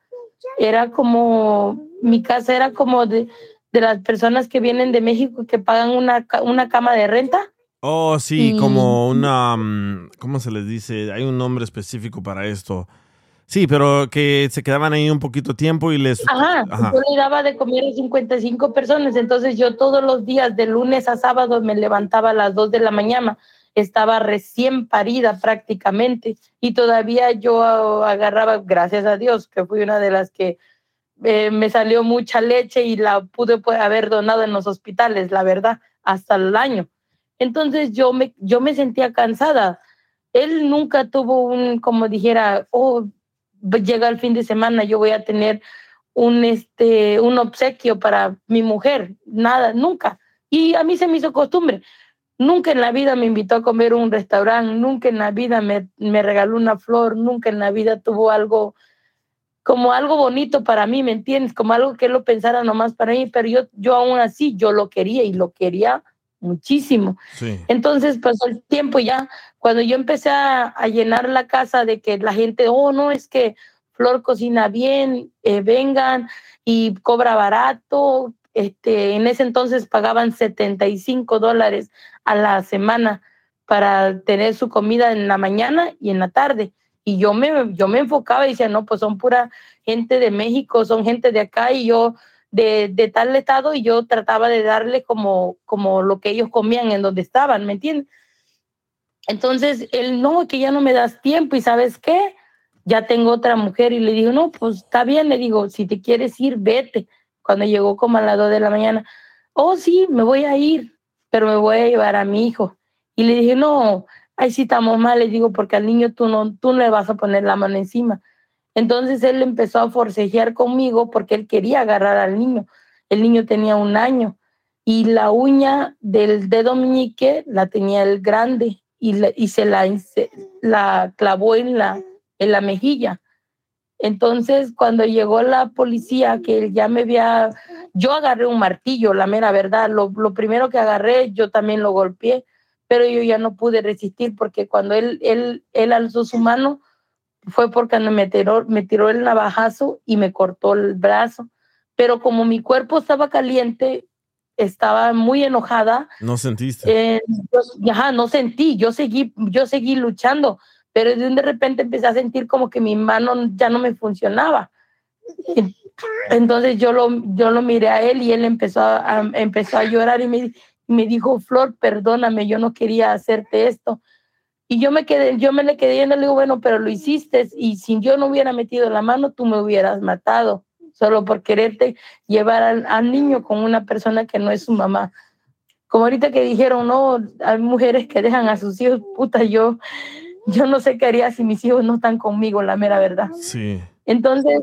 [SPEAKER 16] Era como, mi casa era como de, de las personas que vienen de México que pagan una, una cama de renta.
[SPEAKER 4] Oh, sí,
[SPEAKER 16] Y-
[SPEAKER 4] como una... mm, ¿Cómo se les dice? Hay un nombre específico para esto. Sí, pero que se quedaban ahí un poquito tiempo y les...
[SPEAKER 16] Ajá,
[SPEAKER 4] Ajá.
[SPEAKER 16] yo le daba de comer a 55 personas, entonces yo todos los días, de lunes a sábado, me levantaba a las 2 de la mañana, estaba recién parida prácticamente y todavía yo ah, agarraba, gracias a Dios, que fui una de las que eh, me salió mucha leche y la pude pues, haber donado en los hospitales, la verdad, hasta el año. Entonces yo me, yo me sentía cansada. Él nunca tuvo un, como dijera, oh, llega el fin de semana, yo voy a tener un, este, un obsequio para mi mujer. Nada, nunca. Y a mí se me hizo costumbre. Nunca en la vida me invitó a comer un restaurante, nunca en la vida me, me regaló una flor, nunca en la vida tuvo algo como algo bonito para mí, ¿me entiendes? Como algo que él lo pensara nomás para mí, pero yo, yo aún así, yo lo quería y lo quería muchísimo.
[SPEAKER 4] Sí.
[SPEAKER 16] Entonces pasó el tiempo y ya, cuando yo empecé a, a llenar la casa de que la gente, oh, no, es que Flor cocina bien, eh, vengan y cobra barato. Este, en ese entonces pagaban 75 dólares a la semana para tener su comida en la mañana y en la tarde. Y yo me, yo me enfocaba y decía, no, pues son pura gente de México, son gente de acá y yo de, de tal estado y yo trataba de darle como, como lo que ellos comían en donde estaban, ¿me entiendes? Entonces, él, no, que ya no me das tiempo y sabes qué, ya tengo otra mujer y le digo, no, pues está bien, le digo, si te quieres ir, vete. Cuando llegó como a las dos de la mañana, oh, sí, me voy a ir, pero me voy a llevar a mi hijo. Y le dije, no, ahí sí estamos mal, le digo, porque al niño tú no, tú no le vas a poner la mano encima. Entonces él empezó a forcejear conmigo porque él quería agarrar al niño. El niño tenía un año y la uña del dedo meñique la tenía el grande y, la- y se la, clavó en la, en la mejilla. Entonces, cuando llegó la policía, que él ya me había, yo agarré un martillo, la mera verdad, lo, lo primero que agarré, yo también lo golpeé, pero yo ya no pude resistir porque cuando él, él, él alzó su mano, fue porque me tiró, me tiró el navajazo y me cortó el brazo. Pero como mi cuerpo estaba caliente, estaba muy enojada,
[SPEAKER 4] No sentiste.
[SPEAKER 16] eh, yo, ajá, no sentí, yo seguí, yo seguí luchando, pero de, repente empecé a sentir como que mi mano ya no me funcionaba. Entonces yo lo, yo lo miré a él y él empezó a, a- empezó a llorar y me, me dijo, Flor, perdóname, yo no quería hacerte esto. Y yo me quedé, yo me le quedé viendo, le digo, bueno, pero lo hiciste y si yo no hubiera metido la mano, tú me hubieras matado, solo por quererte llevar al, al niño con una persona que no es su mamá. Como ahorita que dijeron, no, hay mujeres que dejan a sus hijos, puta, yo, yo no sé qué haría si mis hijos no están conmigo, la mera verdad.
[SPEAKER 4] Sí.
[SPEAKER 16] Entonces,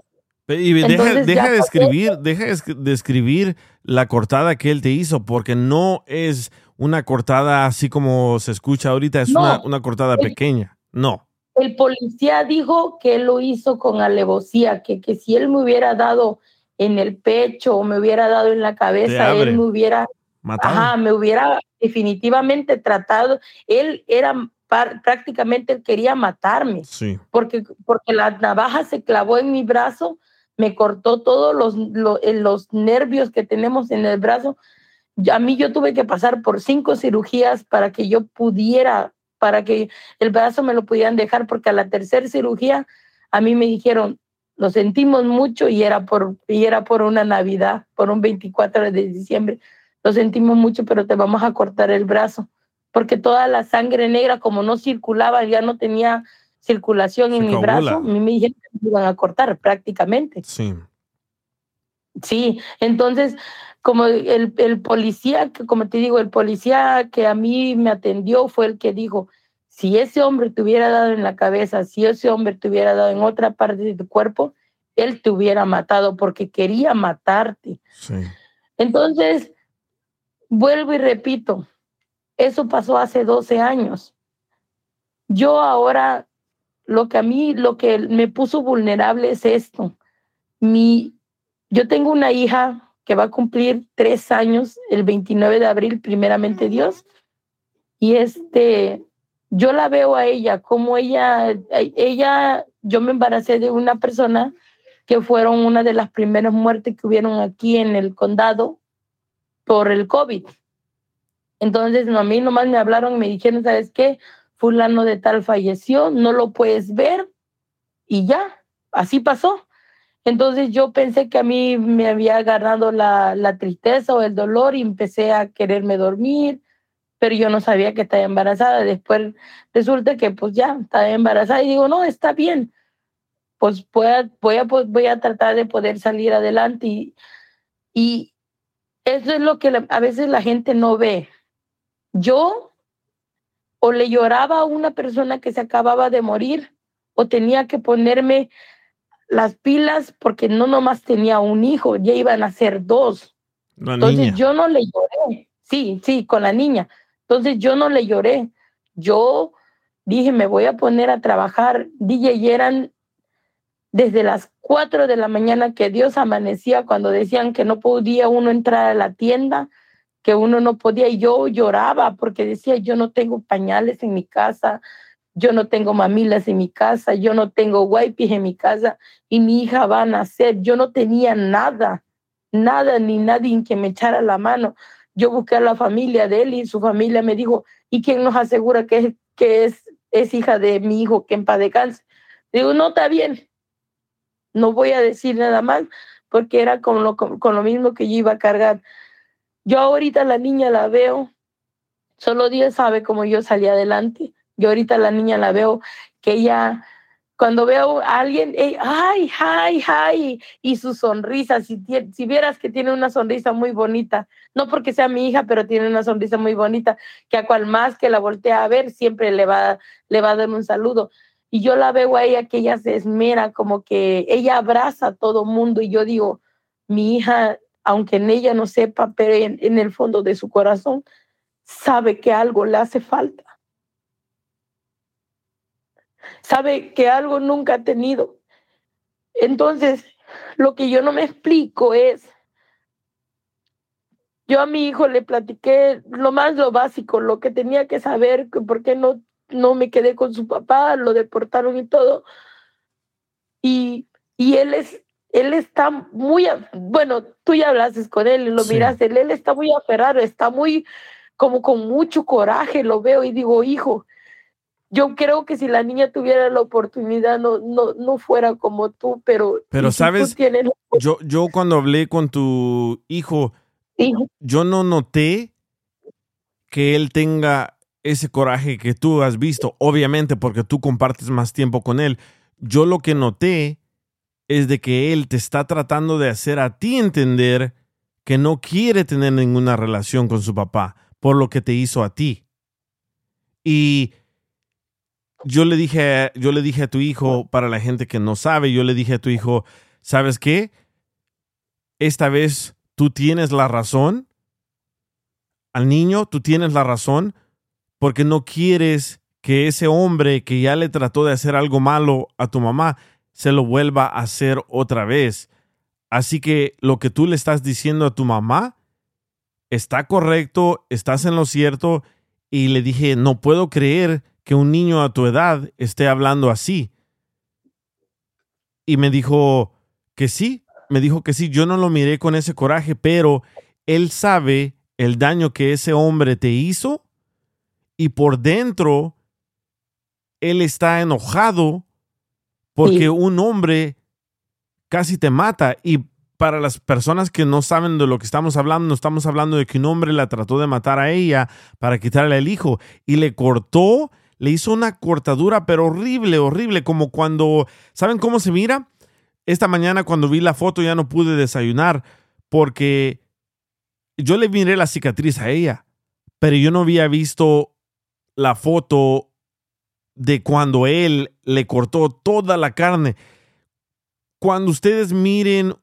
[SPEAKER 4] Y deja,
[SPEAKER 16] Entonces,
[SPEAKER 4] deja de escribir, deja de escribir la cortada que él te hizo, porque no es una cortada así como se escucha ahorita, es
[SPEAKER 16] No.
[SPEAKER 4] una, una cortada pequeña. No.
[SPEAKER 16] el policía dijo que él lo hizo con alevosía, que, que si él me hubiera dado en el pecho o me hubiera dado en la cabeza, él me hubiera,
[SPEAKER 4] Matado.
[SPEAKER 16] ajá, me hubiera definitivamente tratado. Él era par- prácticamente, él quería matarme,
[SPEAKER 4] Sí.
[SPEAKER 16] porque, porque la navaja se clavó en mi brazo, me cortó todos los, lo- eh, los nervios que tenemos en el brazo. A mí yo tuve que pasar por cinco cirugías para que yo pudiera, para que el brazo me lo pudieran dejar, porque a la tercera cirugía a mí me dijeron, lo sentimos mucho y era por, y era por una Navidad, por un 24 de diciembre. Lo sentimos mucho, pero te vamos a cortar el brazo, porque toda la sangre negra, como no circulaba, ya no tenía circulación en mi
[SPEAKER 4] coagula.
[SPEAKER 16] brazo, a mí me dijeron que me iban a cortar prácticamente.
[SPEAKER 4] Sí.
[SPEAKER 16] Sí, entonces, como el, el policía, que como te digo, el policía que a mí me atendió fue el que dijo, si ese hombre te hubiera dado en la cabeza, si ese hombre te hubiera dado en otra parte de tu cuerpo, él te hubiera matado porque quería matarte.
[SPEAKER 4] Sí.
[SPEAKER 16] Entonces, vuelvo y repito, eso pasó hace 12 años. Yo ahora, lo que a mí, lo que me puso vulnerable es esto. Mi, yo tengo una hija que va a cumplir tres años el 29 de abril, primeramente Dios. Y este, yo la veo a ella, como ella, ella, yo me embaracé de una persona que fueron una de las primeras muertes que hubieron aquí en el condado por el COVID. Entonces, no, a mí nomás me hablaron y me dijeron, ¿sabes qué? Fulano de tal falleció, no lo puedes ver y ya, así pasó. Entonces yo pensé que a mí me había agarrado la, la tristeza o el dolor y empecé a quererme dormir, pero yo no sabía que estaba embarazada. Después resulta que pues ya estaba embarazada y digo, no, está bien, pues voy a, voy a, pues, voy a tratar de poder salir adelante y, y eso es lo que a veces la gente no ve. Yo o le lloraba a una persona que se acababa de morir o tenía que ponerme las pilas porque no nomás tenía un hijo, ya iban a ser dos.
[SPEAKER 4] La
[SPEAKER 16] Entonces
[SPEAKER 4] niña.
[SPEAKER 16] yo no le lloré. Sí, sí, con la niña. Entonces yo no le lloré. Yo dije, me voy a poner a trabajar. DJ y eran desde las 4 de la mañana que Dios amanecía cuando decían que no podía uno entrar a la tienda, que uno no podía. Y yo lloraba porque decía, yo no tengo pañales en mi casa, yo no tengo mamilas en mi casa, yo no tengo wipes en mi casa y mi hija va a nacer. Yo no tenía nada, nada ni nadie que me echara la mano. Yo busqué a la familia de él y su familia me dijo, ¿y quién nos asegura que, es- que es, hija de mi hijo que en paz descanse? Digo, no, está bien. No voy a decir nada más porque era con lo, con lo mismo que yo iba a cargar. Yo ahorita la niña la veo, solo Dios sabe cómo yo salí adelante. Yo ahorita la niña la veo que ella, cuando veo a alguien, ay, ay, ay, y su sonrisa, si, vieras que tiene una sonrisa muy bonita, no porque sea mi hija, pero tiene una sonrisa muy bonita, que a cual más que la voltea a ver, siempre le va, le va a dar un saludo. Y yo la veo a ella que ella se esmera, como que ella abraza a todo mundo y yo digo, mi hija, aunque en ella no sepa, pero en el fondo de su corazón, sabe que algo le hace falta. Sabe que algo nunca ha tenido. Entonces, lo que yo no me explico es, yo a mi hijo le platiqué lo más lo básico, lo que tenía que saber, por qué no, no me quedé con su papá, lo deportaron y todo. Y, y él es, él está muy, bueno, tú ya hablaste con él y lo
[SPEAKER 4] Sí.
[SPEAKER 16] miraste, él, él está muy aferrado, está muy, como con mucho coraje, lo veo y digo, hijo,
[SPEAKER 17] yo creo que si la niña tuviera la oportunidad no, no, no fuera como tú, pero...
[SPEAKER 4] Pero
[SPEAKER 17] si
[SPEAKER 4] sabes,
[SPEAKER 17] tienes
[SPEAKER 4] yo, yo cuando hablé con tu hijo, yo no noté que él tenga ese coraje que tú has visto, obviamente porque tú compartes más tiempo con él. Yo lo que noté es de que él te está tratando de hacer a ti entender que no quiere tener ninguna relación con su papá por lo que te hizo a ti. Y yo le dije, yo le dije a tu hijo, para la gente que no sabe, yo le dije a tu hijo, ¿sabes qué? Esta vez tú tienes la razón. Al niño, tú tienes la razón porque no quieres que ese hombre que ya le trató de hacer algo malo a tu mamá se lo vuelva a hacer otra vez. Así que lo que tú le estás diciendo a tu mamá está correcto, estás en lo cierto. Y le dije, no puedo creer que un niño a tu edad esté hablando así. Y me dijo que sí, me dijo que sí, yo no lo miré con ese coraje, pero él sabe el daño que ese hombre te hizo y por dentro él está enojado porque un hombre casi te mata. Y para las personas que no saben de lo que estamos hablando, no estamos hablando de que un hombre la trató de matar a ella para quitarle el hijo y le cortó, le hizo una cortadura, pero horrible, horrible, como cuando, ¿saben cómo se mira? Esta mañana cuando vi la foto ya no pude desayunar porque yo le miré la cicatriz a ella, pero yo no había visto la foto de cuando él le cortó toda la carne. Cuando ustedes miren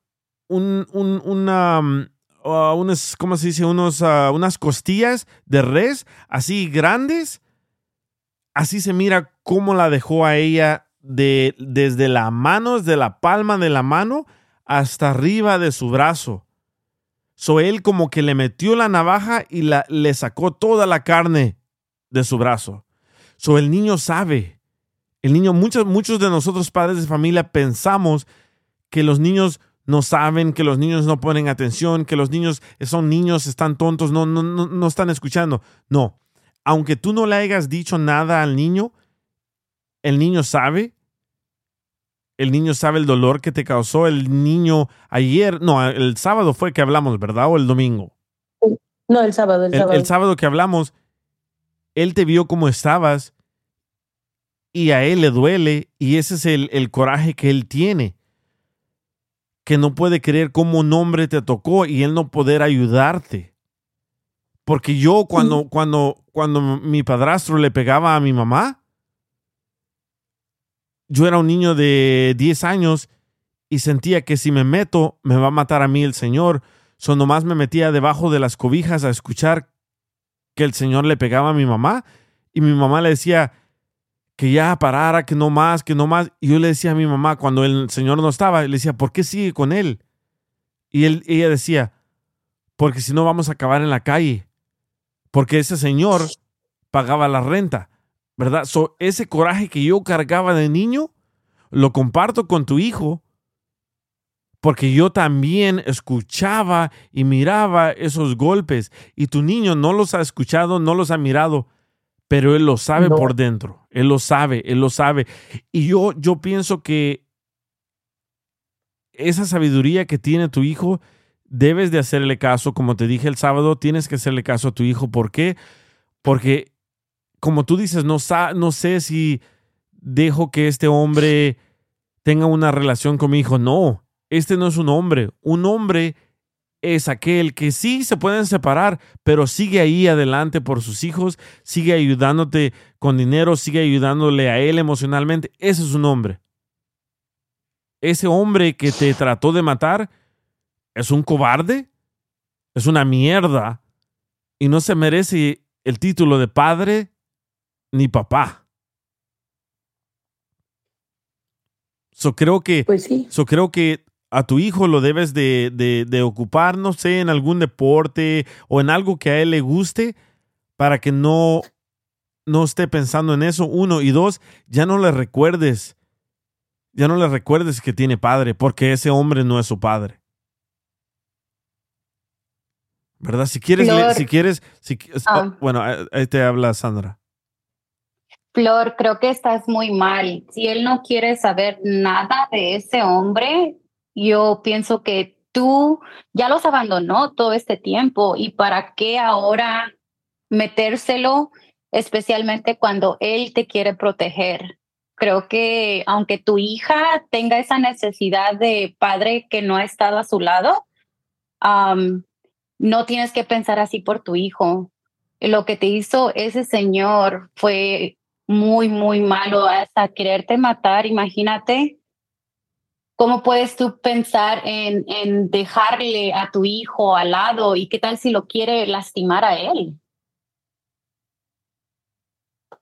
[SPEAKER 4] un, un, una, uh, unas, ¿cómo se dice? Unos, uh, unas costillas de res así grandes, así se mira cómo la dejó a ella de, desde la mano, desde la palma de la mano hasta arriba de su brazo. So él como que le metió la navaja y le sacó toda la carne de su brazo. So el niño sabe. El niño, muchos, muchos de nosotros padres de familia pensamos que los niños no saben, que los niños no ponen atención, que los niños son niños, están tontos, no, no, no, no están escuchando. No. Aunque tú no le hayas dicho nada al niño, el niño sabe. El niño sabe el dolor que te causó. El niño ayer, no, el sábado fue que hablamos, ¿verdad? O el domingo.
[SPEAKER 17] No, el sábado, el,
[SPEAKER 4] El,
[SPEAKER 17] sábado.
[SPEAKER 4] el sábado que hablamos, él te vio como estabas y a él le duele y ese es el, el coraje que él tiene. Que no puede creer cómo un hombre te tocó y él no poder ayudarte. Porque yo cuando, cuando, cuando mi padrastro le pegaba a mi mamá, yo era un niño de 10 años y sentía que si me meto me va a matar a mí el Señor. So nomás me metía debajo de las cobijas a escuchar que el Señor le pegaba a mi mamá y mi mamá le decía que ya parara, que no más, que no más. Y yo le decía a mi mamá cuando el Señor no estaba, le decía, ¿por qué sigue con él? Y él, ella decía, porque si no vamos a acabar en la calle. Porque ese señor pagaba la renta, ¿verdad? So, ese coraje que yo cargaba de niño, lo comparto con tu hijo, porque yo también escuchaba y miraba esos golpes y tu niño no los ha escuchado, no los ha mirado, pero él lo sabe
[SPEAKER 18] No.
[SPEAKER 4] por dentro, él lo sabe, él lo sabe. Y yo, yo pienso que esa sabiduría que tiene tu hijo, debes de hacerle caso, como te dije el sábado, tienes que hacerle caso a tu hijo. ¿Por qué? Porque, como tú dices, no, no sé si dejo que este hombre tenga una relación con mi hijo. No, este no es un hombre. Un hombre es aquel que sí se pueden separar, pero sigue ahí adelante por sus hijos, sigue ayudándote con dinero, sigue ayudándole a él emocionalmente. Ese es un hombre. Ese hombre que te trató de matar es un cobarde, es una mierda y no se merece el título de padre ni papá. So creo que, so creo que a tu hijo lo debes de, de- de ocupar, no sé, en algún deporte o en algo que a él le guste para que no, no esté pensando en eso. Uno y dos, ya no le recuerdes, ya no le recuerdes que tiene padre, porque ese hombre no es su padre. ¿Verdad? Si quieres,
[SPEAKER 8] Lord.
[SPEAKER 4] si quieres, si,
[SPEAKER 8] Ah.
[SPEAKER 4] oh, bueno, ahí- te habla Sandra.
[SPEAKER 8] Flor, creo que estás muy mal. Si él no quiere saber nada de ese hombre, yo pienso que tú ya los abandonó todo este tiempo y para qué ahora metérselo, especialmente cuando él te quiere proteger. Creo que aunque tu hija tenga esa necesidad de padre que no ha estado a su lado, no tienes que pensar así por tu hijo. Lo que te hizo ese señor fue muy, muy malo, hasta quererte matar, imagínate. ¿Cómo puedes tú pensar en, en dejarle a tu hijo al lado y qué tal si lo quiere lastimar a él?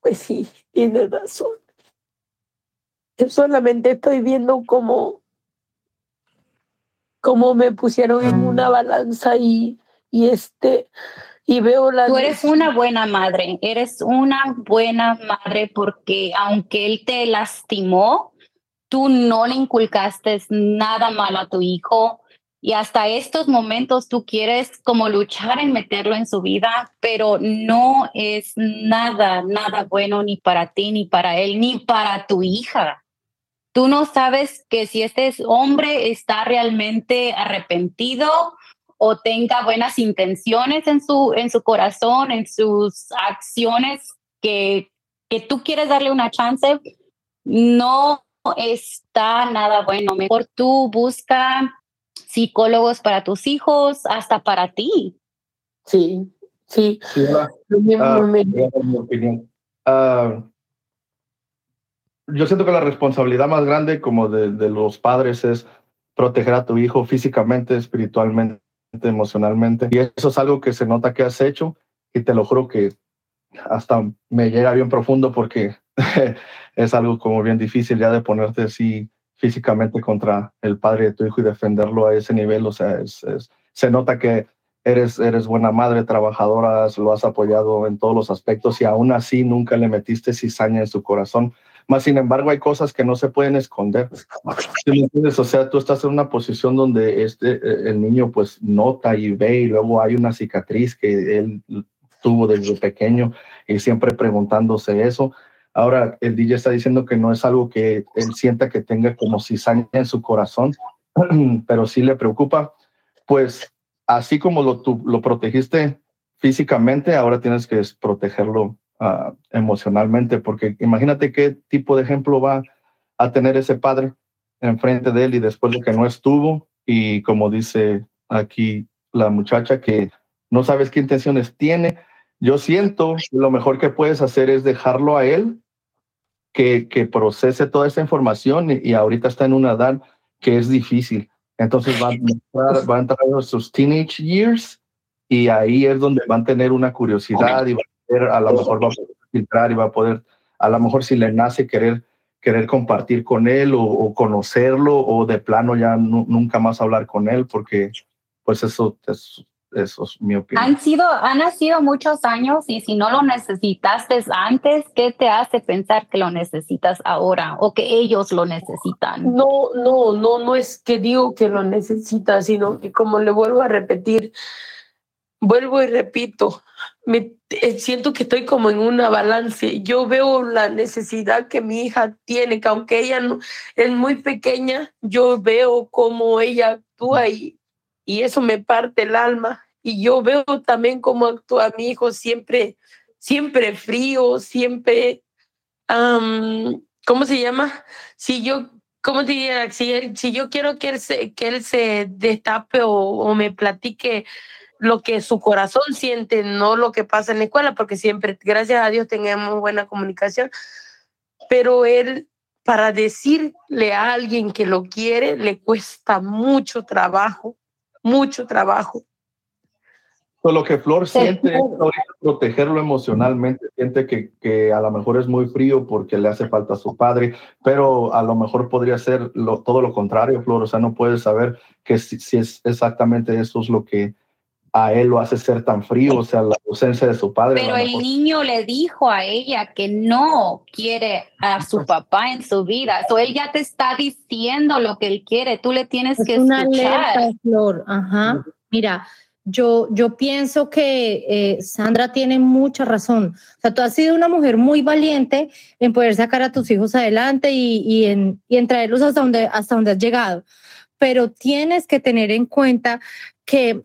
[SPEAKER 16] Pues sí, tienes razón. Yo solamente estoy viendo cómo, cómo me pusieron en una balanza y, y este y veo la
[SPEAKER 8] Tú eres una buena madre, eres una buena madre porque aunque él te lastimó, tú no le inculcaste nada malo a tu hijo y hasta estos momentos tú quieres como luchar en meterlo en su vida, pero no es nada, nada bueno ni para ti, ni para él, ni para tu hija. Tú no sabes que si este hombre está realmente arrepentido o tenga buenas intenciones en su, en su corazón, en sus acciones, que, que tú quieres darle una chance, no está nada bueno. Mejor tú busca psicólogos para tus hijos, hasta para ti.
[SPEAKER 16] Sí, sí.
[SPEAKER 17] Ah. Ah, yo siento que la responsabilidad más grande como de, de los padres es proteger a tu hijo físicamente, espiritualmente, emocionalmente. Y eso es algo que se nota que has hecho y te lo juro que hasta me llega bien profundo porque es algo como bien difícil ya de ponerte así físicamente contra el padre de tu hijo y defenderlo a ese nivel. O sea, es, se nota que eres, eres buena madre, trabajadora, lo has apoyado en todos los aspectos y aún así nunca le metiste cizaña en su corazón. Más sin embargo, hay cosas que no se pueden esconder. ¿Sí entiendes? O sea, tú estás en una posición donde este, eh, el niño pues nota y ve y luego hay una cicatriz que él tuvo desde pequeño y siempre preguntándose eso. Ahora el DJ está diciendo que no es algo que él sienta que tenga como cizaña en su corazón, pero sí le preocupa. Pues así como lo, tú, lo protegiste físicamente, ahora tienes que protegerlo ah, emocionalmente, porque imagínate qué tipo de ejemplo va a tener ese padre enfrente de él y después de que no estuvo y como dice aquí la muchacha que no sabes qué intenciones tiene. Yo siento lo mejor que puedes hacer es dejarlo a él que, que procese toda esa información y, y ahorita está en una edad que es difícil. Entonces va a entrar, a entrar en sus teenage years y ahí es donde van a tener una curiosidad a poder, a lo mejor va a poder filtrar y va a poder, a lo mejor si le nace querer querer compartir con él o, o conocerlo o de plano ya nu- nunca más hablar con él porque pues eso, es- eso es mi opinión.
[SPEAKER 8] Han sido, han nacido muchos años y si no lo necesitaste antes, ¿qué te hace pensar que lo necesitas ahora o que ellos lo necesitan?
[SPEAKER 16] No, no, no, no es que digo que lo necesita, sino que como le vuelvo a repetir, vuelvo y repito, me eh, siento que estoy como en una balance. Yo veo la necesidad que mi hija tiene, que aunque ella no, es muy pequeña, yo veo cómo ella actúa y, y eso me parte el alma. Y yo veo también cómo actúa mi hijo, siempre, siempre frío, siempre, am, ¿cómo se llama? Si yo, ¿cómo te diría? Si, si yo quiero que él se, que él se destape o, o me platique lo que su corazón siente, no lo que pasa en la escuela, porque siempre, gracias a Dios, tenemos buena comunicación, pero él, para decirle a alguien que lo quiere, le cuesta mucho trabajo, mucho trabajo.
[SPEAKER 17] So, lo que Flor siente es protegerlo emocionalmente, siente que, que a lo mejor es muy frío porque le hace falta a su padre, pero a lo mejor podría ser lo, todo lo contrario, Flor, o sea, no puedes saber que si, si es exactamente eso es lo que a él lo hace ser tan frío, o sea, la ausencia de su padre.
[SPEAKER 8] Pero el niño le dijo a ella que no quiere a su papá en su vida. So él ya te está diciendo lo que él quiere. Tú le tienes que
[SPEAKER 18] Es una
[SPEAKER 8] escuchar.
[SPEAKER 18] alerta, Flor. Ajá. Mira, yo, yo pienso que eh, Sandra tiene mucha razón. O sea, tú has sido una mujer muy valiente en poder sacar a tus hijos adelante y, y en, y en traerlos hasta donde, hasta donde has llegado. Pero tienes que tener en cuenta que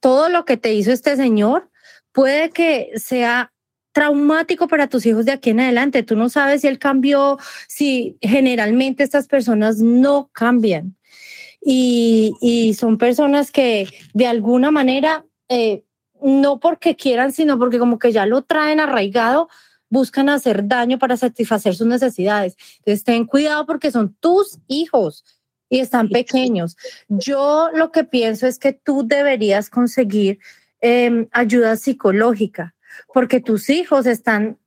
[SPEAKER 18] todo lo que te hizo este señor puede que sea traumático para tus hijos de aquí en adelante. Tú no sabes si él cambió, si generalmente estas personas no cambian. Y, son personas que de alguna manera, eh, no porque quieran, sino porque como que ya lo traen arraigado, buscan hacer daño para satisfacer sus necesidades. Entonces, ten cuidado porque son tus hijos y están pequeños. Yo lo que pienso es que tú deberías conseguir eh, ayuda psicológica porque tus hijos están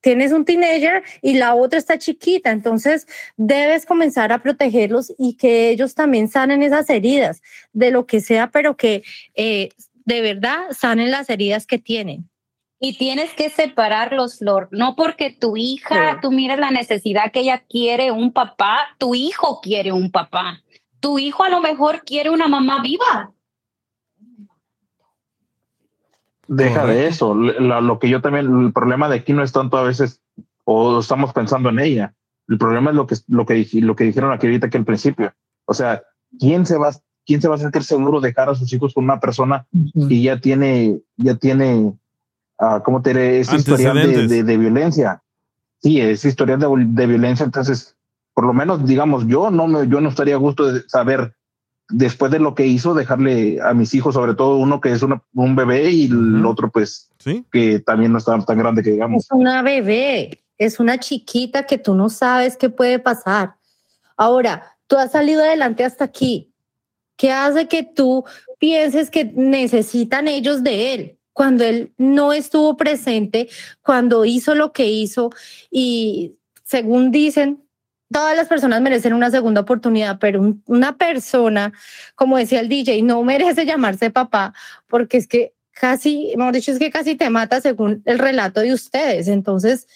[SPEAKER 18] tienes un teenager y la otra está chiquita, entonces debes comenzar a protegerlos y que ellos también sanen esas heridas, de lo que sea, pero que eh, de verdad sanen las heridas que tienen.
[SPEAKER 8] Y tienes que separarlos, Flor, no porque tu hija, tú miras la necesidad que ella quiere un papá, tu hijo quiere un papá. Tu hijo a lo mejor quiere una mamá viva.
[SPEAKER 5] Deja de eso. La- lo que yo también, el problema de aquí no es tanto a veces, o estamos pensando en ella. El problema es lo que, lo que, lo que dijeron aquí ahorita que al principio. O sea, ¿quién se va, quién se va a sentir seguro de dejar a sus hijos con una persona que ya tiene, ya tiene, ah, ¿cómo te diré? Ese historial de, de, de violencia. Sí, ese historial de, de violencia. Entonces, por lo menos, digamos, yo no me, yo no estaría a gusto de saber después de lo que hizo, dejarle a mis hijos, sobre todo uno que es una- un bebé y el otro, pues, que también no está tan grande que digamos.
[SPEAKER 18] Es una bebé, es una chiquita que tú no sabes qué puede pasar. Ahora, tú has salido adelante hasta aquí. ¿Qué hace que tú pienses que necesitan ellos de él? Cuando él no estuvo presente, cuando hizo lo que hizo y según dicen, todas las personas merecen una segunda oportunidad, pero un- una persona, como decía el DJ, no merece llamarse papá porque es que casi, hemos dicho, es que casi te mata según el relato de ustedes. Entonces,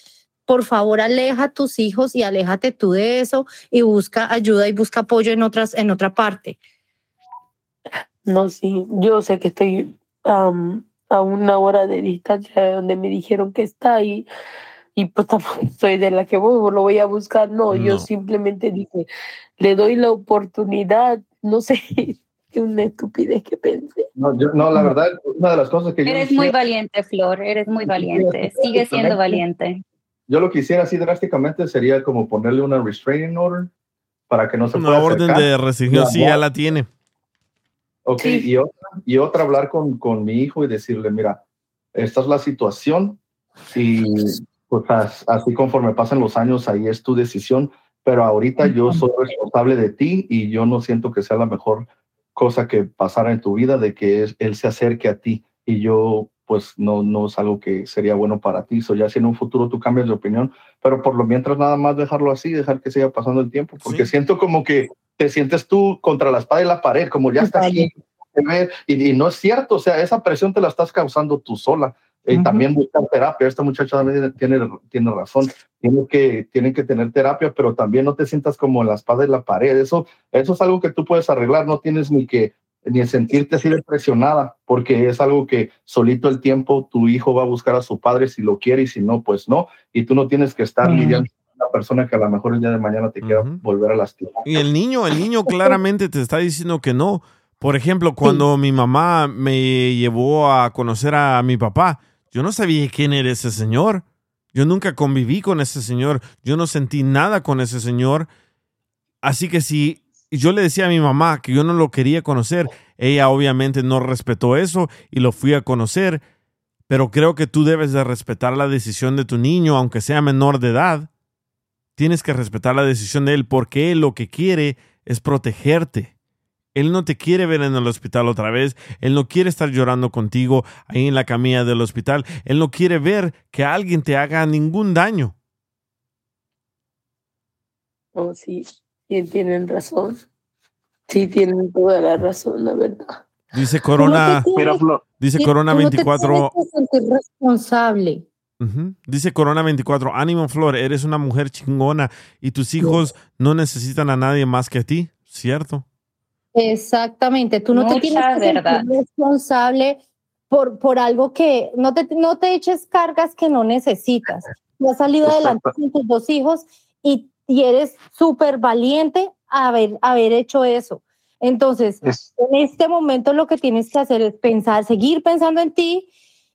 [SPEAKER 18] por favor, aleja a tus hijos y aléjate tú de eso y busca ayuda y busca apoyo en otras, en otra parte.
[SPEAKER 16] No, sí, yo sé que estoy am, a una hora de distancia de donde me dijeron que está y, y pues tampoco soy de la que voy, lo voy a buscar. No, yo simplemente dije, le doy la oportunidad, no sé, una estupidez que pensé.
[SPEAKER 17] No, yo- no, la verdad, una de las cosas que yo
[SPEAKER 8] Eres muy valiente, Flor, eres muy valiente. Sigue siendo valiente.
[SPEAKER 17] yo lo que hiciera así drásticamente sería como ponerle una restraining order para que no se
[SPEAKER 4] Una
[SPEAKER 17] pueda
[SPEAKER 4] orden
[SPEAKER 17] acercar.
[SPEAKER 4] de restricción, sí, ya la tiene.
[SPEAKER 17] Ok, y, otra, y otra hablar con, con mi hijo y decirle, mira, esta es la situación y pues as- así conforme pasan los años, ahí es tu decisión, pero ahorita yo soy responsable de ti y yo no siento que sea la mejor cosa que pasara en tu vida de que es- él se acerque a ti y yo pues no, no es algo que sería bueno para ti. So, ya si en un futuro tú cambias de opinión, pero por lo mientras nada más dejarlo así, dejar que siga pasando el tiempo, porque siento como que te sientes tú contra la espada y la pared, como ya está aquí, y, y no es cierto, o sea, esa presión te la estás causando tú sola. Y también buscar terapia, esta muchacha también tiene, tiene razón, tiene que, tienen que tener terapia, pero también no te sientas como en la espada y la pared, eso, eso es algo que tú puedes arreglar, no tienes ni que ni sentirte así de presionada, porque es algo que solito el tiempo tu hijo va a buscar a su padre si lo quiere y si no, pues no, y tú no tienes que estar lidiando con una persona que a lo mejor el día de mañana te quiera volver a lastimar.
[SPEAKER 4] Y el niño, el niño claramente te está diciendo que no. Por ejemplo, cuando mi mamá me llevó a conocer a mi papá, yo no sabía quién era ese señor. Yo nunca conviví con ese señor. Yo no sentí nada con ese señor. Así que si yo le decía a mi mamá que yo no lo quería conocer, ella obviamente no respetó eso y lo fui a conocer. Pero creo que tú debes de respetar la decisión de tu niño, aunque sea menor de edad. Tienes que respetar la decisión de él porque él lo que quiere es protegerte. Él no te quiere ver en el hospital otra vez. Él no quiere estar llorando contigo ahí en la camilla del hospital. Él no quiere ver que alguien te haga ningún daño.
[SPEAKER 16] Oh, sí, sí, tienen razón. Sí, tienen toda la razón, la verdad.
[SPEAKER 4] Dice Corona.
[SPEAKER 18] No tienes-
[SPEAKER 4] Dice Corona
[SPEAKER 18] no te
[SPEAKER 4] 24.
[SPEAKER 18] tienes que sentir responsable.
[SPEAKER 4] Dice Corona 24, ánimo Flor, eres una mujer chingona y tus hijos no necesitan a nadie más que a ti, ¿cierto?
[SPEAKER 18] Exactamente, tú no te tienes que sentir
[SPEAKER 8] verdad.
[SPEAKER 18] responsable por, por algo que no te, no te eches cargas que no necesitas. Tú has salido adelante con tus dos hijos y, y eres súper valiente a haber, haber hecho eso. Entonces, en este momento lo que tienes que hacer es pensar, seguir pensando en ti,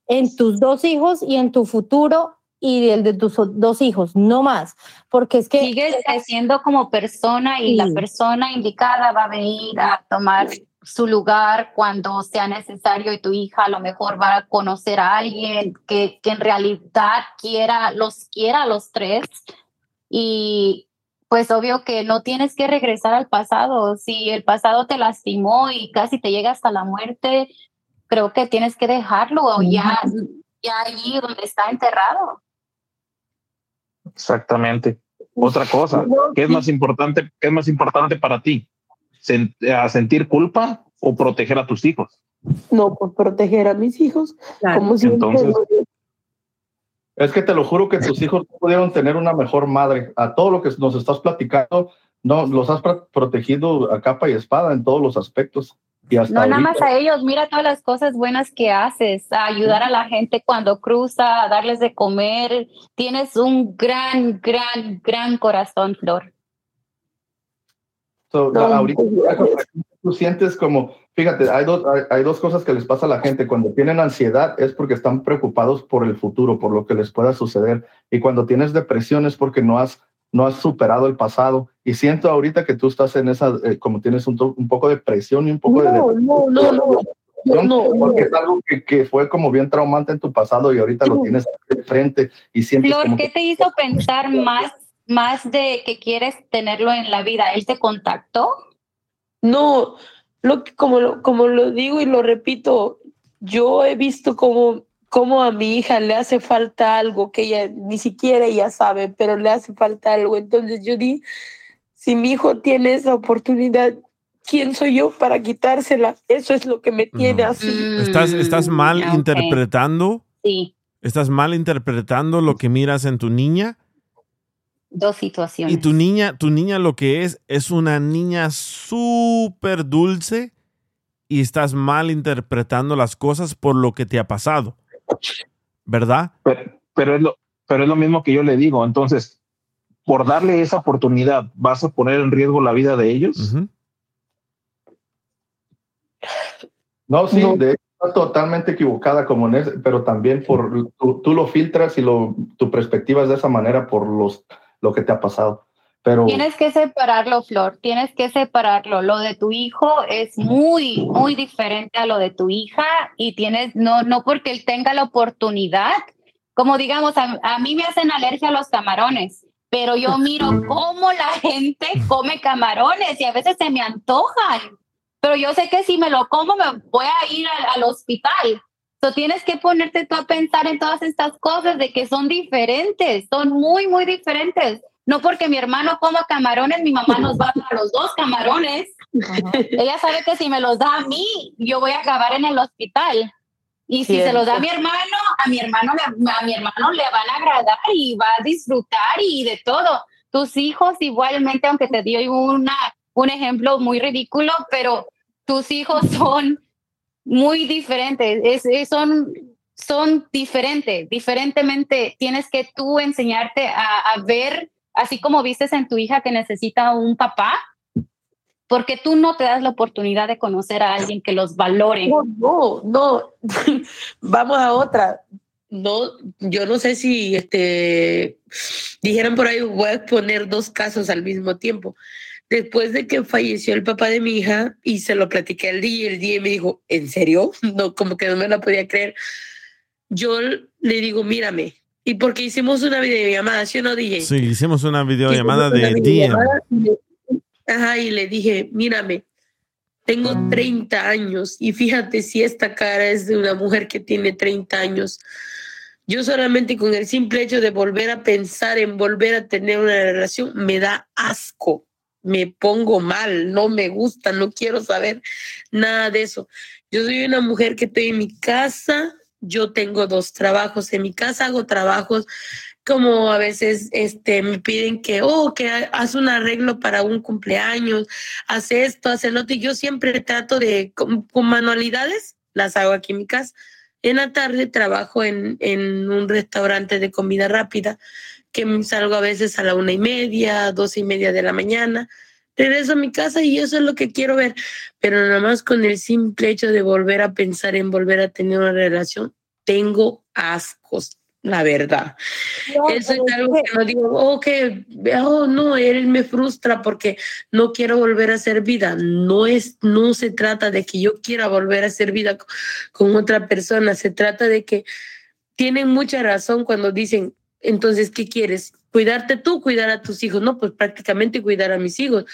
[SPEAKER 18] en tus dos hijos y en tu futuro y el de tus o- dos hijos, no más, porque es que
[SPEAKER 8] Sigues creciendo como persona y la
[SPEAKER 18] Sí.
[SPEAKER 8] persona indicada va a venir a tomar su lugar cuando sea necesario y tu hija a lo mejor va a conocer a alguien que, que en realidad quiera, los quiera a los tres y pues obvio que no tienes que regresar al pasado. Si el pasado te lastimó y casi te llega hasta la muerte, creo que tienes que dejarlo ya, ya allí donde está enterrado.
[SPEAKER 5] Exactamente. Otra cosa, ¿qué es más importante, qué es más importante para ti? ¿A sentir culpa o proteger a tus hijos?
[SPEAKER 16] No, por proteger a mis hijos. Como siempre,
[SPEAKER 5] Entonces-
[SPEAKER 12] Es que te lo juro que tus hijos no pudieron tener una mejor madre. A todo lo que nos estás platicando, no los has pro- protegido a capa y espada en todos los aspectos. Y hasta
[SPEAKER 8] No, nada más a ellos, mira todas las cosas buenas que haces, a ayudar a la gente cuando cruza, a darles de comer. Tienes un gran, gran, gran corazón, Flor.
[SPEAKER 12] So,
[SPEAKER 8] No,
[SPEAKER 12] ahorita tú sientes como, fíjate, hay dos, hay, hay dos cosas que les pasa a la gente. Cuando tienen ansiedad es porque están preocupados por el futuro, por lo que les pueda suceder. Y cuando tienes depresión es porque no has, no has superado el pasado. Y siento ahorita que tú estás en esa, eh, como tienes un, un poco de presión y un poco de
[SPEAKER 16] No, no, no, no. no, no.
[SPEAKER 12] porque es algo que, que fue como bien traumante en tu pasado y ahorita lo tienes de frente y sientes
[SPEAKER 8] Flor,
[SPEAKER 12] como
[SPEAKER 8] ¿qué
[SPEAKER 12] que
[SPEAKER 8] te hizo pensar más, más de que quieres tenerlo en la vida? ¿Él te contactó?
[SPEAKER 16] No, lo como, lo, como lo digo y lo repito, yo he visto como, como a mi hija le hace falta algo que ella ni siquiera ella sabe, pero le hace falta algo. Entonces yo di, si mi hijo tiene esa oportunidad, ¿quién soy yo para quitársela? Eso es lo que me tiene así.
[SPEAKER 4] Estás, estás mal interpretando.
[SPEAKER 8] Sí,
[SPEAKER 4] Estás mal interpretando lo que miras en tu niña.
[SPEAKER 8] dos situaciones.
[SPEAKER 4] Y tu niña, tu niña lo que es, es una niña súper dulce y estás mal interpretando las cosas por lo que te ha pasado. ¿Verdad?
[SPEAKER 5] Pero, pero es lo, pero es lo mismo que yo le digo. Entonces, por darle esa oportunidad, ¿vas a poner en riesgo la vida de ellos?
[SPEAKER 12] No, sí, de hecho, estás totalmente equivocada como en ese, pero también por tú, tú lo filtras y lo, tu perspectiva es de esa manera por los lo que te ha pasado. Pero
[SPEAKER 8] Tienes que separarlo, Flor, tienes que separarlo. Lo de tu hijo es muy, muy diferente a lo de tu hija y tienes, no, no porque él tenga la oportunidad, como digamos, a, a mí me hacen alergia a los camarones, pero yo miro cómo la gente come camarones y a veces se me antojan, pero yo sé que si me lo como me voy a ir al, al hospital. So, tienes que ponerte tú a pensar en todas estas cosas de que son diferentes, son muy, muy diferentes. No porque mi hermano coma camarones, mi mamá nos va a dar los dos camarones. Ella sabe que si me los da a mí, yo voy a acabar en el hospital. Y si se los da a mi hermano, a mi hermano, le- a mi hermano le van a agradar y va a disfrutar y de todo. Tus hijos igualmente, aunque te dio una, un ejemplo muy ridículo, pero tus hijos son muy diferentes, es, es- son, son diferentes, diferentemente. Tienes que tú enseñarte a, a ver, así como vistes en tu hija que necesita un papá, porque tú no te das la oportunidad de conocer a alguien que los valore.
[SPEAKER 16] No, no, no. Vamos a otra. No, yo no sé si este dijeran por ahí, voy a poner dos casos al mismo tiempo. Después de que falleció el papá de mi hija y se lo platiqué al día, el día me dijo, ¿en serio? No, como que no me la podía creer. Yo le digo, mírame. Y porque hicimos una videollamada, ¿sí o no, DJ?
[SPEAKER 4] Sí, hicimos una videollamada
[SPEAKER 16] Hicimos una
[SPEAKER 4] de
[SPEAKER 16] le- Ajá, y le dije, mírame, tengo 30 años y fíjate si esta cara es de una mujer que tiene 30 años. Yo solamente con el simple hecho de volver a pensar en volver a tener una relación me da asco, me pongo mal, no me gusta, no quiero saber nada de eso. Yo soy una mujer que estoy en mi casa, yo tengo dos trabajos en mi casa, hago trabajos como a veces este, me piden que, oh, que haz un arreglo para un cumpleaños, haz esto, haz el otro. Y yo siempre trato de, con, manualidades, las hago aquí en mi casa. En la tarde trabajo en, en un restaurante de comida rápida, que salgo a veces a la una y media, dos y media de la mañana. Regreso a mi casa y eso es lo que quiero ver. Pero nada más con el simple hecho de volver a pensar en volver a tener una relación, tengo ascos la verdad. Eso es algo que no digo, oh, que, oh, no, él me frustra porque no quiero volver a hacer vida. No es, no se trata de que yo quiera volver a hacer vida con, con otra persona, se trata de que tienen mucha razón cuando dicen, entonces, ¿qué quieres? ¿Cuidarte tú, cuidar a tus hijos? No, pues prácticamente cuidar a mis hijos.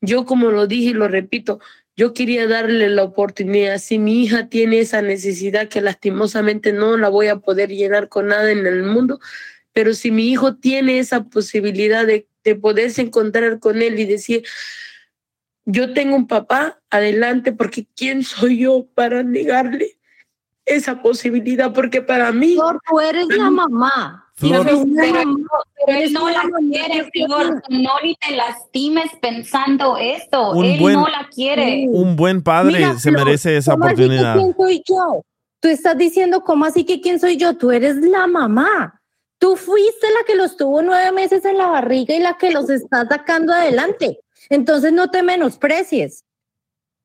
[SPEAKER 16] Yo, como lo dije y lo repito, yo quería darle la oportunidad. Si mi hija tiene esa necesidad que lastimosamente no la voy a poder llenar con nada en el mundo, pero si mi hijo tiene esa posibilidad de, de poderse encontrar con él y decir, yo tengo un papá, adelante, porque ¿quién soy yo para negarle esa posibilidad? Porque para mí...
[SPEAKER 18] Tú eres la mamá.
[SPEAKER 8] Pero,
[SPEAKER 18] Flor.
[SPEAKER 8] pero- pero
[SPEAKER 18] Eres
[SPEAKER 8] él no la
[SPEAKER 18] mujer
[SPEAKER 8] quiere, Flor. No ni te lastimes pensando esto.
[SPEAKER 4] Un
[SPEAKER 8] él
[SPEAKER 4] buen-
[SPEAKER 8] no la quiere.
[SPEAKER 4] Un buen padre
[SPEAKER 18] Mira,
[SPEAKER 4] se
[SPEAKER 18] Flor,
[SPEAKER 4] merece esa
[SPEAKER 18] ¿cómo así que
[SPEAKER 4] oportunidad.
[SPEAKER 18] ¿Quién soy yo? Tú estás diciendo, ¿cómo así que quién soy yo? Tú eres la mamá. Tú fuiste la que los tuvo nueve meses en la barriga y la que los está sacando adelante. Entonces no te menosprecies.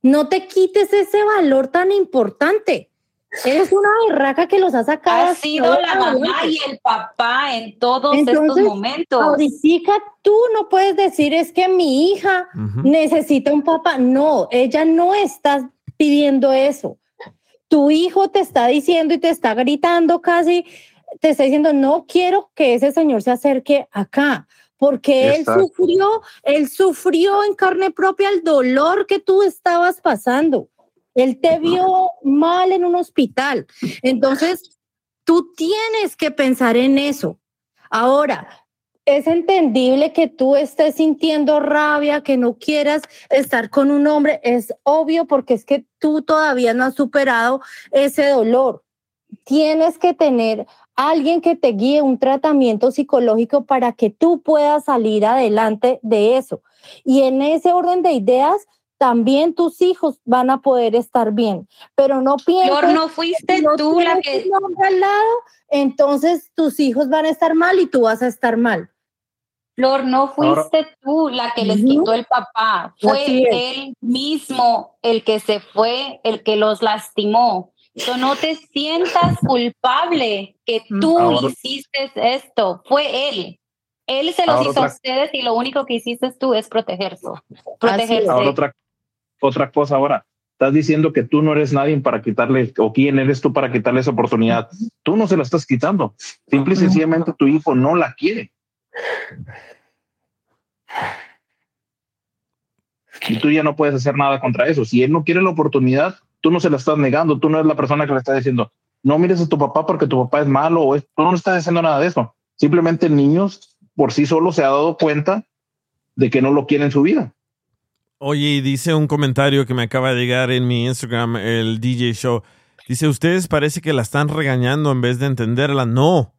[SPEAKER 18] No te quites ese valor tan importante. Eres una berraca que los ha sacado.
[SPEAKER 8] Ha sido la mamá y el papá en todos estos momentos.
[SPEAKER 18] Ahorita tú no puedes decir es que mi hija necesita un papá. No, ella no está pidiendo eso. Tu hijo te está diciendo y te está gritando casi, te está diciendo, no quiero que ese señor se acerque acá, porque
[SPEAKER 12] Exacto.
[SPEAKER 18] él sufrió, él sufrió en carne propia el dolor que tú estabas pasando. Él te vio mal en un hospital. Entonces, tú tienes que pensar en eso. Ahora, es entendible que tú estés sintiendo rabia, que no quieras estar con un hombre, es obvio porque es que tú todavía no has superado ese dolor. Tienes que tener alguien que te guíe un tratamiento psicológico para que tú puedas salir adelante de eso. Y en ese orden de ideas, también tus hijos van a poder estar bien, pero no pienses
[SPEAKER 8] Flor, no fuiste
[SPEAKER 18] no
[SPEAKER 8] tú la que-
[SPEAKER 18] al lado, entonces tus hijos van a estar mal y tú vas a estar mal.
[SPEAKER 8] Flor, no fuiste tú la que les quitó el papá. Fue él mismo el que se fue, el que los lastimó. So, no te sientas culpable que tú
[SPEAKER 5] Ahora-
[SPEAKER 8] hiciste esto. Fue él. Él se los
[SPEAKER 5] Ahora
[SPEAKER 8] hizo a ustedes y lo único que hiciste tú es protegerse. Protegerse.
[SPEAKER 5] Ahora otra, otra cosa ahora. Estás diciendo que tú no eres nadie para quitarle, o quién eres tú para quitarle esa oportunidad. Tú no se la estás quitando. Simple y sencillamente tu hijo no la quiere. Y tú ya no puedes hacer nada contra eso. Si él no quiere la oportunidad, tú no se la estás negando. Tú no eres la persona que le está diciendo, no mires a tu papá porque tu papá es malo o es, tú no estás diciendo nada de eso. Simplemente el niño por sí solo se ha dado cuenta de que no lo quiere en su vida.
[SPEAKER 4] Oye, y dice un comentario que me acaba de llegar en mi Instagram, el DJ Show. Dice, ustedes parece que la están regañando en vez de entenderla. No.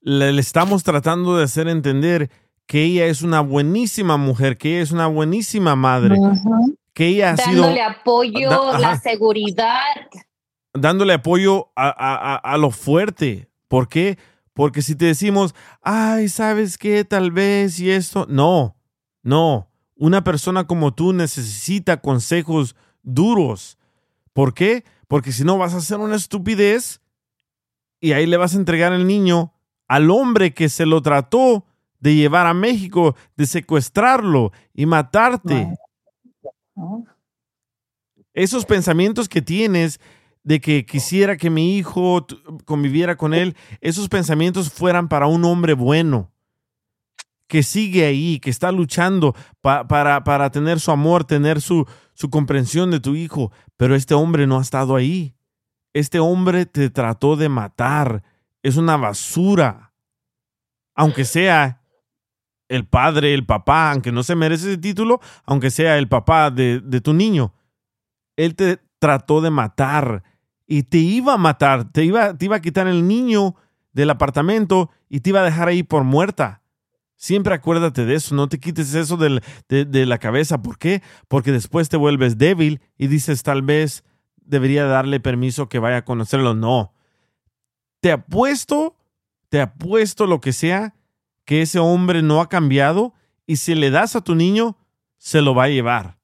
[SPEAKER 4] Le, le estamos tratando de hacer entender que ella es una buenísima mujer, que ella es una buenísima madre, que ella ha sido
[SPEAKER 8] Dándole apoyo,
[SPEAKER 4] Da-
[SPEAKER 8] la
[SPEAKER 4] ajá.
[SPEAKER 8] seguridad.
[SPEAKER 4] dándole apoyo a, a- a- a lo fuerte. ¿Por qué? Porque si te decimos, ay, ¿sabes qué? Tal vez y esto. No, no. Una persona como tú necesita consejos duros. ¿Por qué? Porque si no vas a hacer una estupidez y ahí le vas a entregar el niño al hombre que se lo trató de llevar a México, de secuestrarlo y matarte. Esos pensamientos que tienes de que quisiera que mi hijo conviviera con él, esos pensamientos fueran para un hombre bueno, que sigue ahí, que está luchando pa- para, para tener su amor, tener su, su comprensión de tu hijo, pero este hombre no ha estado ahí. Este hombre te trató de matar, es una basura, aunque sea el padre, el papá, aunque no se merece ese título, aunque sea el papá de, de tu niño. Él te trató de matar y te iba a matar, te iba, te iba a quitar el niño del apartamento y te iba a dejar ahí por muerta. Siempre acuérdate de eso, no te quites eso de, de la cabeza. ¿Por qué? Porque después te vuelves débil y dices tal vez debería darle permiso que vaya a conocerlo. No. Te apuesto, te apuesto lo que sea, que ese hombre no ha cambiado y si le das a tu niño, se lo va a llevar.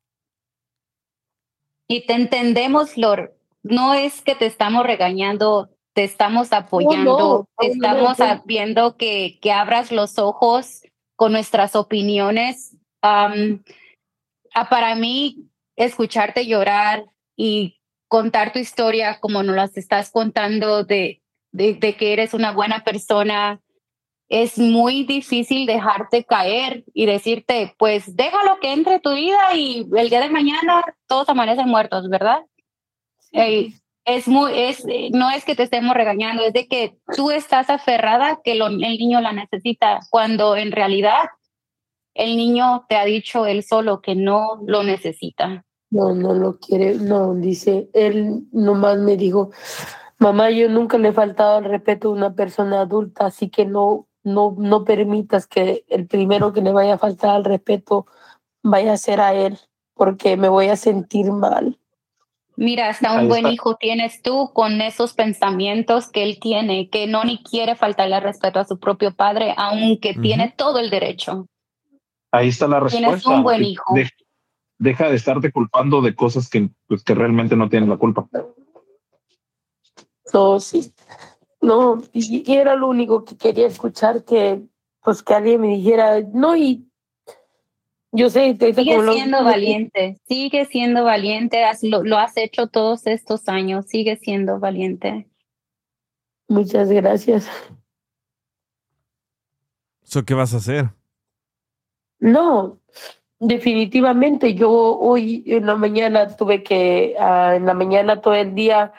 [SPEAKER 8] Y te entendemos, Flor. No es que te estamos regañando, te estamos apoyando,
[SPEAKER 16] no,
[SPEAKER 8] estamos
[SPEAKER 16] no.
[SPEAKER 8] viendo que, que abras los ojos con nuestras opiniones. Ah, para mí, escucharte llorar y contar tu historia como nos las estás contando de, de, de que eres una buena persona, es muy difícil dejarte caer y decirte, pues déjalo que entre tu vida y el día de mañana todos amanecen muertos, ¿verdad? Eh, es muy, es, eh, no es que te estemos regañando, es de que tú estás aferrada que el niño la necesita, cuando en realidad el niño te ha dicho él solo que no lo necesita.
[SPEAKER 16] No, no lo quiere, no, dice, él nomás me dijo, mamá, yo nunca le he faltado al respeto a una persona adulta, así que no, no, no permitas que el primero que le vaya a faltar al respeto vaya a ser a él, porque me voy a sentir mal.
[SPEAKER 8] Mira, hasta un buen hijo tienes tú con esos pensamientos que él tiene, que no ni quiere faltarle al respeto a su propio padre, aunque tiene todo el derecho.
[SPEAKER 5] Ahí está la
[SPEAKER 8] Tienes
[SPEAKER 5] respuesta.
[SPEAKER 8] un buen hijo.
[SPEAKER 5] de- deja de estarte culpando de cosas que, pues, que realmente no tienes la culpa.
[SPEAKER 16] No, sí. No, y y era lo único que quería escuchar, que pues que alguien me dijera, no, y yo sé, te- te-
[SPEAKER 8] Sigue
[SPEAKER 16] como lo-
[SPEAKER 8] siendo valiente, sigue siendo valiente, has- lo, lo has hecho todos estos años, sigue siendo valiente.
[SPEAKER 16] Muchas gracias.
[SPEAKER 4] ¿So qué vas a hacer?
[SPEAKER 16] No, definitivamente. Yo hoy en la mañana tuve que, ah, en la mañana todo el día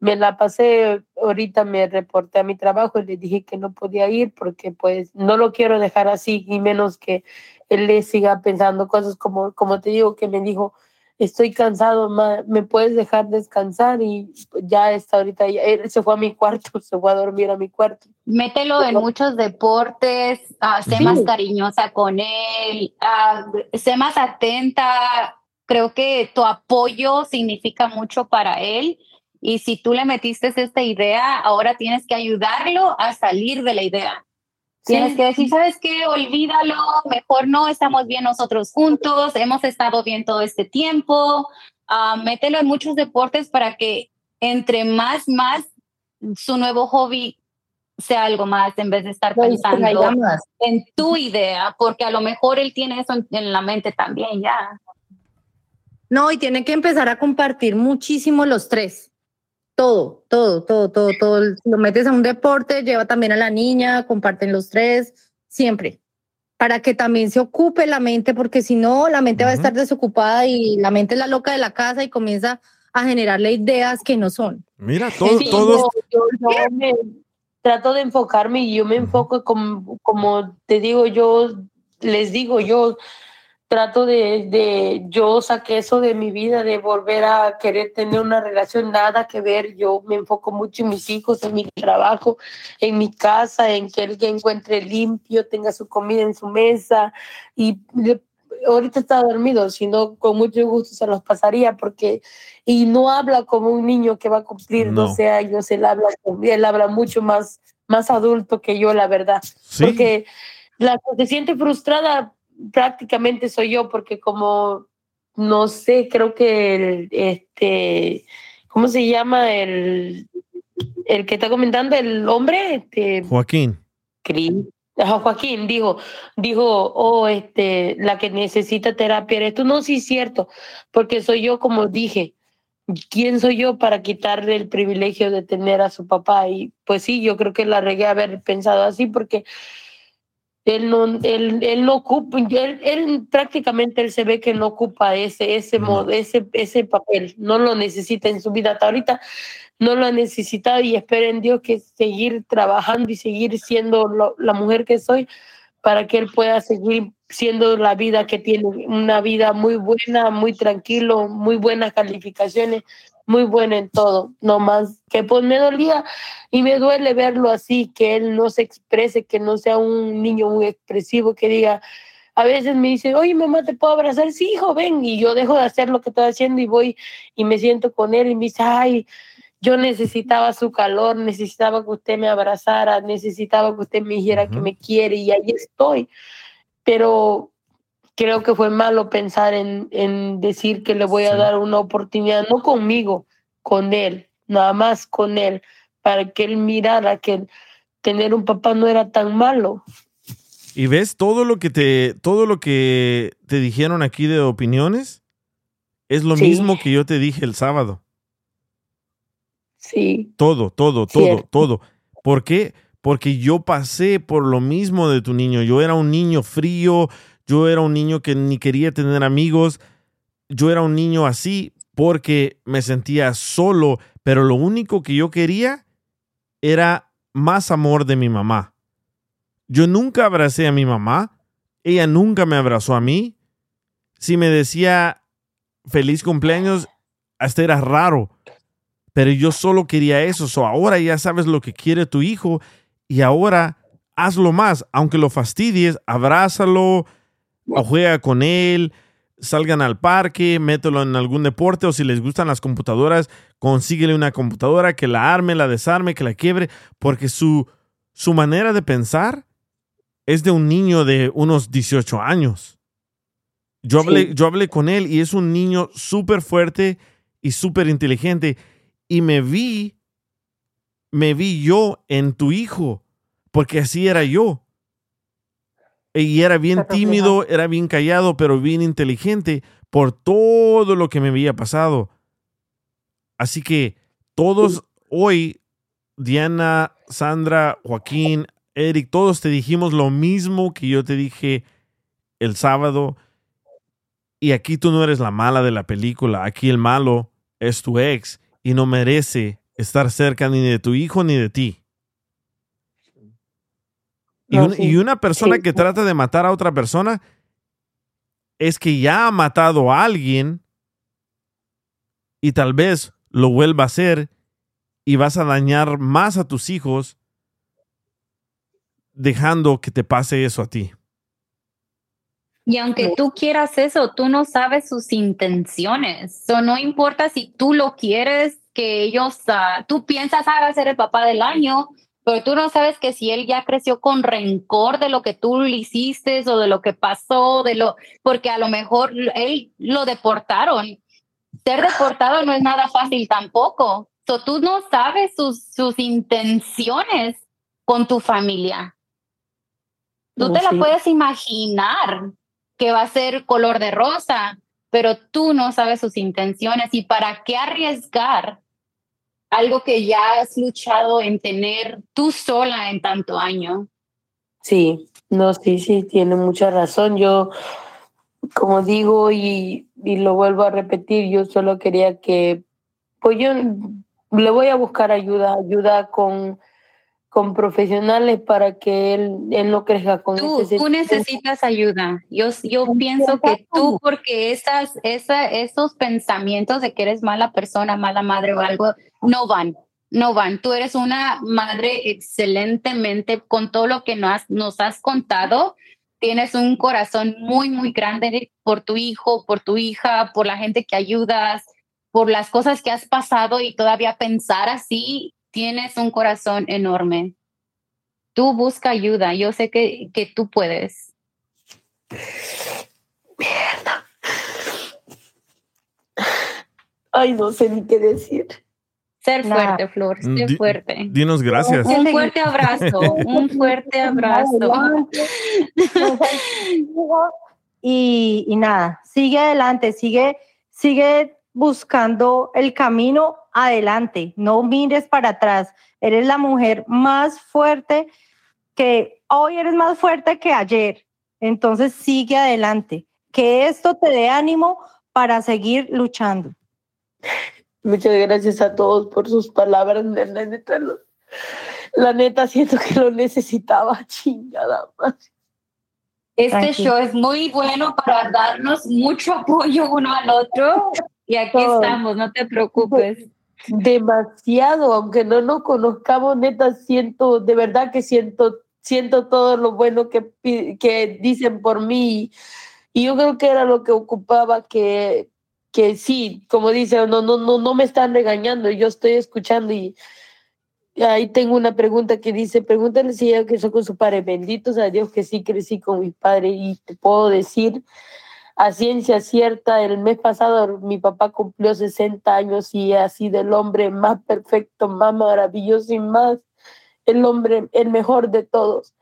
[SPEAKER 16] me la pasé, ahorita me reporté a mi trabajo y le dije que no podía ir porque pues no lo quiero dejar así y menos que él le siga pensando cosas como, como te digo que me dijo, estoy cansado, ma, me puedes dejar descansar y ya está ahorita, ya- él se fue a mi cuarto, se fue a dormir a mi cuarto.
[SPEAKER 8] Mételo en muchos deportes, ah, sé
[SPEAKER 16] Sí.
[SPEAKER 8] más cariñosa con él, ah, sé más atenta. Creo que tu apoyo significa mucho para él. Y si tú le metiste esta idea, ahora tienes que ayudarlo a salir de la idea. Tienes
[SPEAKER 16] Sí.
[SPEAKER 8] que decir, ¿sabes qué? Olvídalo, mejor no, estamos bien nosotros juntos, hemos estado bien todo este tiempo. Ah, mételo en muchos deportes para que entre más, más su nuevo hobby sea algo más en vez de estar pensando en tu idea, porque a lo mejor él tiene eso en, en la mente también ya.
[SPEAKER 18] No, y tienen que empezar a compartir muchísimo los tres. Todo, todo, todo, todo, todo. Lo metes a un deporte, lleva también a la niña, comparten los tres, siempre. Para que también se ocupe la mente, porque si no, la mente va a estar desocupada y la mente es la loca de la casa y comienza a generarle ideas que no son.
[SPEAKER 4] Mira, todo,
[SPEAKER 16] Sí,
[SPEAKER 4] todos,
[SPEAKER 16] yo, yo- yo me trato de enfocarme y yo me enfoco como, como te digo, yo les digo, yo trato de, de, yo saqué eso de mi vida, de volver a querer tener una relación, nada que ver, yo me enfoco mucho en mis hijos, en mi trabajo, en mi casa, en que él que encuentre limpio, tenga su comida en su mesa y le- ahorita está dormido, si no, con mucho gusto se los pasaría porque, y no habla como un niño que va a cumplir
[SPEAKER 4] No.
[SPEAKER 16] 12 años, él habla, él habla mucho más, más adulto que yo, la verdad,
[SPEAKER 4] Sí.
[SPEAKER 16] porque la que se siente frustrada prácticamente soy yo, porque como, no sé, creo que el, este, ¿cómo se llama? El, el que está comentando, el hombre, este,
[SPEAKER 4] Joaquín.
[SPEAKER 16] Ajá, Joaquín dijo, dijo, oh, este, la que necesita terapia eres tú. No, sí es cierto, porque soy yo, como dije, ¿quién soy yo para quitarle el privilegio de tener a su papá? Y pues sí, yo creo que la regué haber pensado así, porque él no, él, él no ocupa, él, él prácticamente él se ve que no ocupa ese, ese, mo- ese, ese papel, no lo necesita en su vida. Hasta ahorita, no lo ha necesitado y espero en Dios que seguir trabajando y seguir siendo lo- la mujer que soy para que él pueda seguir siendo la vida que tiene, una vida muy buena, muy tranquilo, muy buenas calificaciones muy bueno en todo, no más que pues me dolía y me duele verlo así, que él no se exprese, que no sea un niño muy expresivo, que diga, a veces me dice, oye mamá, ¿te puedo abrazar? Sí, hijo, ven, y yo dejo de hacer lo que estoy haciendo y voy y me siento con él y me dice, ay, yo necesitaba su calor, necesitaba que usted me abrazara, necesitaba que usted me dijera que me quiere y ahí estoy. Pero creo que fue malo pensar en, en decir que le voy a dar una oportunidad, no conmigo, con él, nada más con él, para que él mirara que tener un papá no era tan malo.
[SPEAKER 4] Y ves todo lo que te, todo lo que te dijeron aquí de opiniones, es lo
[SPEAKER 16] Sí.
[SPEAKER 4] mismo que yo te dije el sábado.
[SPEAKER 16] Sí.
[SPEAKER 4] Todo, todo, todo,
[SPEAKER 16] Cierto.
[SPEAKER 4] todo. ¿Por qué? Porque yo pasé por lo mismo de tu niño. Yo era un niño frío, yo era un niño que ni quería tener amigos, yo era un niño así porque me sentía solo, pero lo único que yo quería era más amor de mi mamá. Yo nunca abracé a mi mamá, ella nunca me abrazó a mí. Si me decía feliz cumpleaños, hasta era raro pero yo solo quería eso. So ahora ya sabes lo que quiere tu hijo y ahora hazlo más. Aunque lo fastidies, abrázalo o juega con él, salgan al parque, mételo en algún deporte o si les gustan las computadoras, consíguele una computadora que la arme, la desarme, que la quiebre, porque su, su manera de pensar es de un niño de unos 18 años. Yo hablé, yo hablé con él y es un niño súper fuerte y súper inteligente. Y me vi, me vi yo en tu hijo, porque así era yo. Y era bien tímido, era bien callado, pero bien inteligente por todo lo que me había pasado. Así que todos hoy, Diana, Sandra, Joaquín, Eric, todos te dijimos lo mismo que yo te dije el sábado. Y aquí tú no eres la mala de la película, aquí el malo es tu ex y no merece estar cerca ni de tu hijo ni de ti. Y,
[SPEAKER 16] No,
[SPEAKER 4] un-
[SPEAKER 16] sí.
[SPEAKER 4] y una persona
[SPEAKER 16] Sí.
[SPEAKER 4] que trata de matar a otra persona es que ya ha matado a alguien y tal vez lo vuelva a hacer y vas a dañar más a tus hijos dejando que te pase eso a ti.
[SPEAKER 8] Y aunque tú quieras eso, tú no sabes sus intenciones. So, no importa si tú lo quieres, que ellos, ah, tú piensas, ah, va a ser el papá del año, pero tú no sabes que si él ya creció con rencor de lo que tú le hiciste o de lo que pasó, de lo, porque a lo mejor él lo deportaron. Ser deportado no es nada fácil tampoco. So, tú no sabes sus, sus intenciones con tu familia. Tú
[SPEAKER 16] No,
[SPEAKER 8] te la
[SPEAKER 16] sí.
[SPEAKER 8] puedes imaginar que va a ser color de rosa, pero tú no sabes sus intenciones y para qué arriesgar algo que ya has luchado en tener tú sola en tanto año.
[SPEAKER 16] Sí, no, sí, sí, tiene mucha razón. Yo, como digo y, y lo vuelvo a repetir, yo solo quería que, pues yo le voy a buscar ayuda, ayuda con, con profesionales para que él, él no crezca con
[SPEAKER 8] Tú,
[SPEAKER 16] ese
[SPEAKER 8] tú necesitas ayuda. Yo, yo pienso que tú, porque esas, esa, esos pensamientos de que eres mala persona, mala madre o algo, no van, no van. Tú eres una madre excelentemente con todo lo que nos has, contado. Tienes un corazón muy, muy grande por tu hijo, por tu hija, por la gente que ayudas, por las cosas que has pasado y todavía pensar así, tienes un corazón enorme. Tú busca ayuda. Yo sé que, que tú puedes.
[SPEAKER 16] Ay, no sé ni qué decir.
[SPEAKER 8] Ser fuerte, Flor, ser
[SPEAKER 4] Di-
[SPEAKER 8] fuerte.
[SPEAKER 4] Dinos gracias.
[SPEAKER 8] Un fuerte abrazo, un fuerte abrazo.
[SPEAKER 18] y, y nada, sigue adelante, sigue, sigue buscando el camino adelante, no mires para atrás. Eres la mujer más fuerte que hoy eres más fuerte que ayer. Entonces sigue adelante. Que esto te dé ánimo para seguir luchando.
[SPEAKER 16] Muchas gracias a todos por sus palabras. La neta, lo- la neta siento que lo necesitaba, chingada más.
[SPEAKER 8] Este show es muy bueno para darnos mucho apoyo uno al otro Y aquí estamos, no te preocupes.
[SPEAKER 16] Demasiado, aunque no nos conozcamos, neta, siento, de verdad que siento, siento todo lo bueno que, que dicen por mí. Y yo creo que era lo que ocupaba, que, que sí, como dice, no, no, no, no me están regañando, yo estoy escuchando y ahí tengo una pregunta que dice, pregúntale si ella creció con su padre, benditos a Dios que sí crecí con mi padre y te puedo decir a ciencia cierta, el mes pasado mi papá cumplió 60 años y ha sido el hombre más perfecto, más maravilloso y más el hombre, el mejor de todos.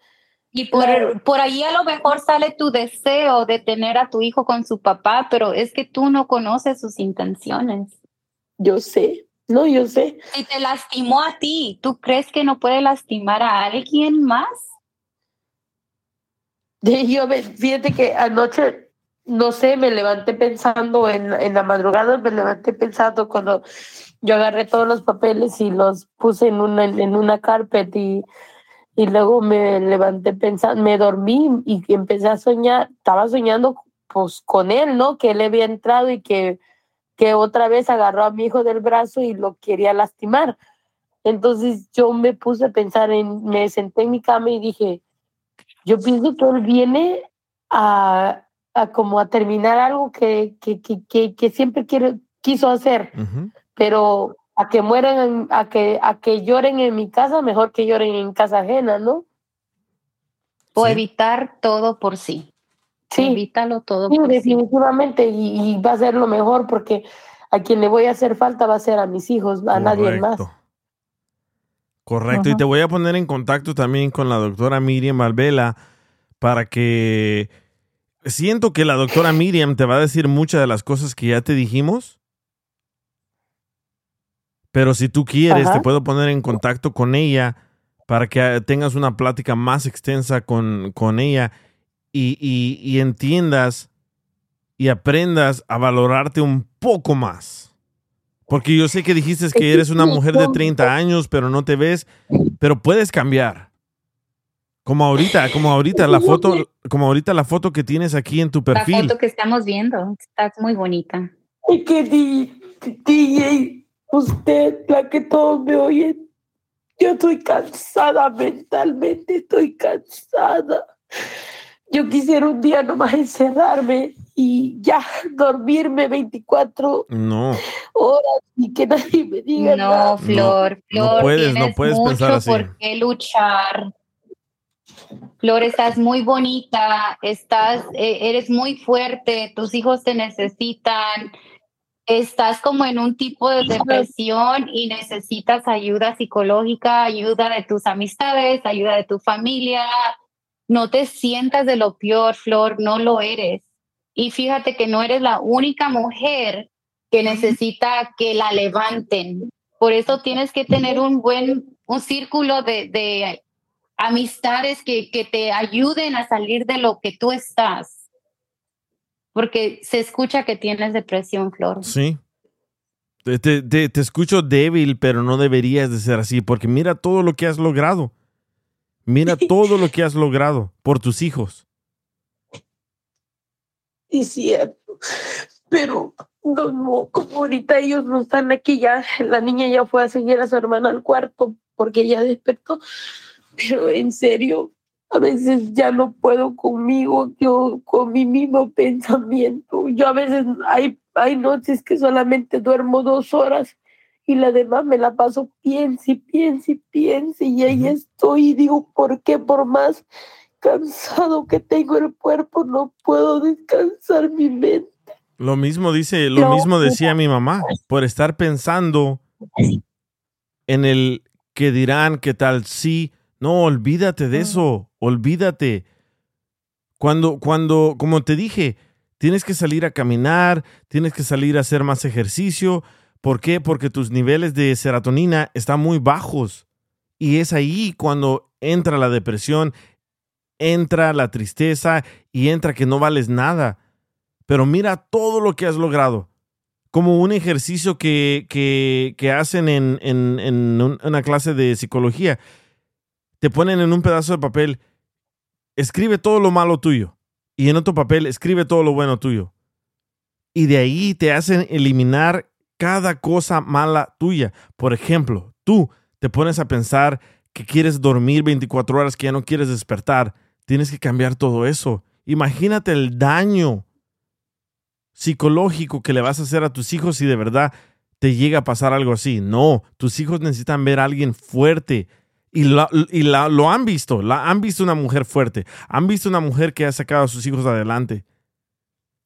[SPEAKER 8] Y por,
[SPEAKER 16] Claro.
[SPEAKER 8] por ahí a lo mejor sale tu deseo de tener a tu hijo con su papá, pero es que tú no conoces sus intenciones.
[SPEAKER 16] Yo sé, no, yo sé.
[SPEAKER 8] Si te lastimó a ti, ¿tú crees que no puede lastimar a alguien más?
[SPEAKER 16] Yo, me- fíjate que anoche, no sé, me levanté pensando en, en la madrugada, me levanté pensando cuando yo agarré todos los papeles y los puse en una, en una carpet y, y luego me levanté pensando, me dormí y empecé a soñar, estaba soñando pues con él, ¿no? Que él había entrado y que, que otra vez agarró a mi hijo del brazo y lo quería lastimar. Entonces yo me puse a pensar en, me senté en mi cama y dije, yo pienso que él viene a, a como a terminar algo que, que, que, que, siempre quiso hacer, pero a que mueran, en- a que, a que lloren en mi casa, mejor que lloren en casa ajena, ¿no?
[SPEAKER 8] O evitar todo por sí.
[SPEAKER 16] Sí.
[SPEAKER 8] Evítalo todo
[SPEAKER 16] Sí,
[SPEAKER 8] por sí.
[SPEAKER 16] definitivamente, y, y va a ser lo mejor porque a quien le voy a hacer falta va a ser a mis hijos, a nadie más.
[SPEAKER 4] Correcto. Correcto, y te voy a poner en contacto también con la doctora Miriam Valvela para que siento que la doctora Miriam te va a decir muchas de las cosas que ya te dijimos. Pero si tú quieres,
[SPEAKER 16] Ajá.
[SPEAKER 4] te puedo poner en contacto con ella para que tengas una plática más extensa con, con ella y, y- y entiendas y aprendas a valorarte un poco más. Porque yo sé que dijiste que eres una mujer de 30 años, pero no te ves, pero puedes cambiar. Como ahorita, como ahorita la foto, como ahorita la foto que tienes aquí en tu
[SPEAKER 8] La
[SPEAKER 4] perfil.
[SPEAKER 8] foto que estamos viendo, estás muy bonita.
[SPEAKER 16] Y que DJ, usted, la que todos me oyen, yo estoy cansada mentalmente, estoy cansada. Yo quisiera un día nomás encerrarme y ya dormirme 24
[SPEAKER 4] No,
[SPEAKER 16] horas y que nadie me diga
[SPEAKER 8] No,
[SPEAKER 16] nada.
[SPEAKER 8] Flor,
[SPEAKER 4] no
[SPEAKER 8] Flor,
[SPEAKER 4] puedes, no puedes
[SPEAKER 8] mucho
[SPEAKER 4] pensar así.
[SPEAKER 8] por qué luchar. Flor, estás muy bonita, estás, eh, eres muy fuerte, tus hijos te necesitan, estás como en un tipo de depresión y necesitas ayuda psicológica, ayuda de tus amistades, ayuda de tu familia. No te sientas de lo peor, Flor, no lo eres. Y fíjate que no eres la única mujer que necesita que la levanten. Por eso tienes que tener un buen, un círculo de, de amistades que, que te ayuden a salir de lo que tú estás. Porque se escucha que tienes depresión, Flor.
[SPEAKER 4] sí. Te, te- te- te escucho débil, pero no deberías de ser así, porque mira todo lo que has logrado. Mira todo lo que has logrado por tus hijos.
[SPEAKER 16] Sí, cierto. Pero no, no, como ahorita ellos no están aquí, ya la niña ya fue a seguir a su hermana al cuarto porque ya despertó. Pero en serio, a veces ya no puedo conmigo, yo con mi mismo pensamiento. Yo a veces hay, hay noches que solamente duermo dos horas y la demás me la paso piense piense y piense y ahí estoy y digo, ¿por qué por más cansado que tengo el cuerpo no puedo descansar mi mente?
[SPEAKER 4] Lo mismo dice, lo
[SPEAKER 16] No,
[SPEAKER 4] mismo decía mi mamá, por estar pensando en el que dirán, qué tal, sí, no, olvídate de eso, olvídate. Cuando, cuando, como te dije, tienes que salir a caminar, tienes que salir a hacer más ejercicio. ¿Por qué? Porque tus niveles de serotonina están muy bajos. Y es ahí cuando entra la depresión, entra la tristeza y entra que no vales nada. Pero mira todo lo que has logrado. Como un ejercicio que, que, que hacen en, en, en un- una clase de psicología. Te ponen en un pedazo de papel, escribe todo lo malo tuyo. Y en otro papel, escribe todo lo bueno tuyo. y de ahí te hacen eliminar cada cosa mala tuya. Por ejemplo, tú te pones a pensar que quieres dormir 24 horas, que ya no quieres despertar. Tienes que cambiar todo eso. Imagínate el daño psicológico que le vas a hacer a tus hijos si de verdad te llega a pasar algo así. No, tus hijos necesitan ver a alguien fuerte. Y, la- y la- lo han visto, la, han visto una mujer fuerte, han visto una mujer que ha sacado a sus hijos adelante.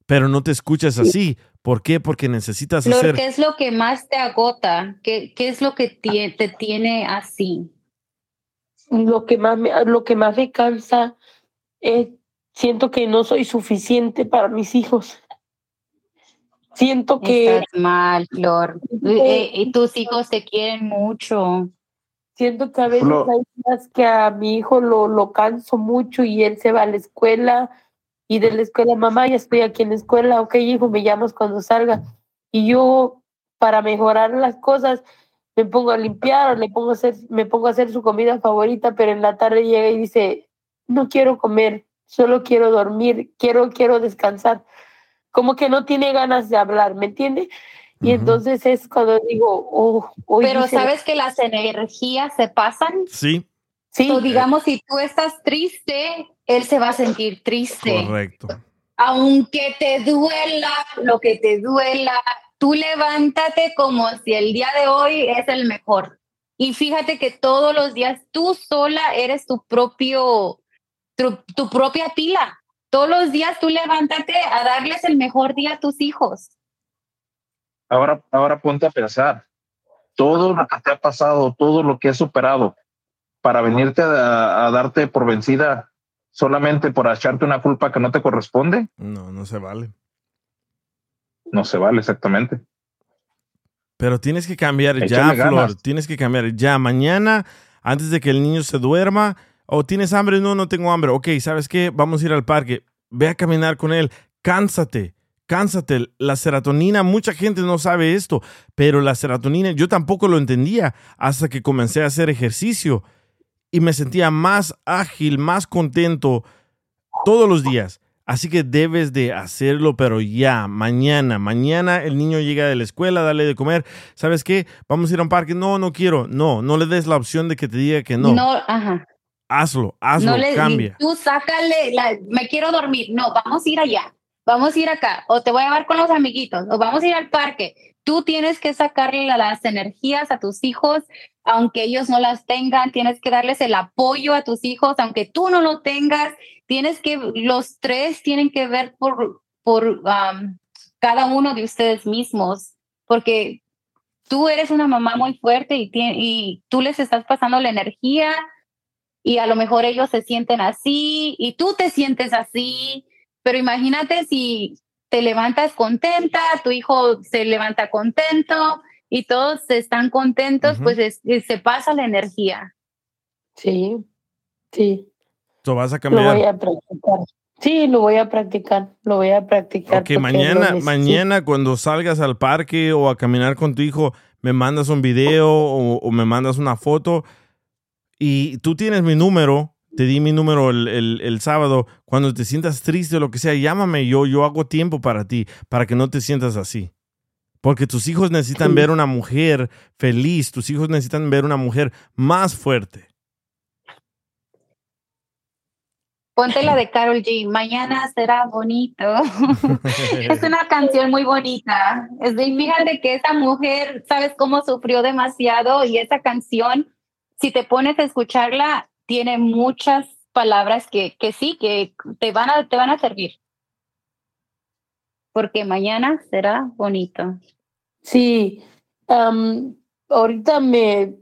[SPEAKER 4] Pero no te escuchas así. ¿Por qué? Porque necesitas
[SPEAKER 8] Flor,
[SPEAKER 4] hacer...
[SPEAKER 8] ¿qué es lo que más te agota? ¿Qué, qué es lo que te tiene así?
[SPEAKER 16] Lo que más me, lo que más me cansa es siento que no soy suficiente para mis hijos. Siento que
[SPEAKER 8] Estás mal, Flor. Eh, y tus hijos te quieren mucho.
[SPEAKER 16] Siento que a veces
[SPEAKER 8] Flor.
[SPEAKER 16] hay días que a mi hijo lo, lo canso mucho y él se va a la escuela y de la escuela, mamá, ya estoy aquí en la escuela, ok, hijo, me llamas cuando salga. Y yo, para mejorar las cosas, me pongo a limpiar o le pongo a hacer, me pongo a hacer su comida favorita, pero en la tarde llega y dice, no quiero comer, solo quiero dormir, quiero, quiero descansar. Como que no tiene ganas de hablar, ¿me entiende? Y entonces es cuando digo, oh, hoy
[SPEAKER 8] Pero sabes que las energías se pasan.
[SPEAKER 4] Sí,
[SPEAKER 16] Sí.
[SPEAKER 8] So, digamos, si tú estás triste, él se va a sentir triste.
[SPEAKER 4] correcto.
[SPEAKER 8] Aunque te duela lo que te duela, tú levántate como si el día de hoy es el mejor. Y fíjate que todos los días tú sola eres tu propio, tu, tu propia pila. Todos los días tú levántate a darles el mejor día a tus hijos.
[SPEAKER 5] Ahora, ahora ponte a pensar, todo lo que te ha pasado, todo lo que has superado, para venirte a, a darte por vencida solamente por echarte una culpa que no te corresponde,
[SPEAKER 4] No, no se vale.
[SPEAKER 5] no se vale exactamente.
[SPEAKER 4] Pero tienes que cambiar ya, Flor. Tienes que cambiar ya. Mañana, antes de que el niño se duerma, o tienes hambre, no, no tengo hambre. Ok, ¿sabes qué? Vamos a ir al parque. Ve a caminar con él. Cánsate. Cánsate. La serotonina, mucha gente no sabe esto, pero la serotonina, yo tampoco lo entendía hasta que comencé a hacer ejercicio y me sentía más ágil, más contento todos los días. Así que debes de hacerlo, pero ya, mañana, mañana el niño llega de la escuela, dale de comer. ¿Sabes qué? Vamos a ir a un parque. No, no quiero. No, no le des la opción de que te diga que no.
[SPEAKER 8] ajá.
[SPEAKER 4] Hazlo, hazlo,
[SPEAKER 8] no le,
[SPEAKER 4] cambia.
[SPEAKER 8] Tú sácale, la- me quiero dormir. No, vamos a ir allá. Vamos a ir acá. O te voy a llevar con los amiguitos. O vamos a ir al parque. Tú tienes que sacarle la- las energías a tus hijos, aunque ellos no las tengan. Tienes que darles el apoyo a tus hijos, aunque tú no lo tengas. Tienes que, los tres tienen que ver por, por cada uno de ustedes mismos, porque tú eres una mamá muy fuerte y, y tú les estás pasando la energía y a lo mejor ellos se sienten así y tú te sientes así, pero imagínate si te levantas contenta, tu hijo se levanta contento y todos están contentos, pues es- es- se pasa la energía.
[SPEAKER 16] Sí, sí.
[SPEAKER 4] So, vas a
[SPEAKER 16] Lo voy
[SPEAKER 4] cambiar.
[SPEAKER 16] a practicar. Sí, lo voy a practicar, lo voy a practicar.
[SPEAKER 4] Ok,
[SPEAKER 16] porque
[SPEAKER 4] mañana,
[SPEAKER 16] lo
[SPEAKER 4] mañana cuando salgas al parque o a caminar con tu hijo, me mandas un video o, o me mandas una foto y tú tienes mi número, te di mi número el, el- el sábado, cuando te sientas triste o lo que sea, llámame, yo, yo hago tiempo para ti, para que no te sientas así. Porque tus hijos necesitan ver una mujer feliz, tus hijos necesitan ver una mujer más fuerte.
[SPEAKER 8] Ponte la de Carol G. Mañana será bonito. es una canción muy bonita. Es de, fíjate que esa mujer, sabes cómo sufrió demasiado y esa canción, si te pones a escucharla, tiene muchas palabras que, que sí, que te van a, te van a servir. Porque mañana será bonito.
[SPEAKER 16] Sí, ahorita me,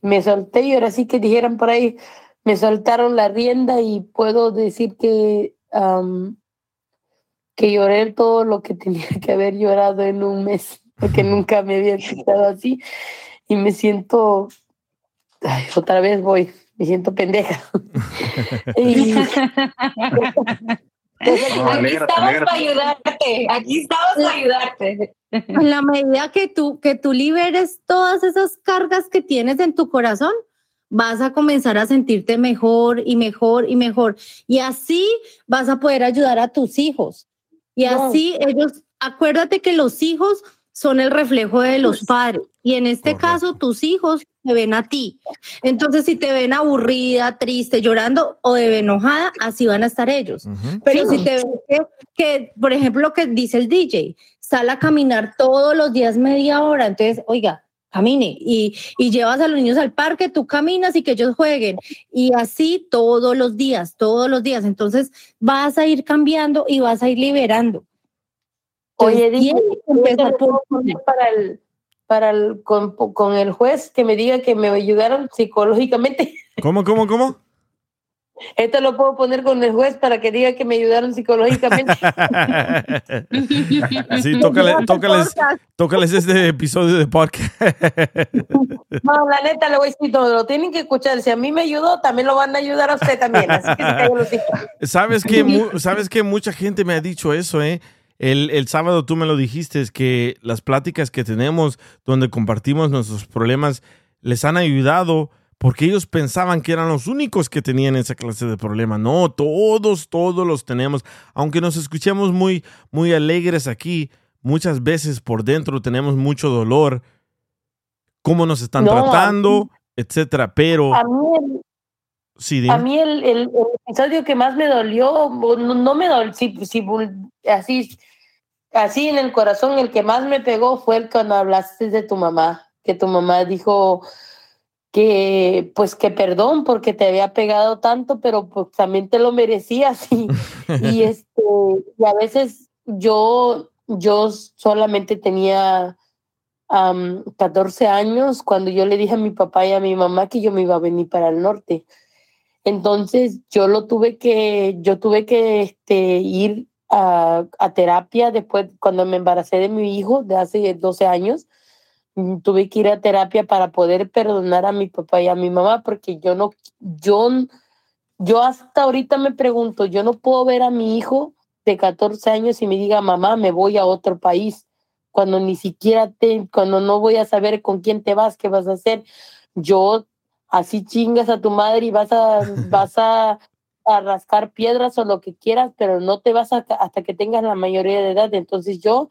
[SPEAKER 16] me solté y ahora sí que dijeran por ahí, me soltaron la rienda y puedo decir que, que lloré todo lo que tenía que haber llorado en un mes, porque nunca me había sentado así y me siento, ay, otra vez voy, me siento pendeja. Y-
[SPEAKER 8] Aquí estamos para ayudarte. Aquí estamos para ayudarte.
[SPEAKER 18] En la medida que tú, que tú liberes todas esas cargas que tienes en tu corazón, vas a comenzar a sentirte mejor y mejor y mejor. Y así vas a poder ayudar a tus hijos. Y
[SPEAKER 16] No.
[SPEAKER 18] así ellos, acuérdate que los hijos son el reflejo de los padres y en este caso tus hijos te ven a ti. Entonces, si te ven aburrida, triste, llorando o de enojada, así van a estar ellos. Pero si te ven que, que, por ejemplo, lo que dice el DJ, sale a caminar todos los días media hora, entonces, oiga, camine y, y llevas a los niños al parque, tú caminas y que ellos jueguen. Y así todos los días, todos los días. Entonces vas a ir cambiando y vas a ir liberando.
[SPEAKER 16] Oye, dije,
[SPEAKER 18] empezar por
[SPEAKER 16] para el, para el, con, con el juez que me diga que me ayudaron psicológicamente.
[SPEAKER 4] ¿Cómo, cómo, cómo?
[SPEAKER 16] Esto lo puedo poner con el juez para que diga que me ayudaron psicológicamente.
[SPEAKER 4] Sí, tócale, tócales, tócales este episodio de podcast.
[SPEAKER 16] No, la neta le voy a decir todo, lo tienen que escuchar. Si a mí me ayudó, también lo van a ayudar a usted también. Así que se los.
[SPEAKER 4] ¿Sabes que, ¿Sabes que mucha gente me ha dicho eso, eh? El, el sábado tú me lo dijiste, es que las pláticas que tenemos donde compartimos nuestros problemas les han ayudado porque ellos pensaban que eran los únicos que tenían esa clase de problema. No, todos, todos los tenemos. Aunque nos escuchemos muy, muy alegres aquí, muchas veces por dentro tenemos mucho dolor, cómo nos están
[SPEAKER 16] No,
[SPEAKER 4] tratando, etcétera. Pero,
[SPEAKER 16] A mí, el,
[SPEAKER 4] sí,
[SPEAKER 16] a mí el, el- el episodio que más me dolió, no, no me dolió, si, si así, así en el corazón, el que más me pegó fue el cuando hablaste de tu mamá, que tu mamá dijo que pues que perdón porque te había pegado tanto, pero pues también te lo merecías y, y este y a veces yo yo solamente tenía am, 14 años cuando yo le dije a mi papá y a mi mamá que yo me iba a venir para el norte. Entonces yo lo tuve que, yo tuve que este, ir a, a terapia después, cuando me embaracé de mi hijo de hace 12 años, mm, tuve que ir a terapia para poder perdonar a mi papá y a mi mamá, porque yo no, yo, yo hasta ahorita me pregunto, yo no puedo ver a mi hijo de 14 años y me diga, mamá, me voy a otro país, cuando ni siquiera te, cuando no voy a saber con quién te vas, qué vas a hacer. Yo así chingas a tu madre y vas a, vas a, a rascar piedras o lo que quieras, pero no te vas hasta que tengas la mayoría de edad. Entonces yo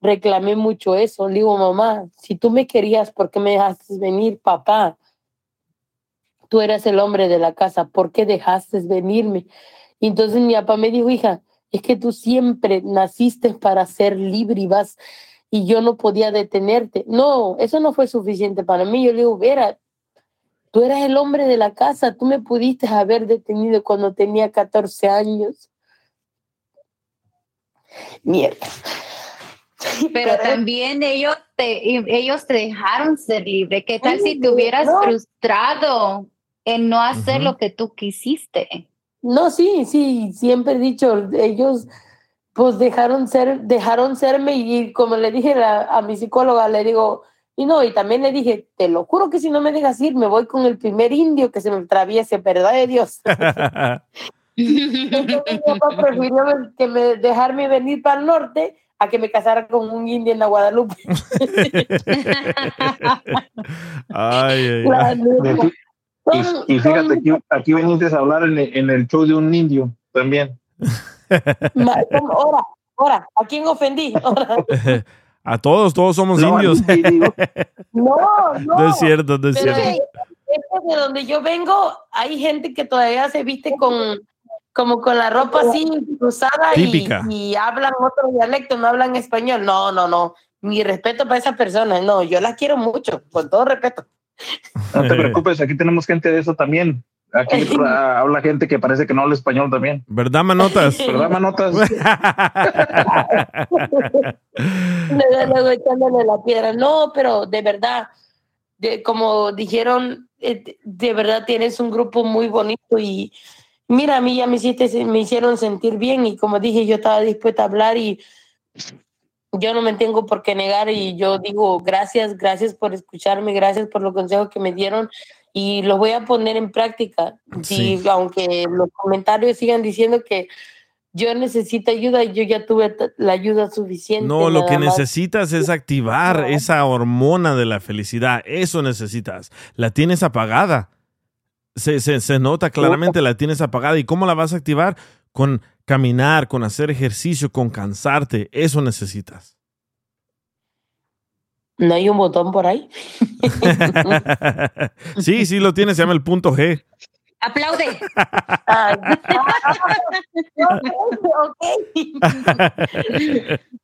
[SPEAKER 16] reclamé mucho eso. Le digo, mamá, si tú me querías, ¿por qué me dejaste venir, papá? Tú eras el hombre de la casa, ¿por qué dejaste venirme? Y entonces mi papá me dijo, hija, es que tú siempre naciste para ser libre y vas, y yo no podía detenerte. No, eso no fue suficiente para mí. Yo le digo, Vera, tú eras el hombre de la casa, tú me pudiste haber detenido cuando tenía 14 años. Mierda.
[SPEAKER 3] Pero también ellos te, ellos te dejaron ser libre. ¿Qué tal si te hubieras
[SPEAKER 16] no.
[SPEAKER 3] frustrado en no hacer lo que tú quisiste?
[SPEAKER 16] No, sí, sí, siempre he dicho, ellos pues dejaron ser, dejaron serme y como le dije la- a mi psicóloga, le digo, y no, y también le dije, te lo juro que si no me dejas ir, me voy con el primer indio que se me atraviese, ¿verdad de Dios? Entonces, mi papá prefirió que me dejarme venir para el norte a que me casara con un indio en la Guadalupe.
[SPEAKER 4] Ay, ay.
[SPEAKER 5] Y, y fíjate, aquí, aquí viniste a hablar en el, en el show de un indio también.
[SPEAKER 16] Ahora, ahora, ¿a quién ofendí? Ahora.
[SPEAKER 4] A todos, todos somos
[SPEAKER 5] No,
[SPEAKER 4] indios.
[SPEAKER 16] No, no.
[SPEAKER 4] No es cierto, no es
[SPEAKER 16] Pero,
[SPEAKER 4] cierto.
[SPEAKER 16] es de donde yo vengo, hay gente que todavía se viste con como con la ropa así cruzada y, y hablan otro dialecto, no hablan español. No, no, no. Mi respeto para esas personas. No, yo las quiero mucho, con todo respeto.
[SPEAKER 5] No te preocupes, aquí tenemos gente de eso también. Aquí habla gente que parece que no habla español también.
[SPEAKER 4] ¿Verdad, manotas?
[SPEAKER 5] ¿Verdad, manotas?
[SPEAKER 16] Luego, luego echándole la piedra. No, pero de verdad, de, como dijeron, eh, de verdad tienes un grupo muy bonito y mira, a mí ya me, hiciste, me hicieron sentir bien y como dije, yo estaba dispuesta a hablar y yo no me tengo por qué negar y yo digo gracias, gracias por escucharme, gracias por los consejos que me dieron y los voy a poner en práctica.
[SPEAKER 4] Sí.
[SPEAKER 16] Y aunque los comentarios sigan diciendo que yo necesito ayuda, yo ya tuve la ayuda suficiente.
[SPEAKER 4] No, lo que
[SPEAKER 16] más.
[SPEAKER 4] necesitas es activar esa hormona de la felicidad. Eso necesitas. La tienes apagada. se, se, se nota claramente, la tienes apagada. ¿Y cómo la vas a activar? Con caminar, con hacer ejercicio, con cansarte. Eso necesitas.
[SPEAKER 16] ¿No hay un botón por ahí?
[SPEAKER 4] sí, sí lo tienes, se llama el punto G.
[SPEAKER 8] Aplaude.
[SPEAKER 16] ok.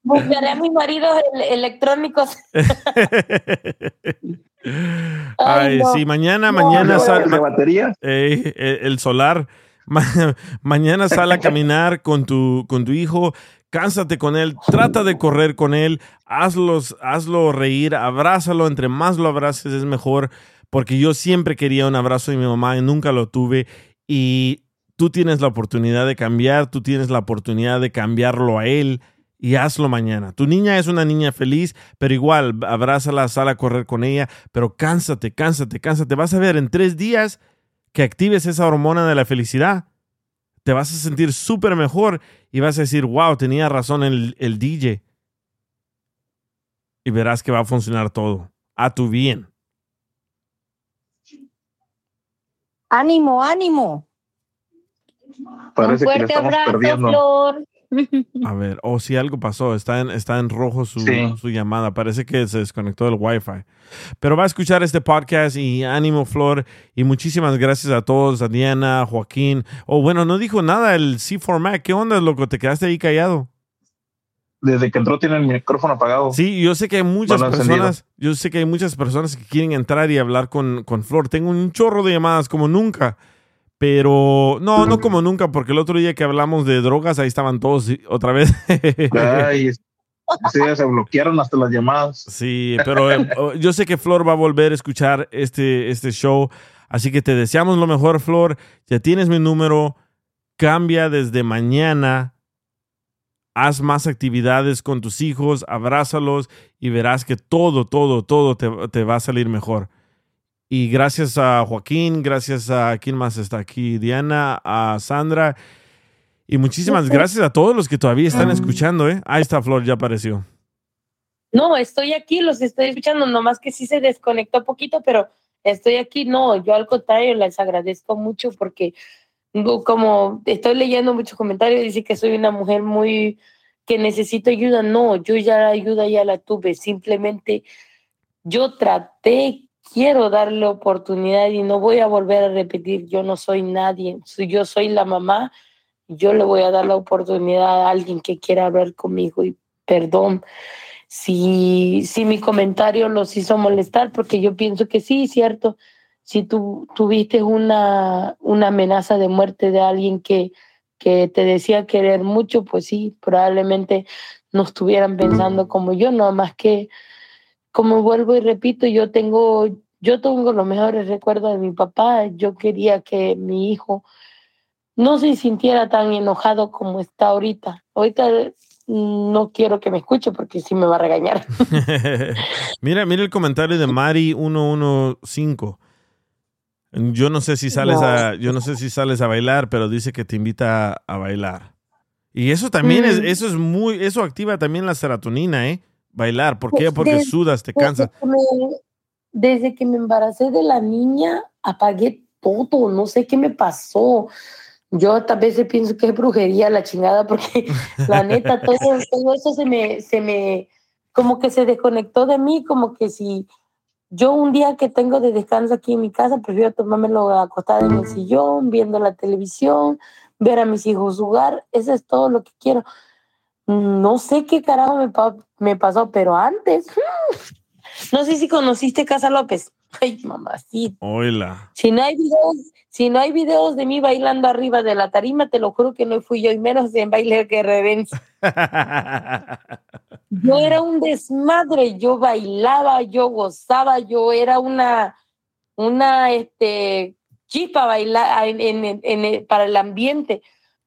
[SPEAKER 16] Buscaré a mis maridos el- electrónicos.
[SPEAKER 4] Ay,
[SPEAKER 16] no.
[SPEAKER 4] sí, mañana,
[SPEAKER 16] No,
[SPEAKER 4] mañana
[SPEAKER 16] no,
[SPEAKER 4] sal-
[SPEAKER 16] ¿de
[SPEAKER 4] ma-
[SPEAKER 5] batería?
[SPEAKER 4] Eh, eh, el solar. Ma- mañana sal a caminar con tu, con tu hijo, cánsate con él, trata de correr con él, hazlos, hazlo reír, abrázalo, entre más lo abraces es mejor, porque yo siempre quería un abrazo de mi mamá y nunca lo tuve y tú tienes la oportunidad de cambiar, tú tienes la oportunidad de cambiarlo a él y hazlo mañana. Tu niña es una niña feliz, pero igual abrázala, sal a correr con ella, pero cánsate, cánsate, cánsate. Vas a ver en tres días que actives esa hormona de la felicidad. Te vas a sentir súper mejor y vas a decir, wow, tenía razón el, el DJ. Y verás que va a funcionar todo a tu bien.
[SPEAKER 18] Ánimo, ánimo.
[SPEAKER 5] Parece
[SPEAKER 18] Un
[SPEAKER 5] que le
[SPEAKER 18] fuerte
[SPEAKER 5] estamos
[SPEAKER 18] abrazo,
[SPEAKER 5] perdiendo.
[SPEAKER 18] Flor.
[SPEAKER 4] A ver, o si algo pasó, está en, está en rojo su,
[SPEAKER 5] Sí.
[SPEAKER 4] su llamada. Parece que se desconectó del Wi-Fi. Pero va a escuchar este podcast y ánimo, Flor. Y muchísimas gracias a todos, a Diana, a Joaquín. Oh, bueno, no dijo nada el C4 Mac. ¿Qué onda, loco? Te quedaste ahí callado.
[SPEAKER 5] Desde que entró tiene el micrófono apagado.
[SPEAKER 4] Sí, yo sé que hay muchas
[SPEAKER 5] Bueno, encendido.
[SPEAKER 4] personas, yo sé que hay muchas personas que quieren entrar y hablar con, con Flor. Tengo un chorro de llamadas como nunca. Pero no, no como nunca, porque el otro día que hablamos de drogas, ahí estaban todos y- otra vez.
[SPEAKER 5] Ay, día se bloquearon hasta las llamadas.
[SPEAKER 4] Sí, pero eh, oh, yo sé que Flor va a volver a escuchar este, este show. Así que te deseamos lo mejor, Flor. Ya tienes mi número. Cambia desde mañana. Haz más actividades con tus hijos, abrázalos y verás que todo, todo, todo te, te va a salir mejor. Y gracias a Joaquín, gracias a quién más está aquí, Diana, a Sandra. Y muchísimas gracias a todos los que todavía están escuchando. ¿eh? Ahí está Flor, ya apareció.
[SPEAKER 16] No, estoy aquí, los estoy escuchando, nomás que sí se desconectó poquito, pero estoy aquí. No, yo al contrario les agradezco mucho porque como estoy leyendo muchos comentarios, dice que soy una mujer muy que necesito ayuda. No, yo ya la ayuda ya la tuve. Simplemente yo traté, quiero darle oportunidad y no voy a volver a repetir, yo no soy nadie, yo soy la mamá, yo le voy a dar la oportunidad a alguien que quiera hablar conmigo y perdón si, si mi comentario los hizo molestar, porque yo pienso que sí, cierto, si tú tuviste una, una amenaza de muerte de alguien que, que te decía querer mucho, pues sí, probablemente no estuvieran pensando como yo, no más que, como vuelvo y repito, yo tengo, yo tengo los mejores recuerdos de mi papá, yo quería que mi hijo no se sintiera tan enojado como está ahorita. Ahorita mm, no quiero que me escuche porque sí me va a regañar.
[SPEAKER 4] mira, mira el comentario de Mari115. Yo no sé si sales
[SPEAKER 16] No.
[SPEAKER 4] a, yo no sé si sales a bailar, pero dice que te invita a bailar. Y eso también es, eso es muy, eso activa también la serotonina, ¿eh? Bailar. ¿Por qué?
[SPEAKER 16] Pues,
[SPEAKER 4] Porque sudas, te
[SPEAKER 16] desde
[SPEAKER 4] cansas.
[SPEAKER 16] que me- desde que me embaracé de la niña, apagué todo, no sé qué me pasó. Yo hasta a veces pienso que es brujería la chingada, porque la neta, todo, todo eso se me, se me, como que se desconectó de mí, como que si yo un día que tengo de descanso aquí en mi casa, prefiero tomármelo acostada en el sillón, viendo la televisión, ver a mis hijos jugar, eso es todo lo que quiero. No sé qué carajo me, pa- me pasó, pero antes, no sé si conociste Casa López. Ay, mamacita.
[SPEAKER 4] Hola.
[SPEAKER 16] Si no hay videos, si no hay videos de mí bailando arriba de la tarima, te lo juro que no fui yo, y menos en baile que reverencia. Yo era un desmadre, yo bailaba, yo gozaba, yo era una, una este, chispa bailar en, en- en el- para el ambiente.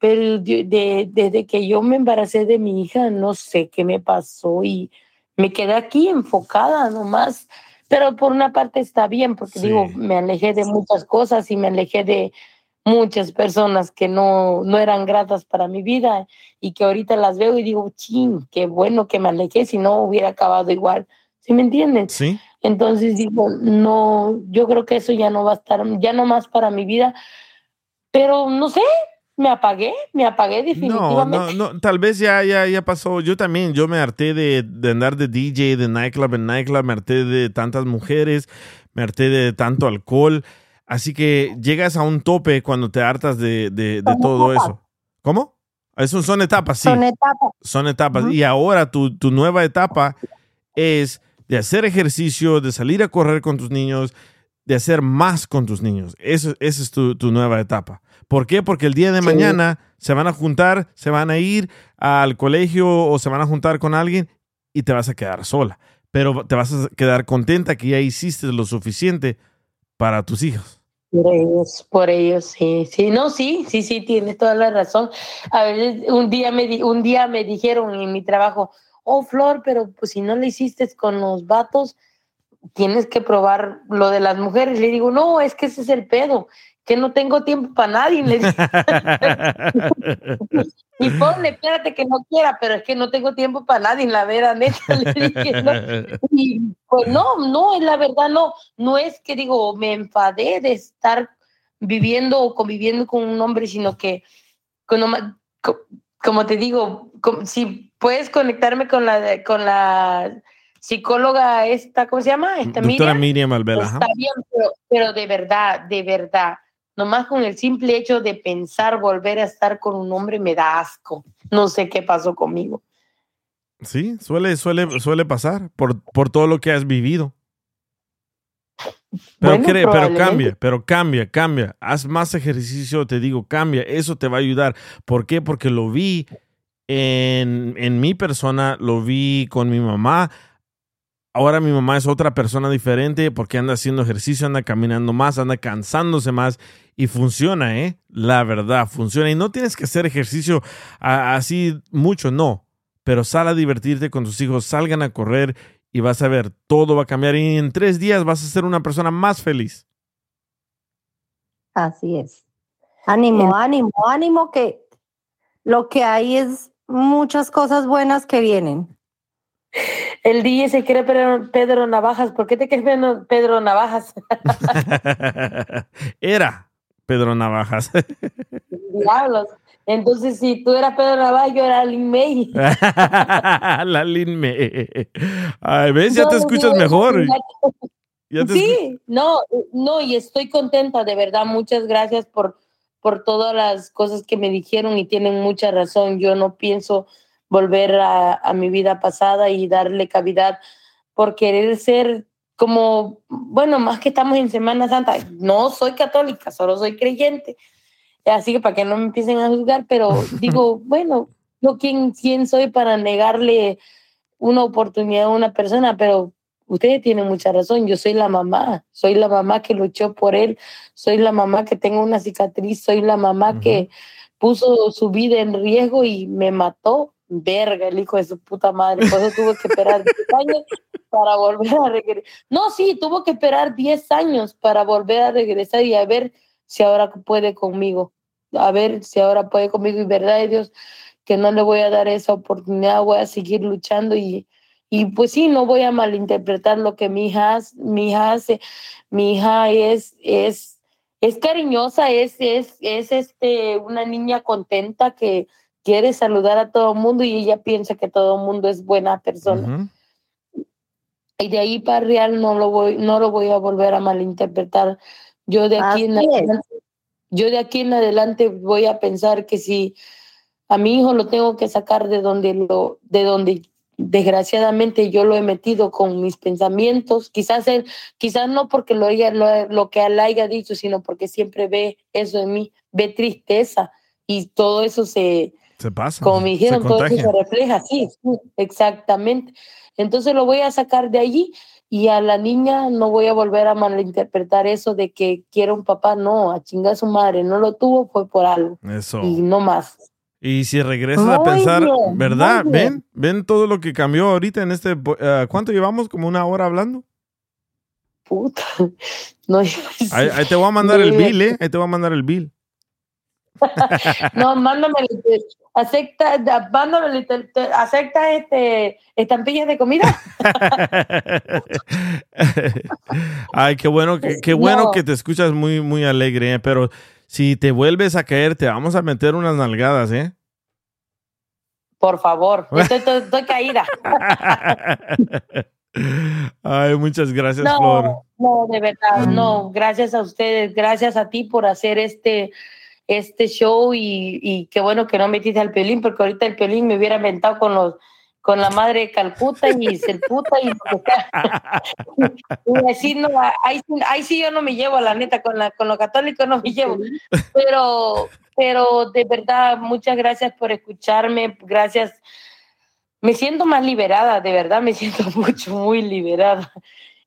[SPEAKER 16] Pero de- de- desde que yo me embaracé de mi hija, no sé qué me pasó y me quedé aquí enfocada nomás. Pero por una parte está bien, porque digo, me alejé de muchas cosas y me alejé de muchas personas que no, no eran gratas para mi vida y que ahorita las veo y digo, ching, qué bueno que me alejé, si no hubiera acabado igual. ¿Sí me entienden?
[SPEAKER 4] Sí.
[SPEAKER 16] Entonces digo, no, yo creo que eso ya no va a estar, ya no más para mi vida. Pero no sé, me apagué, me apagué
[SPEAKER 4] No,
[SPEAKER 16] definitivamente.
[SPEAKER 4] no, no, tal vez ya, ya, ya pasó. Yo también, yo me harté de, de andar de DJ, de nightclub en nightclub, me harté de tantas mujeres, me harté de tanto alcohol. Así que llegas a un tope cuando te hartas de, de- de todo eso. ¿Cómo? Eso son etapas, sí.
[SPEAKER 18] Son etapas.
[SPEAKER 4] Son etapas. Y ahora tu, tu nueva etapa es de hacer ejercicio, de salir a correr con tus niños, de hacer más con tus niños. Eso, esa es tu, tu nueva etapa. ¿Por qué? Porque el día de mañana se van a juntar, se van a ir al colegio o se van a juntar con alguien y te vas a quedar sola. Pero te vas a quedar contenta que ya hiciste lo suficiente para tus hijos.
[SPEAKER 16] Por ellos, por ellos, sí, sí, no, sí, sí, sí, tienes toda la razón. A veces un día me di- un día me dijeron en mi trabajo, oh Flor, pero pues si no le hiciste con los vatos, tienes que probar lo de las mujeres. Le digo, no, es que ese es el pedo, que no tengo tiempo para nadie. Le digo. y ponle, espérate que no quiera, pero es que no tengo tiempo para nadie, la verdad, neta. Le dije, no. Y, pues no, no, es la verdad, no. No es que digo, me enfadé de estar viviendo o conviviendo con un hombre, sino que, con como te digo, si puedes conectarme con la, con la psicóloga esta, ¿cómo se llama? Esta
[SPEAKER 4] Doctora
[SPEAKER 16] Miriam.
[SPEAKER 4] Miriam.
[SPEAKER 16] Está bien, pero, pero de verdad, de verdad, nomás con el simple hecho de pensar volver a estar con un hombre me da asco. No sé qué pasó conmigo.
[SPEAKER 4] Sí, suele, suele, suele pasar por, por todo lo que has vivido. Pero,
[SPEAKER 16] Bueno,
[SPEAKER 4] cree, pero cambia, pero cambia, cambia. Haz más ejercicio, te digo, cambia. Eso te va a ayudar. ¿Por qué? Porque lo vi en, en mi persona, lo vi con mi mamá. Ahora mi mamá es otra persona diferente porque anda haciendo ejercicio, anda caminando más, anda cansándose más y funciona, ¿eh? La verdad, funciona. Y no tienes que hacer ejercicio así mucho, no. Pero sal a divertirte con tus hijos, salgan a correr y vas a ver, todo va a cambiar. Y en tres días vas a ser una persona más feliz.
[SPEAKER 18] Así es. Ánimo, ánimo, ánimo, que lo que hay es muchas cosas buenas que vienen.
[SPEAKER 16] El DJ se cree Pedro, Pedro Navajas. ¿Por qué te crees Pedro, Navajas?
[SPEAKER 4] Era Pedro Navajas.
[SPEAKER 16] Diablos. Entonces, si tú eras Pedro Navajas, yo era Lin May.
[SPEAKER 4] La Lin Me. Ay, ¿ves? Ya te
[SPEAKER 16] No,
[SPEAKER 4] escuchas
[SPEAKER 16] no,
[SPEAKER 4] mejor. Ya te
[SPEAKER 16] Sí, no, no, y estoy contenta, de verdad. Muchas gracias por, por todas las cosas que me dijeron y tienen mucha razón. Yo no pienso volver a, a mi vida pasada y darle cavidad por querer ser como, bueno, más que estamos en Semana Santa. No soy católica, solo soy creyente. Así que para que no me empiecen a juzgar, pero digo, bueno, yo quién, quién soy para negarle una oportunidad a una persona, pero ustedes tienen mucha razón, yo soy la mamá, soy la mamá que luchó por él, soy la mamá que tengo una cicatriz, soy la mamá que puso su vida en riesgo y me mató. Verga, el hijo de su puta madre. Por eso tuvo que esperar 10 años para volver a regresar. No, sí, tuvo que esperar 10 años para volver a regresar y a ver si ahora puede conmigo. A ver si ahora puede conmigo. Y verdad de Dios que no le voy a dar esa oportunidad, voy a seguir luchando y, y pues sí, no voy a malinterpretar lo que mi hija, hace- mi hija hace. Mi hija es, es, es cariñosa, es, es, es este, una niña contenta que quiere saludar a todo mundo y ella piensa que todo mundo es buena persona. Y de ahí para real no lo voy, no lo voy a volver a malinterpretar. Yo de aquí en
[SPEAKER 18] Así es.
[SPEAKER 16] adelante, yo de aquí en adelante voy a pensar que si a mi hijo lo tengo que sacar de donde lo, de donde desgraciadamente yo lo he metido con mis pensamientos, quizás él, quizás no porque lo, haya- lo, lo que él haya dicho, sino porque siempre ve eso en mí, ve tristeza y todo eso se,
[SPEAKER 4] Se pasa.
[SPEAKER 16] como me dijeron, todo eso se refleja, sí, sí, exactamente. Entonces lo voy a sacar de allí y a la niña no voy a volver a malinterpretar eso de que quiere un papá, no, a chingar a su madre, no lo tuvo, fue por algo
[SPEAKER 4] Eso.
[SPEAKER 16] y no más.
[SPEAKER 4] Y si regresas a pensar,
[SPEAKER 16] bien,
[SPEAKER 4] ¿verdad? ¿Ven? ¿Ven todo lo que cambió ahorita en este... eh, ¿Cuánto llevamos? ¿Como una hora hablando?
[SPEAKER 16] Puta. No,
[SPEAKER 4] Ahí, ahí te voy a mandar el bill. ¿eh? Ahí te voy a mandar el bill.
[SPEAKER 16] no mándamelo, pues, acepta, te- acepta este, estampillas de comida.
[SPEAKER 4] Ay, qué bueno, que, qué bueno
[SPEAKER 16] No.
[SPEAKER 4] que te escuchas muy, muy alegre, ¿eh? pero si te vuelves a caer, te vamos a meter unas nalgadas, ¿eh?
[SPEAKER 16] Por favor, estoy, estoy- estoy caída.
[SPEAKER 4] Ay, muchas gracias,
[SPEAKER 16] No,
[SPEAKER 4] Flor.
[SPEAKER 16] no, de verdad, no. Gracias a ustedes, gracias a ti por hacer este, este show y, y qué bueno que no metiste al Piolín, porque ahorita el Piolín me hubiera inventado con los con la madre de Calcuta y el puta y. Y así no, ahí, sí- ahí sí yo no me llevo, la neta, con, la, con lo católico no me llevo. Pero, pero de verdad, muchas gracias por escucharme, gracias. Me siento más liberada, de verdad, me siento mucho, muy liberada.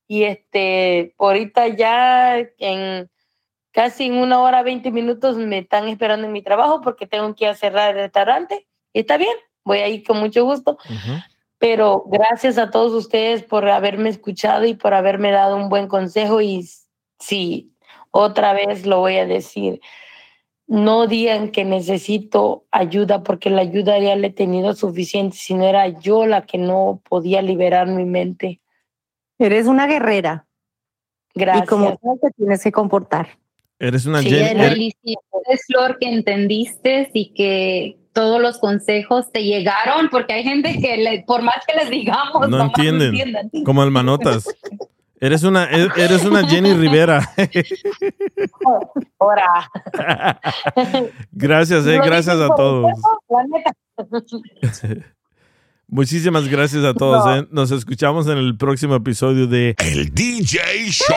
[SPEAKER 16] Y este, ahorita ya en casi en una hora, 20 minutos me están esperando en mi trabajo porque tengo que ir a cerrar el restaurante. Y está bien, voy a ir con mucho gusto. Pero gracias a todos ustedes por haberme escuchado y por haberme dado un buen consejo. Y sí, otra vez lo voy a decir. No digan que necesito ayuda porque la ayuda ya la he tenido suficiente, sino era yo la que no podía liberar mi mente.
[SPEAKER 18] Eres una guerrera.
[SPEAKER 16] Gracias.
[SPEAKER 18] Y como tal te tienes que comportar.
[SPEAKER 4] Eres una
[SPEAKER 3] Sí,
[SPEAKER 4] Jenny- eres-
[SPEAKER 3] felicidades, Flor, que entendiste y que todos los consejos te llegaron, porque hay gente que le- por más que les digamos,
[SPEAKER 4] no entienden,
[SPEAKER 3] entienden.
[SPEAKER 4] como el manotas. Eres una, e- eres una Jenny Rivera.
[SPEAKER 16] Ahora.
[SPEAKER 4] gracias, eh, gracias a todos. Muchísimas gracias a todos.
[SPEAKER 16] No.
[SPEAKER 4] eh. Nos escuchamos en el próximo episodio de
[SPEAKER 2] El DJ Show.